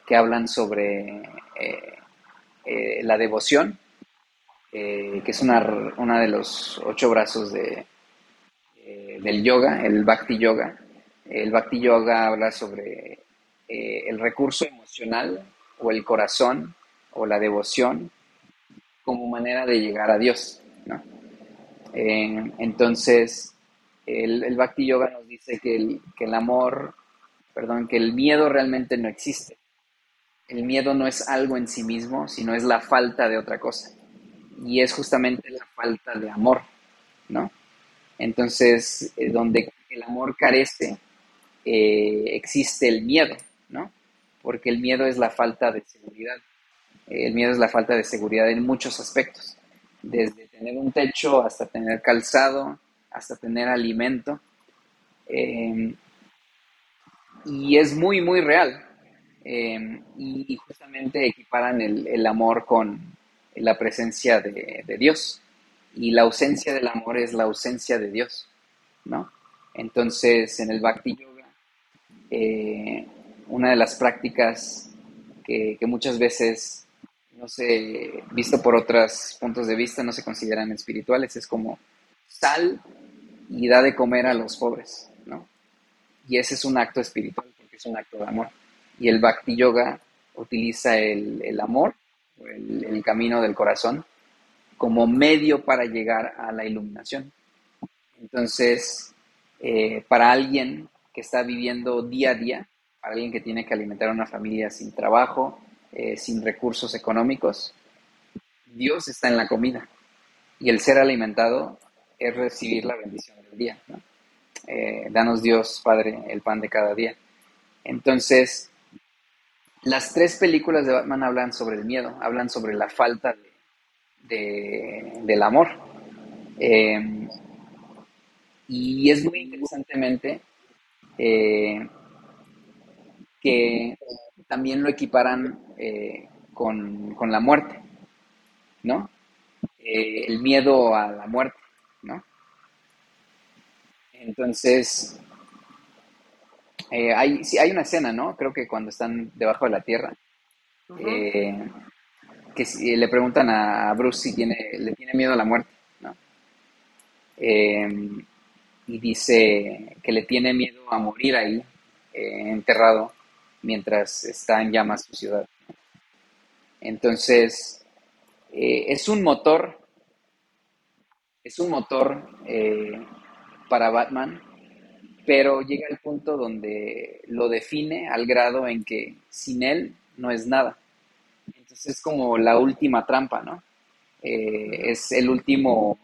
que hablan sobre eh, la devoción, que es una, una de los ocho brazos de, del yoga, el Bhakti Yoga. El Bhakti Yoga habla sobre eh, el recurso emocional o el corazón o la devoción como manera de llegar a Dios, ¿no? Eh, entonces, el, el, Bhakti Yoga nos dice que el, que el amor, perdón, que el miedo realmente no existe. El miedo no es algo en sí mismo, sino es la falta de otra cosa. Y es justamente la falta de amor, ¿no? Entonces, eh, donde el amor carece, eh, existe el miedo, ¿no? Porque el miedo es la falta de seguridad. El miedo es la falta de seguridad en muchos aspectos, desde tener un techo hasta tener calzado, hasta tener alimento. Em, y es muy, muy real. Em, y, justamente equiparan el, amor con la presencia de, Dios. Y la ausencia del amor es la ausencia de Dios, ¿no? Entonces, en el Bhakti Yoga, eh, una de las prácticas que, que muchas veces no sé, visto por otros puntos de vista, no se consideran espirituales. Es como sal y da de comer a los pobres, ¿no? Y ese es un acto espiritual porque es un acto de amor. Y el Bhakti Yoga utiliza el, amor, el, el, camino del corazón, como medio para llegar a la iluminación. Entonces, eh, para alguien que está viviendo día a día, para alguien que tiene que alimentar a una familia sin trabajo, eh, sin recursos económicos, Dios está en la comida y el ser alimentado es recibir la bendición del día. Eh, danos Dios, Padre, el pan de cada día. Entonces, las tres películas de Batman hablan sobre el miedo, hablan sobre la falta de, del amor. Em, y es muy interesantemente eh, que también lo equiparan eh, con, la muerte, ¿no? Eh, el miedo a la muerte, ¿no? Entonces, eh, hay, sí, hay una escena, ¿no? Creo que cuando están debajo de la tierra, que si, le preguntan a Bruce si tiene, le tiene miedo a la muerte, ¿no? y dice que le tiene miedo a morir ahí, enterrado, mientras está en llamas su ciudad. Entonces, eh, es un motor, es un motor eh, para Batman, pero llega el punto donde lo define al grado en que sin él no es nada. Entonces es como la última trampa, ¿no? Eh, es el último,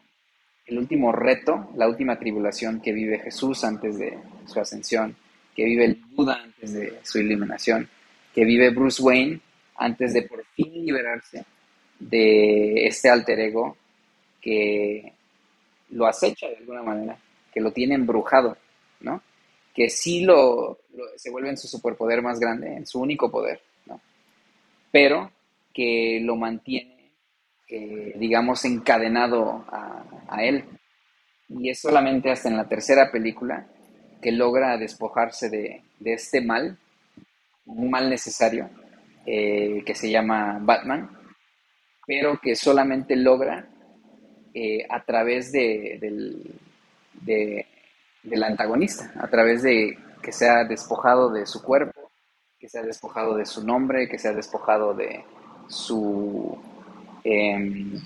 el último reto, la última tribulación que vive Jesús antes de su ascensión que vive el Buda antes de su iluminación, que vive Bruce Wayne antes de por fin liberarse de este alter ego que lo acecha de alguna manera, que lo tiene embrujado, ¿no? Que sí lo, se vuelve en su superpoder más grande, en su único poder, ¿no? Pero que lo mantiene, eh, digamos, encadenado a, a él. Y es solamente hasta en la tercera película que logra despojarse de, este mal, un mal necesario, eh, que se llama Batman, pero que solamente logra eh, a través de, del, del antagonista, a través de que sea despojado de su cuerpo, que sea despojado de su nombre, que sea despojado de su... Em,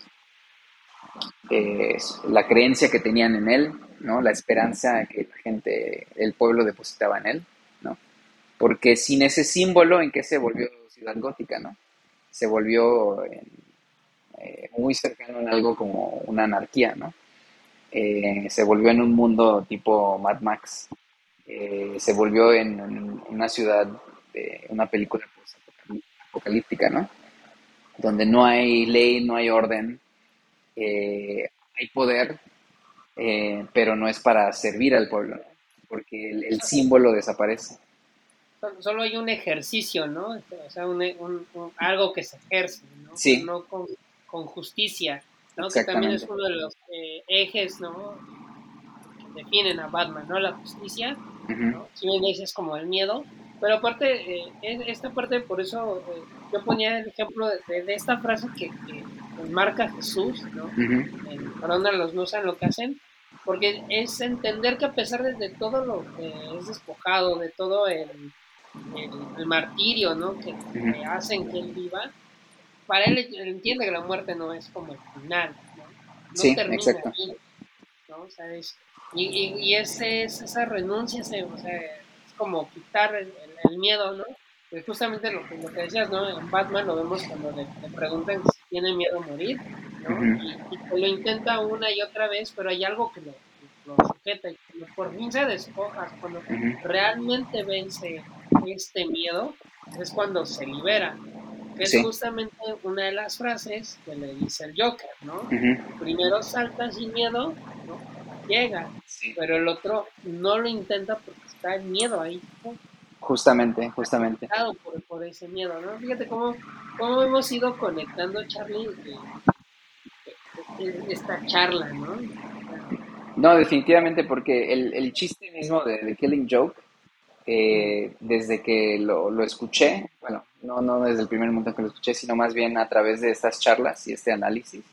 eh, la creencia que tenían en él, ¿no? La esperanza que la gente, el pueblo depositaba en él, ¿no? Porque sin ese símbolo, ¿en qué se volvió Ciudad Gótica, ¿no? Se volvió eh, muy cercano en algo como una anarquía, ¿no? Eh, se volvió en un mundo tipo Mad Max, eh, se volvió en, una ciudad, de una película apocalíptica, ¿no? Donde no hay ley, no hay orden, hay poder, eh, pero no es para servir al pueblo, porque el, símbolo desaparece. Solo hay un ejercicio, ¿no? O sea, algo que se ejerce, ¿no? Sí. No con, justicia, ¿no? Que también es uno de los eh, ejes, ¿no? Que definen a Batman, ¿no? La justicia, ¿no? Si bien es como el miedo, pero aparte, eh, esta parte, por eso yo ponía el ejemplo de, esta frase que, que, marca Jesús, ¿no? Perdona los no saben lo que hacen, porque es entender que a pesar de, todo lo que es despojado, de todo el, el, martirio ¿no? que, hacen que él viva, para él, él entiende que la muerte no es como el final, ¿no? No Sí, termina exacto. ahí, ¿no? O sea, es- y, y, y ese, es, esa renuncia, ese, o sea, es como quitar el, miedo, ¿no? Pues justamente lo que, lo que decías, ¿no? En Batman lo vemos cuando le, le preguntan si tiene miedo a morir, ¿no? Ujú. y, y que lo intenta una y otra vez, pero hay algo que lo, lo sujeta y cuando por fin se despoja, cuando Ujú. realmente vence este miedo, es cuando se libera. Que es Sí. justamente una de las frases que le dice el Joker, ¿no? Ujú. Primero salta sin miedo, ¿no? llega, Sí. pero el otro no lo intenta porque está el miedo ahí, ¿no? Justamente, justamente. Por, por ese miedo, ¿no? Fíjate cómo, cómo hemos ido conectando, Charlie, eh, eh, esta charla, ¿no? No, definitivamente, porque el, el chiste mismo de, Killing Joke, eh, desde que lo, lo escuché, bueno, no, no desde el primer momento que lo escuché, sino más bien a través de estas charlas y este análisis,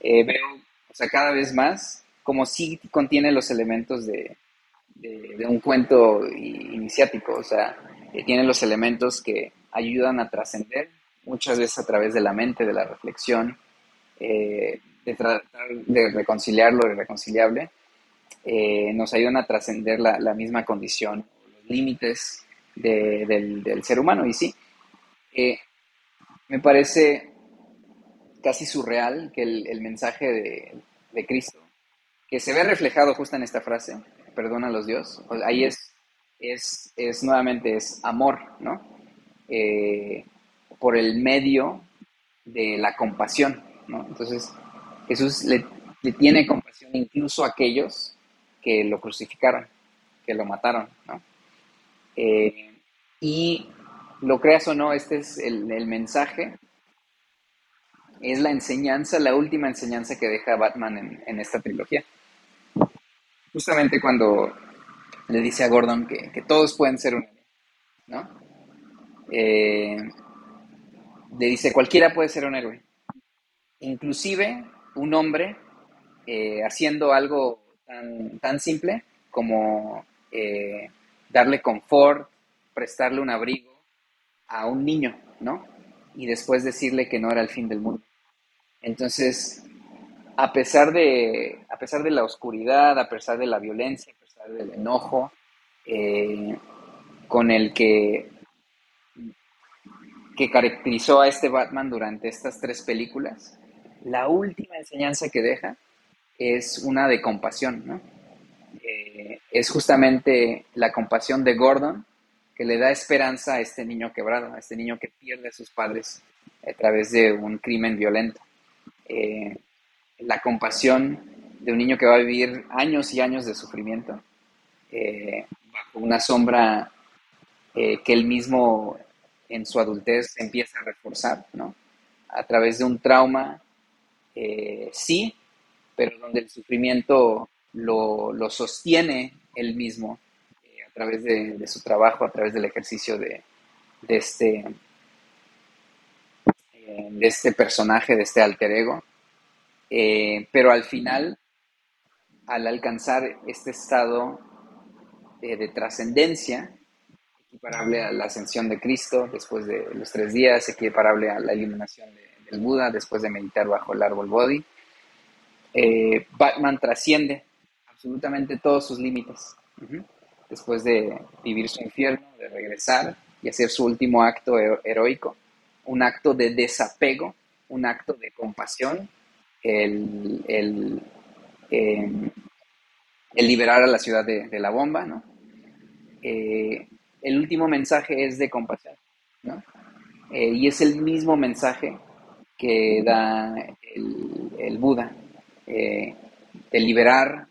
eh, veo, o sea, cada vez más como sí contiene los elementos de, de, un cuento iniciático, o sea, que tiene los elementos que ayudan a trascender, muchas veces a través de la mente, de la reflexión, eh, de tratar de reconciliar lo irreconciliable, eh, nos ayudan a trascender la, la misma condición, los límites de- del, del ser humano. Y sí, eh, me parece casi surreal que el, el mensaje de, de Cristo, que se ve reflejado justo en esta frase, perdona a los Dios, ahí es, es, es nuevamente, es amor, ¿no? Por el medio de la compasión. Entonces, Jesús le, tiene compasión incluso a aquellos que lo crucificaron, que lo mataron. Eh, y lo creas o no, este es el, mensaje, es la enseñanza, la última enseñanza que deja Batman en, esta trilogía. Justamente cuando le dice a Gordon que, todos pueden ser un ¿no? Eh, le dice, cualquiera puede ser un héroe. Inclusive un hombre eh, haciendo algo tan, tan simple como eh, darle confort, prestarle un abrigo a un niño, ¿no? Y después decirle que no era el fin del mundo. Entonces, a pesar de, a pesar de la oscuridad, a pesar de la violencia, a pesar del enojo, eh, con el que, que caracterizó a este Batman durante estas tres películas, la última enseñanza que deja es una de compasión, ¿no? Eh, es justamente la compasión de Gordon que le da esperanza a este niño quebrado, a este niño que pierde a sus padres a través de un crimen violento. Eh, la compasión de un niño que va a vivir años y años de sufrimiento eh, bajo una sombra que él mismo en su adultez empieza a reforzar, ¿no? A través de un trauma, eh, sí, pero donde el sufrimiento lo, lo sostiene él mismo eh, a través de, su trabajo, a través del ejercicio de, este, eh, de este personaje, de este alter ego. Pero al final, al alcanzar este estado de trascendencia, equiparable a la ascensión de Cristo después de los tres días, equiparable a la iluminación de, del Buda después de meditar bajo el árbol Bodhi, eh, Batman trasciende absolutamente todos sus límites. Después de vivir su infierno, de regresar y hacer su último acto hero heroico, un acto de desapego, un acto de compasión, el, el, eh, el liberar a la ciudad de, de la bomba, ¿no? Eh, el último mensaje es de compasión, ¿no? Eh, y es el mismo mensaje que da el, Buda, eh, de liberar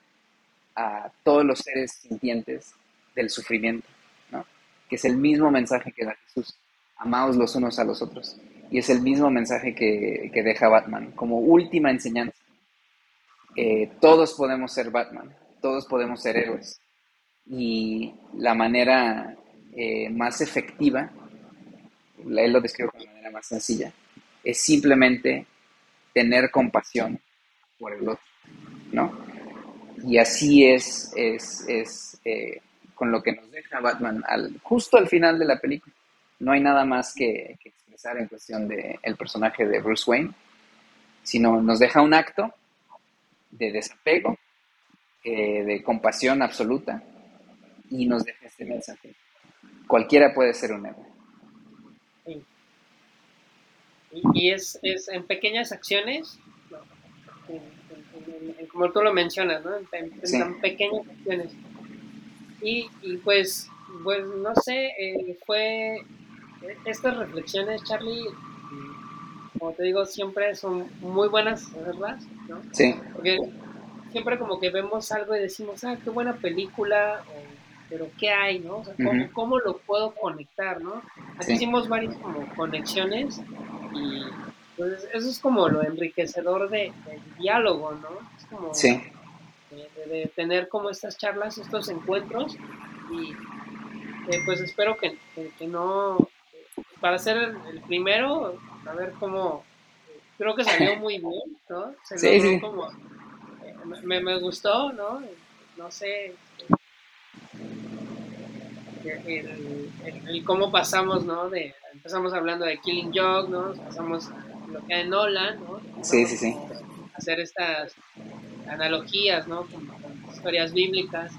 a todos los seres sintientes del sufrimiento, ¿no? Que es el mismo mensaje que da Jesús, amaos los unos a los otros. Y es el mismo mensaje que, que deja Batman como última enseñanza. Eh, todos podemos ser Batman, todos podemos ser héroes. Y la manera eh, más efectiva, él lo describe de la manera más sencilla, es simplemente tener compasión por el otro, ¿no? Y así es, es, es eh, con lo que nos deja Batman justo al final de la película. No hay nada más que, expresar. en cuestión del el personaje de Bruce Wayne, sino nos deja un acto de desapego, eh, de compasión absoluta y nos deja este mensaje. Cualquiera puede ser un héroe. Y, es, es, en pequeñas acciones, como tú lo mencionas, ¿no? En, pequeñas acciones. Y, y, pues, pues, no sé, eh, fue estas reflexiones, Charlie, como te digo, siempre son muy buenas ¿verdad? ¿no? Sí. Porque siempre como que vemos algo y decimos, ah, qué buena película, pero ¿qué hay, no? O sea, ¿cómo, lo puedo conectar, no? Aquí hicimos varias como conexiones y pues eso es como lo enriquecedor de, del diálogo, ¿no? Es como sí. de, tener como estas charlas, estos encuentros y eh, pues espero que, que, no, para ser el, primero, a ver cómo, creo que salió muy bien, ¿no? Se sí, sí. como, eh, me, me gustó, ¿no? No sé, el, cómo pasamos, ¿no? De, empezamos hablando de Killing Joke, ¿no? Pasamos lo que hay en Nolan, ¿no? Sí, sí, sí. Hacer estas analogías, ¿no? Con, historias bíblicas,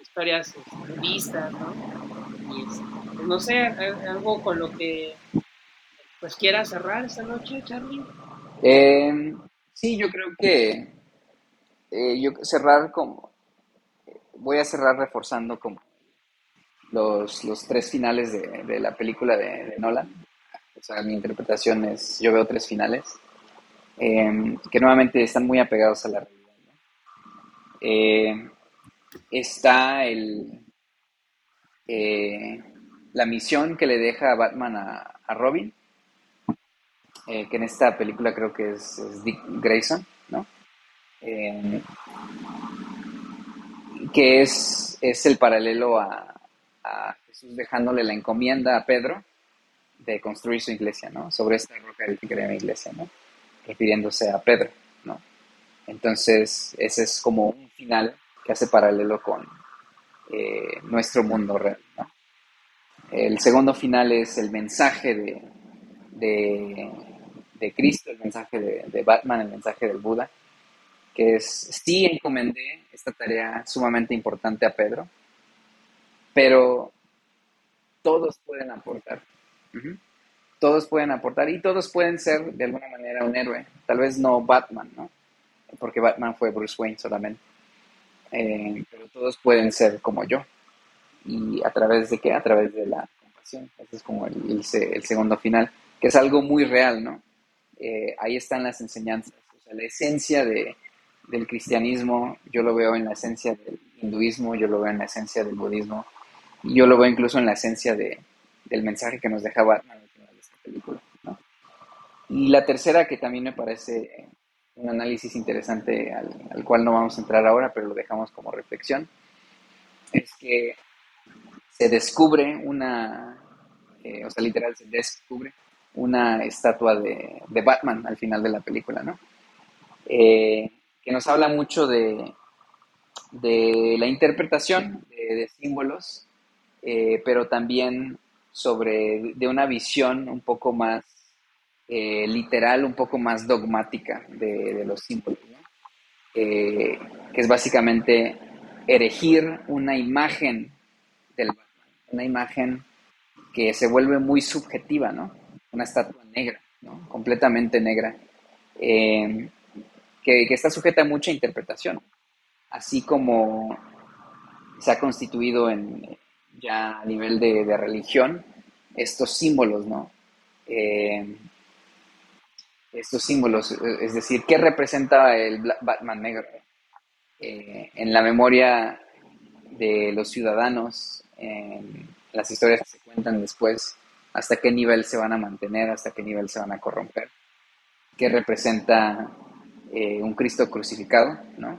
historias budistas, ¿no? Y, pues, no sé, algo con lo que pues quiera cerrar esta noche, Charlie. Eh, sí, yo creo que eh, yo cerrar como voy a cerrar reforzando como los, los tres finales de, de la película de, Nolan. O sea, mi interpretación es, yo veo tres finales, em, que nuevamente están muy apegados a la realidad. Eh, está el, eh, la misión que le deja Batman a, a Robin, eh, que en esta película creo que es, Dick Grayson, ¿no? Em, que es, es el paralelo a, a Jesús dejándole la encomienda a Pedro de construir su iglesia, ¿no? Sobre esta roca edificaré mi iglesia, ¿no? Refiriéndose a Pedro, ¿no? Entonces, ese es como un final que hace paralelo con eh, nuestro mundo real. El segundo final es el mensaje de, de, Cristo, el mensaje de, de, Batman, el mensaje del Buda, que es, sí encomendé esta tarea sumamente importante a Pedro, pero todos pueden aportar. Todos pueden aportar y todos pueden ser de alguna manera un héroe. Tal vez no Batman, ¿no? Porque Batman fue Bruce Wayne solamente. Eh, pero todos pueden ser como yo. ¿Y a través de qué? A través de la compasión. Ese es como el, segundo final, que es algo muy real, ¿no? Eh, ahí están las enseñanzas. O sea, la esencia de, del cristianismo, yo lo veo en la esencia del hinduismo, yo lo veo en la esencia del budismo, yo lo veo incluso en la esencia de, del mensaje que nos deja Batman al final de esta película. Y la tercera, que también me parece un análisis interesante al, cual no vamos a entrar ahora, pero lo dejamos como reflexión, es que se descubre una, eh, o sea, literal, se descubre una estatua de, Batman al final de la película, ¿no? Eh, que nos habla mucho de, de la interpretación de símbolos eh, pero también sobre de una visión un poco más eh, literal, un poco más dogmática de, los símbolos, eh, que es básicamente erigir una imagen del una imagen que se vuelve muy subjetiva, ¿no? Una estatua negra, ¿no? Completamente negra, que, que, está sujeta a mucha interpretación, así como se ha constituido en, ya a nivel de, religión, estos símbolos, ¿no? Eh, estos símbolos, es decir, ¿qué representa el Batman negro? Eh, en la memoria de los ciudadanos, en las historias que se cuentan después, hasta qué nivel se van a mantener, hasta qué nivel se van a corromper, qué representa eh, un Cristo crucificado, ¿no?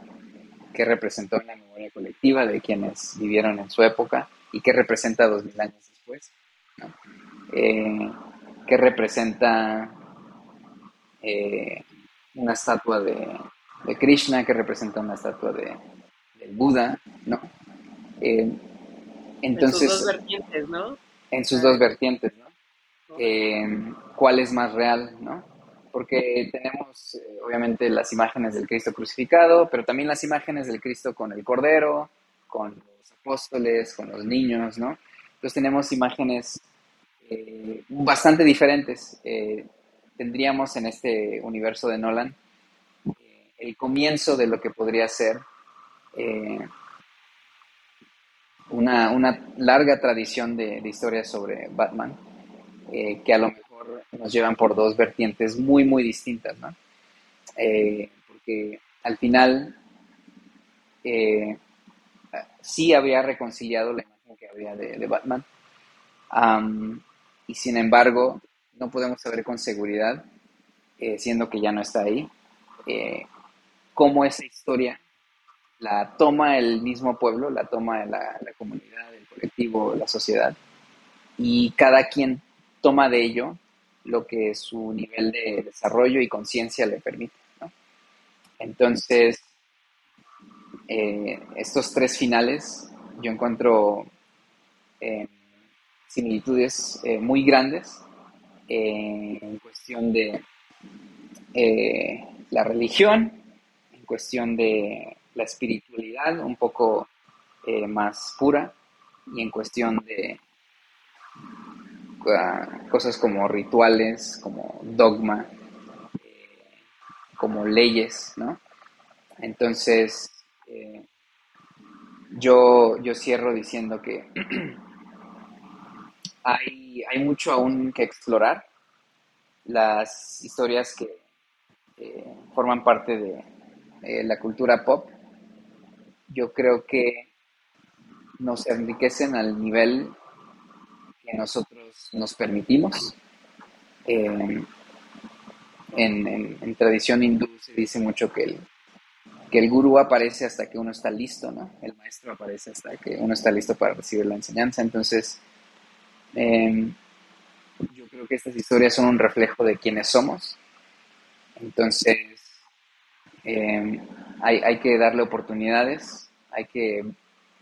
qué representó en la memoria colectiva de quienes vivieron en su época, y qué representa dos mil años después, eh, qué representa eh, una estatua de, Krishna, qué representa una estatua de, del Buda, ¿no? Eh, entonces, en sus dos vertientes, ¿no? En sus dos vertientes, ¿no? cuál es más real, ¿no? Porque tenemos eh, obviamente las imágenes del Cristo crucificado, pero también las imágenes del Cristo con el Cordero, con apóstoles, con los niños, ¿no? Entonces tenemos imágenes eh, bastante diferentes. tendríamos en este universo de Nolan el comienzo de lo que podría ser una, una, larga tradición de, de historias sobre Batman eh, que a lo mejor nos llevan por dos vertientes muy, muy distintas, ¿no? Eh, porque al final eh, sí había reconciliado la imagen que había de, Batman, y sin embargo no podemos saber con seguridad, siendo que ya no está ahí, cómo esa historia la toma el mismo pueblo, la toma la, la comunidad, el colectivo, la sociedad, y cada quien toma de ello lo que su nivel de desarrollo y conciencia le permite. Entonces, eh, estos tres finales yo encuentro eh, similitudes eh, muy grandes en cuestión de la religión, en cuestión de la espiritualidad un poco más pura y en cuestión de cosas como rituales, como dogma, como leyes, ¿no? Entonces, eh, yo, yo cierro diciendo que hay, hay, mucho aún que explorar. Las historias que eh, forman parte de la cultura pop, yo creo que nos enriquecen al nivel que nosotros nos permitimos. Eh, en, tradición hindú se dice mucho que el, que el gurú aparece hasta que uno está listo, ¿no? El maestro aparece hasta que uno está listo para recibir la enseñanza. Entonces, em, yo creo que estas historias son un reflejo de quiénes somos. Entonces, em, hay, hay que darle oportunidades, hay que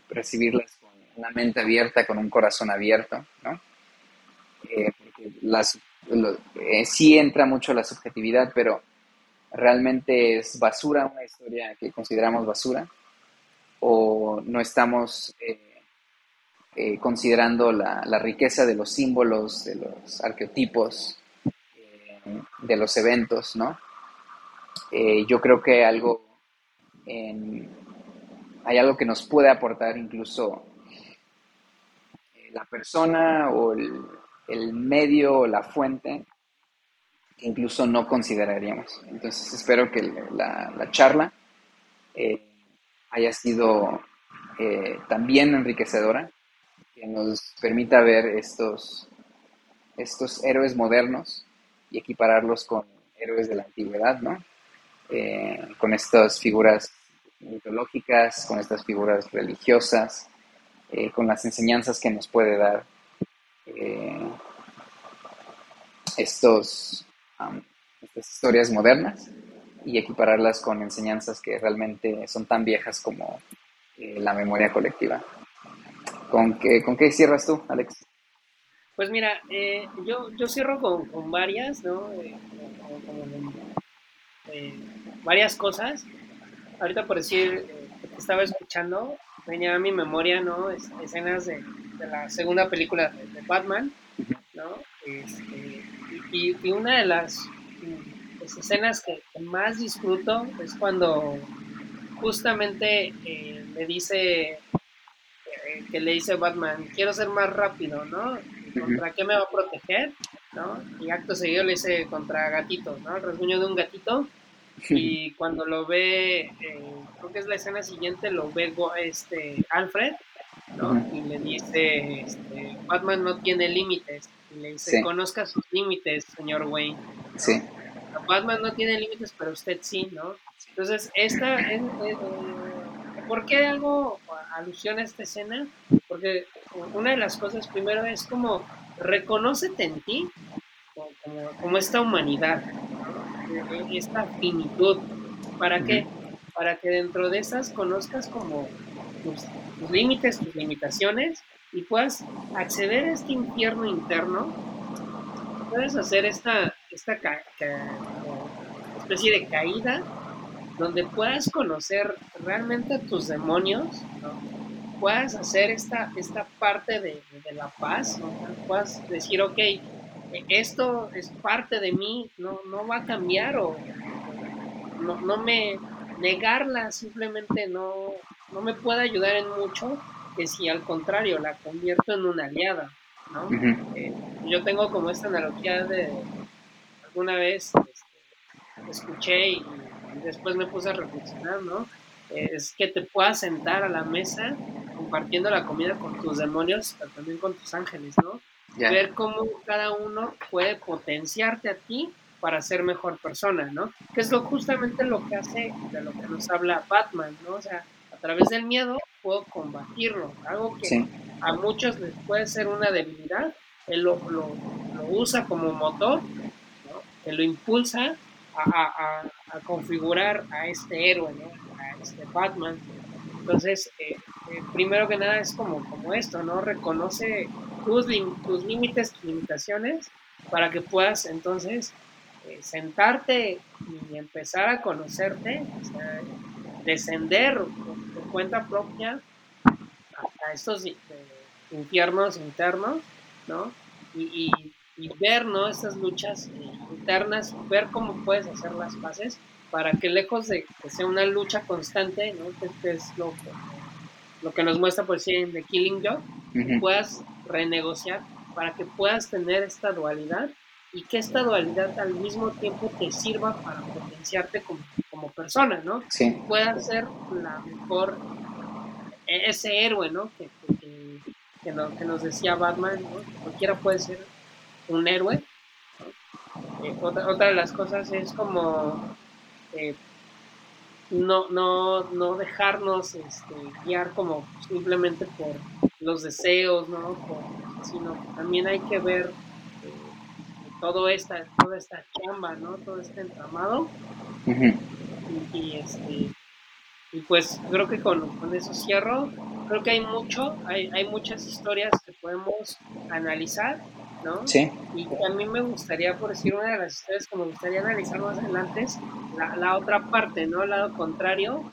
recibirlas una mente abierta, con un corazón abierto, ¿no? Eh, porque las, eh, sí entra mucho la subjetividad, pero realmente es basura una historia que consideramos basura o no estamos eh, considerando la, la, riqueza de los símbolos, de los arqueotipos, de los eventos, ¿no? yo creo que algo hay algo que nos puede aportar incluso la persona o el, medio o la fuente incluso no consideraríamos. Entonces espero que la, charla eh, haya sido eh, también enriquecedora, que nos permita ver estos, estos héroes modernos y equipararlos con héroes de la antigüedad, ¿no? Eh, con estas figuras mitológicas, con estas figuras religiosas, con las enseñanzas que nos puede dar estos, estas historias modernas y equipararlas con enseñanzas que realmente son tan viejas como eh, la memoria colectiva. ¿Con qué, ¿Con qué cierras tú, Alex? Pues mira, yo, yo cierro con, varias, ¿no? varias cosas. Ahorita por decir, estaba escuchando, venía a mi memoria, ¿no? escenas de, la segunda película de, Batman, ¿no? Este, y, una de las pues, escenas que, más disfruto es cuando justamente eh, le dice, eh, que le dice Batman, quiero ser más rápido, ¿no? ¿Contra qué me va a proteger? ¿no? Y acto seguido le dice contra gatitos, ¿no? El rasguño de un gatito y cuando lo ve, eh, creo que es la escena siguiente, lo ve este, Alfred, ¿no? Y le dice, este, Batman no tiene límites. Y le dice, conozca sus límites, señor Wayne. Sí. Batman no tiene límites, pero usted sí, ¿no? Entonces, esta es, ¿por qué hago alusión a esta escena? Porque una de las cosas primero es como, reconócete en ti como, como esta humanidad, esta finitud. ¿Para qué? Para que dentro de esas conozcas como tus, límites, tus limitaciones y puedas acceder a este infierno interno puedes hacer esta, esta especie de caída donde puedas conocer realmente tus demonios, ¿no? puedas hacer esta, esta parte de, la paz, ¿no? puedas decir, ok, esto es parte de mí, no, no va a cambiar o no, no me negarla simplemente no, no me puede ayudar en mucho que si al contrario la convierto en una aliada, ¿no? Eh, yo tengo como esta analogía de alguna vez este, escuché y, después me puse a reflexionar, ¿no? Es que te puedas sentar a la mesa compartiendo la comida con tus demonios, pero también con tus ángeles, ¿no? Ver cómo cada uno puede potenciarte a ti para ser mejor persona, ¿no? Que es lo, justamente lo que hace, de lo que nos habla Batman, ¿no? O sea, través del miedo puedo combatirlo, algo que a muchos les puede ser una debilidad, él lo, lo, usa como motor, ¿no? que lo impulsa a, a, configurar a este héroe, ¿no? a este Batman. Entonces, eh, eh, primero que nada es como, como esto, ¿no? Reconoce tus, tus límites, tus limitaciones, para que puedas entonces eh, sentarte y empezar a conocerte, descender por, cuenta propia a estos eh, infiernos internos, ¿no? Y, ver, ¿no? Estas luchas eh, internas, ver cómo puedes hacer las paces para que lejos de que sea una lucha constante, ¿no? Que, es lo, lo, que nos muestra, por decir, en The Killing Joke, puedas renegociar para que puedas tener esta dualidad y que esta dualidad al mismo tiempo te sirva para potenciarte como, como persona, ¿no? Sí. Pueda ser la mejor, e, ese héroe, ¿no? Que, que, nos decía Batman, ¿no? Cualquiera puede ser un héroe. Eh, otra, otra, de las cosas es como eh, no, no, no dejarnos este, guiar como simplemente por los deseos, ¿no? sino también hay que ver todo esta, toda esta chamba, ¿no? Todo este entramado. Y, este, y pues creo que con, eso cierro. Creo que hay mucho, hay, hay muchas historias que podemos analizar, ¿no? Sí. Y a mí me gustaría, por decir una de las historias que me gustaría analizar más adelante, es la, la otra parte, ¿no? El lado contrario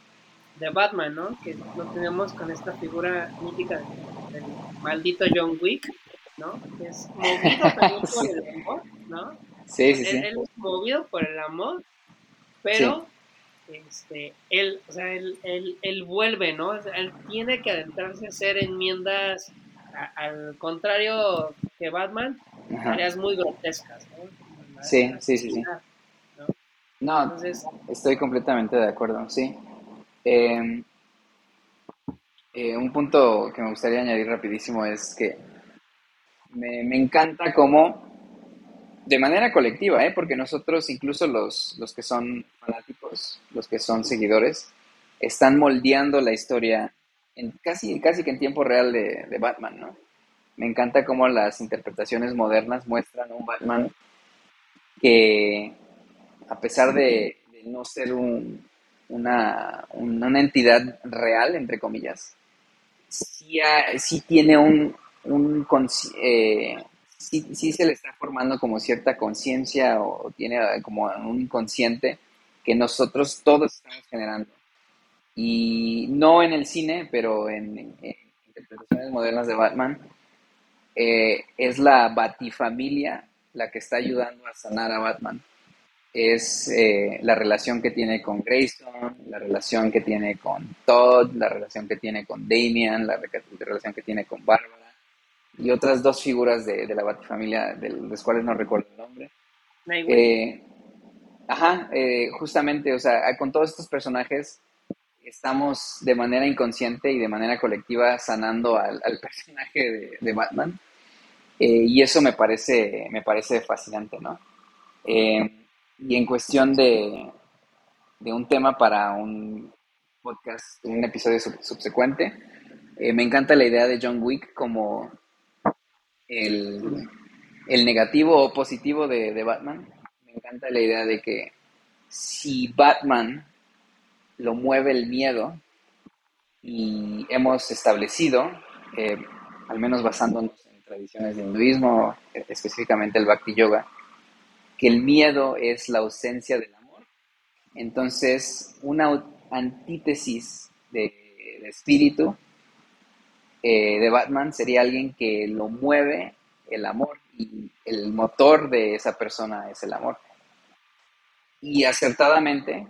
de Batman, ¿no? Que lo tenemos con esta figura mítica del maldito John Wick, ¿no? Es movido también por el amor, ¿no? Sí, sí, sí. Él es movido por el amor, pero este, él, o sea, él, él, él, vuelve, ¿no? Él tiene que adentrarse a hacer enmiendas, al contrario que Batman, áreas muy grotescas, ¿no? Sí, sí, sí, sí. ¿no? Entonces, estoy completamente de acuerdo, sí. Em, eh, un punto que me gustaría añadir rapidísimo es que me, me encanta cómo, de manera colectiva, ¿eh? porque nosotros, incluso los, los que son fanáticos, los que son seguidores, están moldeando la historia en casi, casi que en tiempo real de, Batman, ¿no? Me encanta cómo las interpretaciones modernas muestran un Batman que, a pesar de, no ser un, una, una, entidad real, entre comillas, sí, sí tiene un, un eh, sí, se le está formando como cierta conciencia o tiene como un inconsciente que nosotros todos estamos generando. Y no en el cine, pero en, interpretaciones modernas de Batman, eh, es la Batifamilia la que está ayudando a sanar a Batman. Es eh, la relación que tiene con Grayson, la relación que tiene con Todd, la relación que tiene con Damian, la relación que tiene con Bárbara y otras dos figuras de, de la Batifamilia, de las cuales no recuerdo el nombre. Eh, ajá, eh, justamente, o sea, con todos estos personajes estamos de manera inconsciente y de manera colectiva sanando al, personaje de, Batman. Eh, y eso me parece, me parece fascinante, ¿no? y en cuestión de, de un tema para un podcast, un episodio subsecuente, me encanta la idea de John Wick como el, negativo o positivo de, Batman. Encanta la idea de que si Batman lo mueve el miedo y hemos establecido, al menos basándonos en tradiciones de hinduismo, específicamente el Bhakti Yoga, que el miedo es la ausencia del amor. Entonces, una antítesis de, espíritu eh, de Batman sería alguien que lo mueve el amor y el motor de esa persona es el amor. Y acertadamente,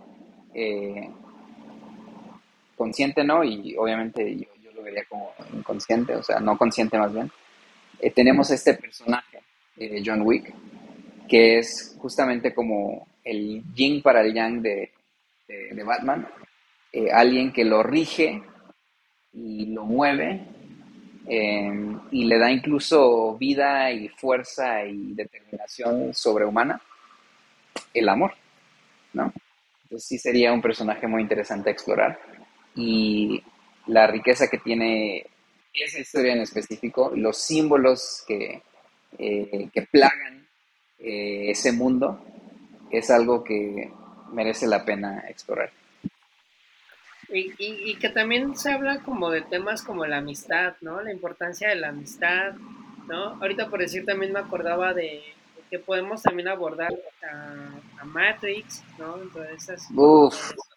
eh, consciente no, y obviamente yo, lo vería como inconsciente, o sea, no consciente más bien, eh, tenemos este personaje, John Wick, que es justamente como el yin para el yang de, Batman, eh, alguien que lo rige y lo mueve eh, y le da incluso vida y fuerza y determinación sobrehumana, el amor, ¿no? Entonces sí sería un personaje muy interesante a explorar y la riqueza que tiene esa historia en específico, los símbolos que, eh, que plagan eh, ese mundo es algo que merece la pena explorar. Y, y, que también se habla como de temas como la amistad, ¿no? La importancia de la amistad, ¿no? Ahorita por decir también me acordaba de, que podemos también abordar a, Matrix, ¿no? Entonces, esas,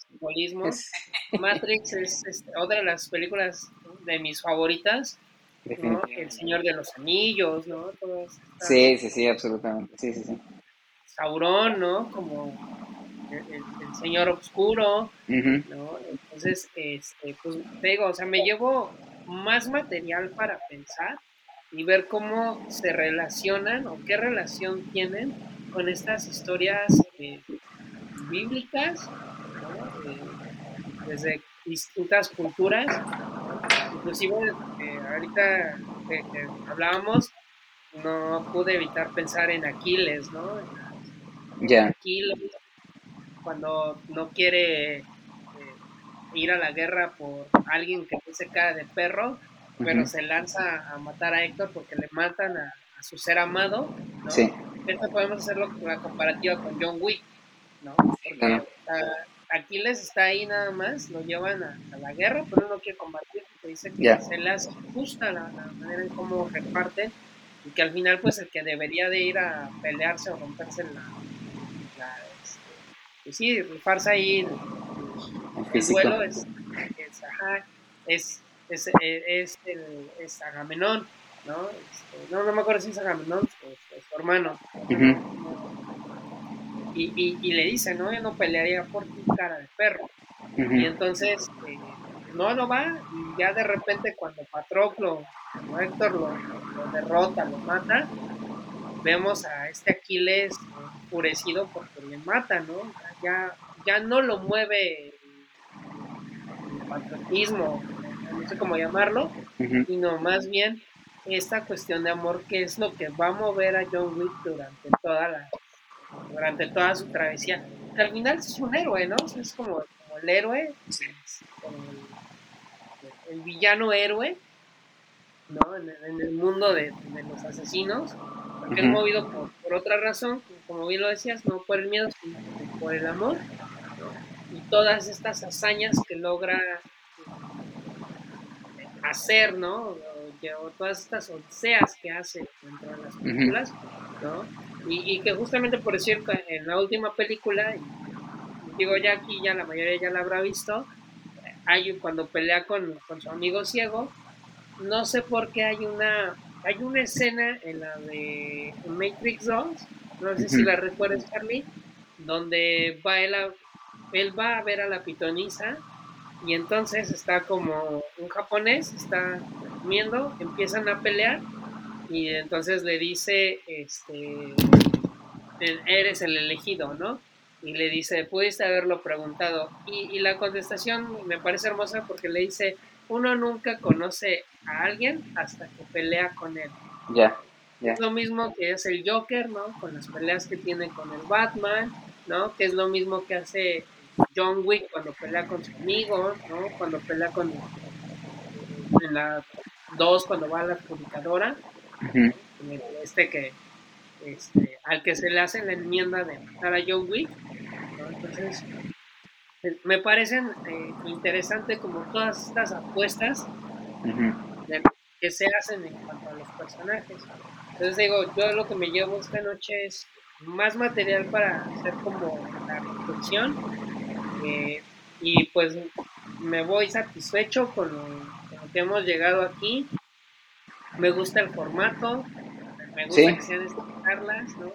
simbolismos. Matrix es, otra de las películas de mis favoritas, El Señor de los Anillos, ¿no? Sí, sí, sí, absolutamente. Sí, sí, sí. Sauron, ¿no? Como el, Señor Oscuro, ¿no? Entonces, este, pues te digo, o sea, me llevo más material para pensar y ver cómo se relacionan o qué relación tienen con estas historias eh, bíblicas, ¿no? Eh, desde distintas culturas. Inclusive, eh, ahorita que, hablábamos, no pude evitar pensar en Aquiles, ¿no? Ya. Aquiles, cuando no quiere ir a la guerra por alguien que se cara de perro, pero se lanza a matar a Héctor porque le matan a, su ser amado, ¿no? Sí. Esto podemos hacerlo con la comparativa con John Wick, ¿no? Porque Aquiles está ahí nada más, lo llevan a, la guerra, pero no quiere combatir, porque dice que se le hace justa la, la manera en cómo reparten y que al final pues el que debería de ir a pelearse o romperse la, la este, pues sí, rifarse ahí el, el duelo es, es, ajá, es, es, es, el, es Agamenón, ¿no? Este, no, no me acuerdo si es Agamenón, es, su hermano. y, y, y, le dice, no, yo no pelearía por tu cara de perro. Y entonces, eh, no, no va, y ya de repente cuando Patroclo Héctor lo, derrota, lo mata, vemos a este Aquiles enfurecido porque le mata, ¿no? Ya, ya no lo mueve el patriotismo, no sé cómo llamarlo, sino más bien esta cuestión de amor que es lo que va a mover a John Wick durante toda la durante toda su travesía. Que al final es un héroe, ¿no? Es como, el héroe, el villano héroe, ¿no? En, el mundo de, los asesinos, porque es movido por, otra razón, como bien lo decías, no por el miedo, sino por el amor, y todas estas hazañas que logra hacer, ¿no? O, todas estas odiseas que hace dentro de las películas, ¿no? Y, que justamente por decir en la última película, digo ya aquí ya la mayoría ya la habrá visto, hay cuando pelea con, con su amigo ciego, no sé por qué hay una hay una escena en la de Matrix 2, no sé si la recuerdas, Charlie, donde va él, él va a ver a la pitonisa y entonces está como un japonés, está comiendo, empiezan a pelear y entonces le dice, este, eres el elegido, ¿no? Y le dice, pudiste haberlo preguntado. Y, y la contestación me parece hermosa porque le dice, uno nunca conoce a alguien hasta que pelea con él. Ya. Es lo mismo que es el Joker, ¿no? Con las peleas que tiene con el Batman, ¿no? Que es lo mismo que hace John Wick cuando pelea con su amigo, ¿no? Cuando pelea con en la 2 cuando va a la publicadora, este que este, al que se le hace la enmienda de matar a John Wick, ¿no? Entonces me parecen eh, interesantes como todas estas apuestas que se hacen en cuanto a los personajes. Entonces digo, yo lo que me llevo esta noche es más material para hacer como la reflexión eh, y pues me voy satisfecho con lo, que hemos llegado aquí. Me gusta el formato, me gusta que sean estas charlas, ¿no?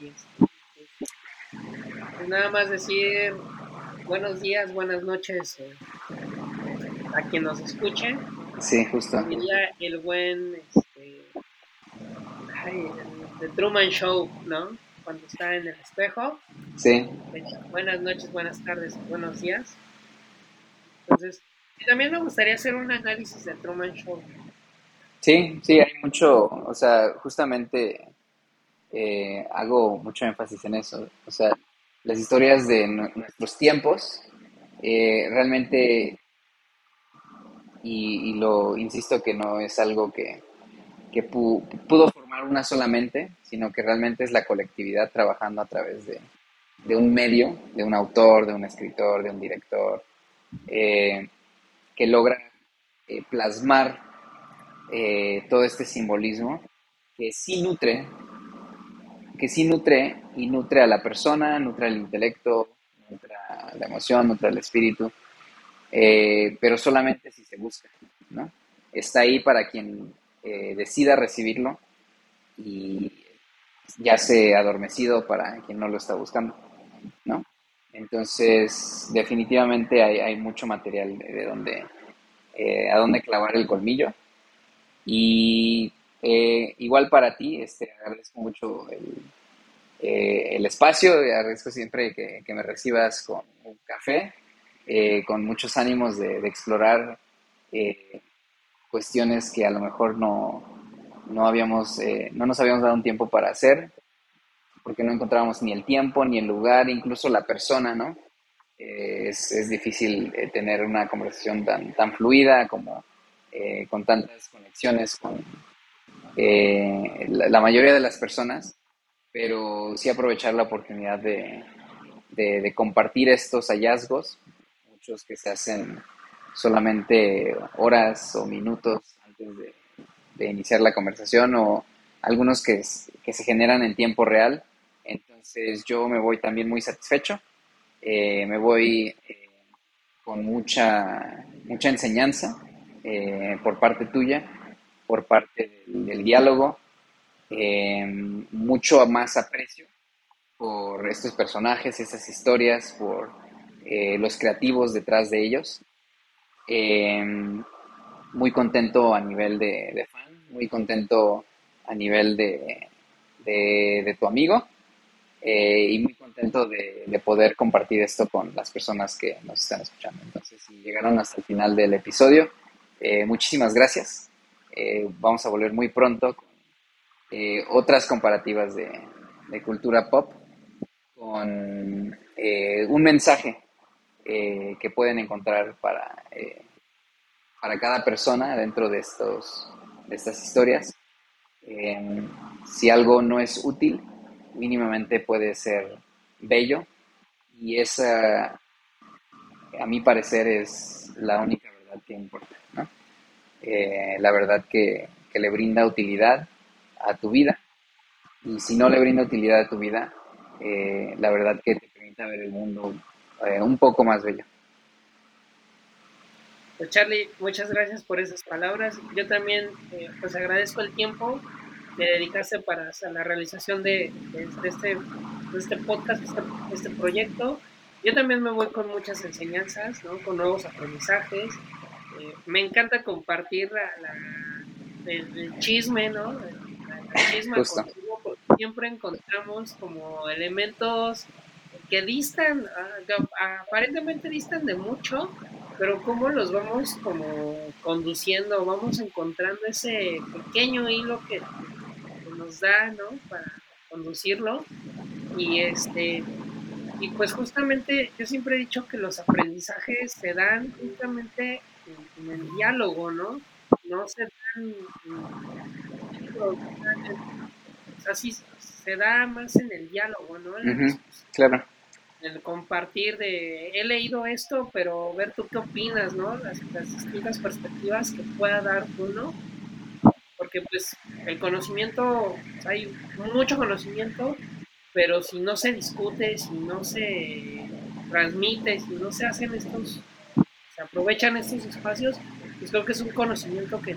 Y este, pues nada más decir buenos días, buenas noches eh, a quien nos escuche. Sí, justo. Diría el buen este, ay, el, Truman Show, ¿no? Cuando está en el espejo. Sí. Buenas noches, buenas tardes, buenos días. Entonces, también me gustaría hacer un análisis de Truman Show. Sí, sí, hay mucho, o sea, justamente eh, hago mucho énfasis en eso. O sea, las historias de nuestros tiempos eh, realmente, y, lo insisto que no es algo que, pudo formar una solamente, sino que realmente es la colectividad trabajando a través de, de un medio, de un autor, de un escritor, de un director, eh, que logra eh, plasmar eh, todo este simbolismo que sí nutre, que sí nutre y nutre a la persona, nutre al intelecto, nutre la emoción, nutre al espíritu, pero solamente si se busca, ¿no? Está ahí para quien decida recibirlo y ya se adormecido para quien no lo está buscando, ¿no? Entonces, definitivamente hay, mucho material de donde, eh, a dónde clavar el colmillo. Y eh, igual para ti, este, agradezco mucho el, eh, el espacio, agradezco siempre que, me recibas con un café, con muchos ánimos de, explorar cuestiones que a lo mejor no, no habíamos, no nos habíamos dado un tiempo para hacer, porque no encontrábamos ni el tiempo, ni el lugar, incluso la persona, ¿no? Eh, es, difícil eh, tener una conversación tan, tan fluida como eh, con tantas conexiones con la, mayoría de las personas, pero sí aprovechar la oportunidad de, de, compartir estos hallazgos, muchos que se hacen solamente horas o minutos antes de, iniciar la conversación o algunos que, se generan en tiempo real. Entonces yo me voy también muy satisfecho, eh, me voy eh, con mucha, mucha enseñanza eh, por parte tuya, por parte del, diálogo, mucho más aprecio por estos personajes, estas historias, por los creativos detrás de ellos. Muy contento a nivel de, fan, muy contento a nivel de tu amigo eh, y muy contento de, poder compartir esto con las personas que nos están escuchando. Entonces, si llegaron hasta el final del episodio, eh, muchísimas gracias. Eh, vamos a volver muy pronto con otras comparativas de, cultura pop, con un mensaje que pueden encontrar para, para cada persona dentro de, estos, de estas historias. si algo no es útil, mínimamente puede ser bello y esa, a mi parecer, es la única verdad que importa. Eh, la verdad que, le brinda utilidad a tu vida y si no le brinda utilidad a tu vida, eh, la verdad que te permite ver el mundo eh, un poco más bello. Pues Charlie, muchas gracias por esas palabras. Yo también pues agradezco el tiempo de dedicarse para la realización de, este, este podcast, este, este, proyecto. Yo también me voy con muchas enseñanzas, ¿no? con nuevos aprendizajes. Eh, me encanta compartir el, chisme, ¿no? El, chisme contigo, porque siempre encontramos como elementos que distan, ah, aparentemente distan de mucho, pero cómo los vamos como conduciendo, vamos encontrando ese pequeño hilo que nos da, ¿no? Para conducirlo. Y este, y pues justamente yo siempre he dicho que los aprendizajes se dan justamente en, el diálogo, ¿no? No se dan, así se da más en el diálogo, ¿no? claro. El compartir de, he leído esto, pero ver tú qué opinas, ¿no? Las, distintas perspectivas que pueda dar uno porque pues el conocimiento, hay mucho conocimiento, pero si no se discute, si no se transmite, si no se hacen estos, se aprovechan estos espacios, pues creo que es un conocimiento que,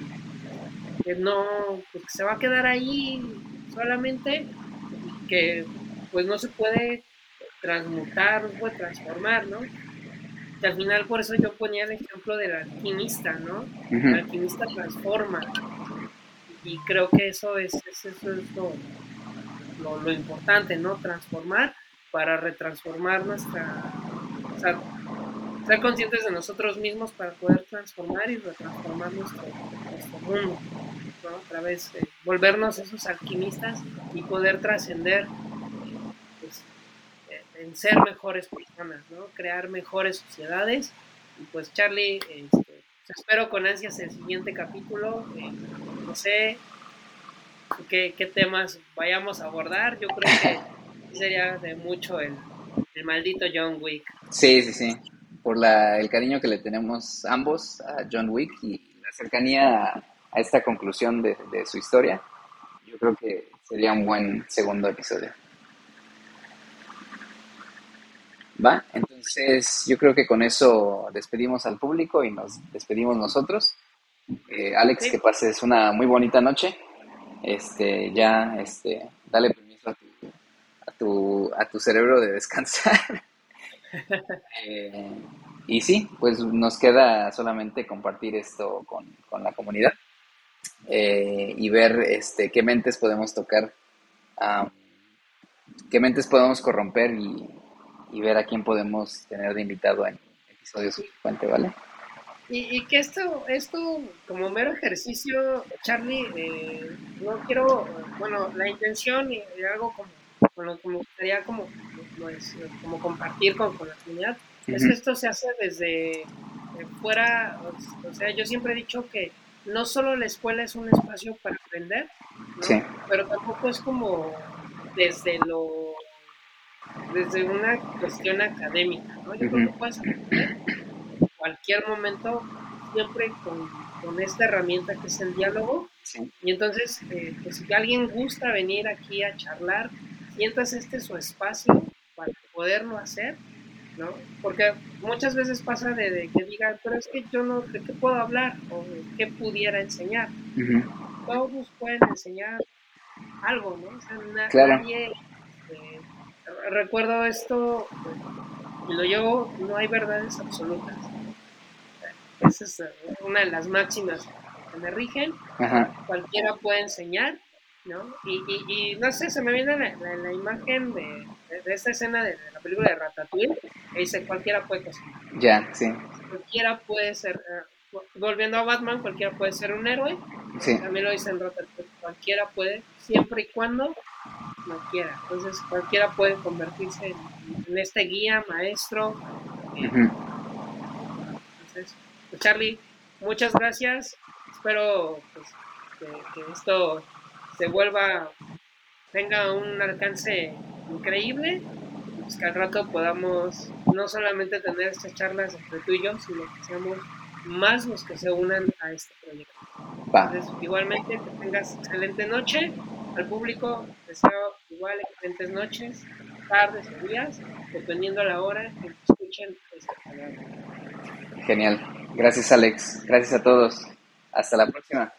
que no, pues se va a quedar ahí solamente, que pues no se puede transmutar, puede transformar, ¿no? Y al final por eso yo ponía el ejemplo del alquimista, ¿no? El alquimista transforma. Y creo que eso es, eso es lo, lo, importante, ¿no? Transformar para retransformar nuestra... O sea, ser conscientes de nosotros mismos para poder transformar y retransformar nuestro, nuestro mundo. ¿no? Otra vez, eh, volvernos esos alquimistas y poder trascender en ser mejores personas, ¿no? Crear mejores sociedades. Y pues Charlie, este, espero con ansias el siguiente capítulo. Eh, no sé qué, temas vayamos a abordar. Yo creo que sería de mucho el, maldito John Wick. Sí, sí, sí. Por la, el cariño que le tenemos ambos a John Wick y la cercanía a, esta conclusión de su historia, yo creo que sería un buen segundo episodio. ¿Va? Entonces, yo creo que con eso despedimos al público y nos despedimos nosotros. Eh, Alex, que pases una muy bonita noche. Este, ya, este, dale permiso a tu, a tu, a tu cerebro de descansar. Eh, y sí, pues nos queda solamente compartir esto con, con la comunidad eh, y ver este, qué mentes podemos tocar, qué mentes podemos corromper y, y ver a quién podemos tener de invitado en episodio subsecuente, ¿vale? Y, que esto, esto como mero ejercicio, Charlie, eh, no quiero, bueno, la intención y, algo como, bueno, como gustaría como, pues, como compartir con, la comunidad, es que esto se hace desde fuera, o sea, yo siempre he dicho que no solo la escuela es un espacio para aprender, pero tampoco es como desde lo desde una cuestión académica, ¿no? Yo creo que puedes aprender en cualquier momento, siempre con, con, esta herramienta que es el diálogo. Y entonces, eh, pues si alguien gusta venir aquí a charlar, sientas este su espacio para poderlo hacer, ¿no? Porque muchas veces pasa de, que digan, pero es que yo no, ¿de qué puedo hablar? O de qué pudiera enseñar. Todos pueden enseñar algo, ¿no? O sea, nadie recuerdo esto y lo llevo, no hay verdades absolutas. Esa es eh, una de las máximas que me rigen. Cualquiera puede enseñar, ¿no? Y, y, no sé, se me viene la, imagen de, de, esta escena de, la película de Ratatouille, que dice cualquiera puede cocinar. Ya, sí. Cualquiera puede ser, eh, volviendo a Batman, cualquiera puede ser un héroe. Sí. También lo dice en Ratatouille, cualquiera puede, siempre y cuando no quiera. Entonces cualquiera puede convertirse en, este guía, maestro. Entonces, pues, Charlie, muchas gracias. Espero pues, que, esto se vuelva, tenga un alcance increíble. Pues que al rato podamos no solamente tener estas charlas entre tú y yo, sino que seamos más los que se unan a este proyecto. Entonces, igualmente, que tengas excelente noche al público deseo igual excelentes noches, tardes o días, dependiendo a la hora en que escuchen esta palabra. Genial. Gracias Alex. Gracias a todos. Hasta la próxima.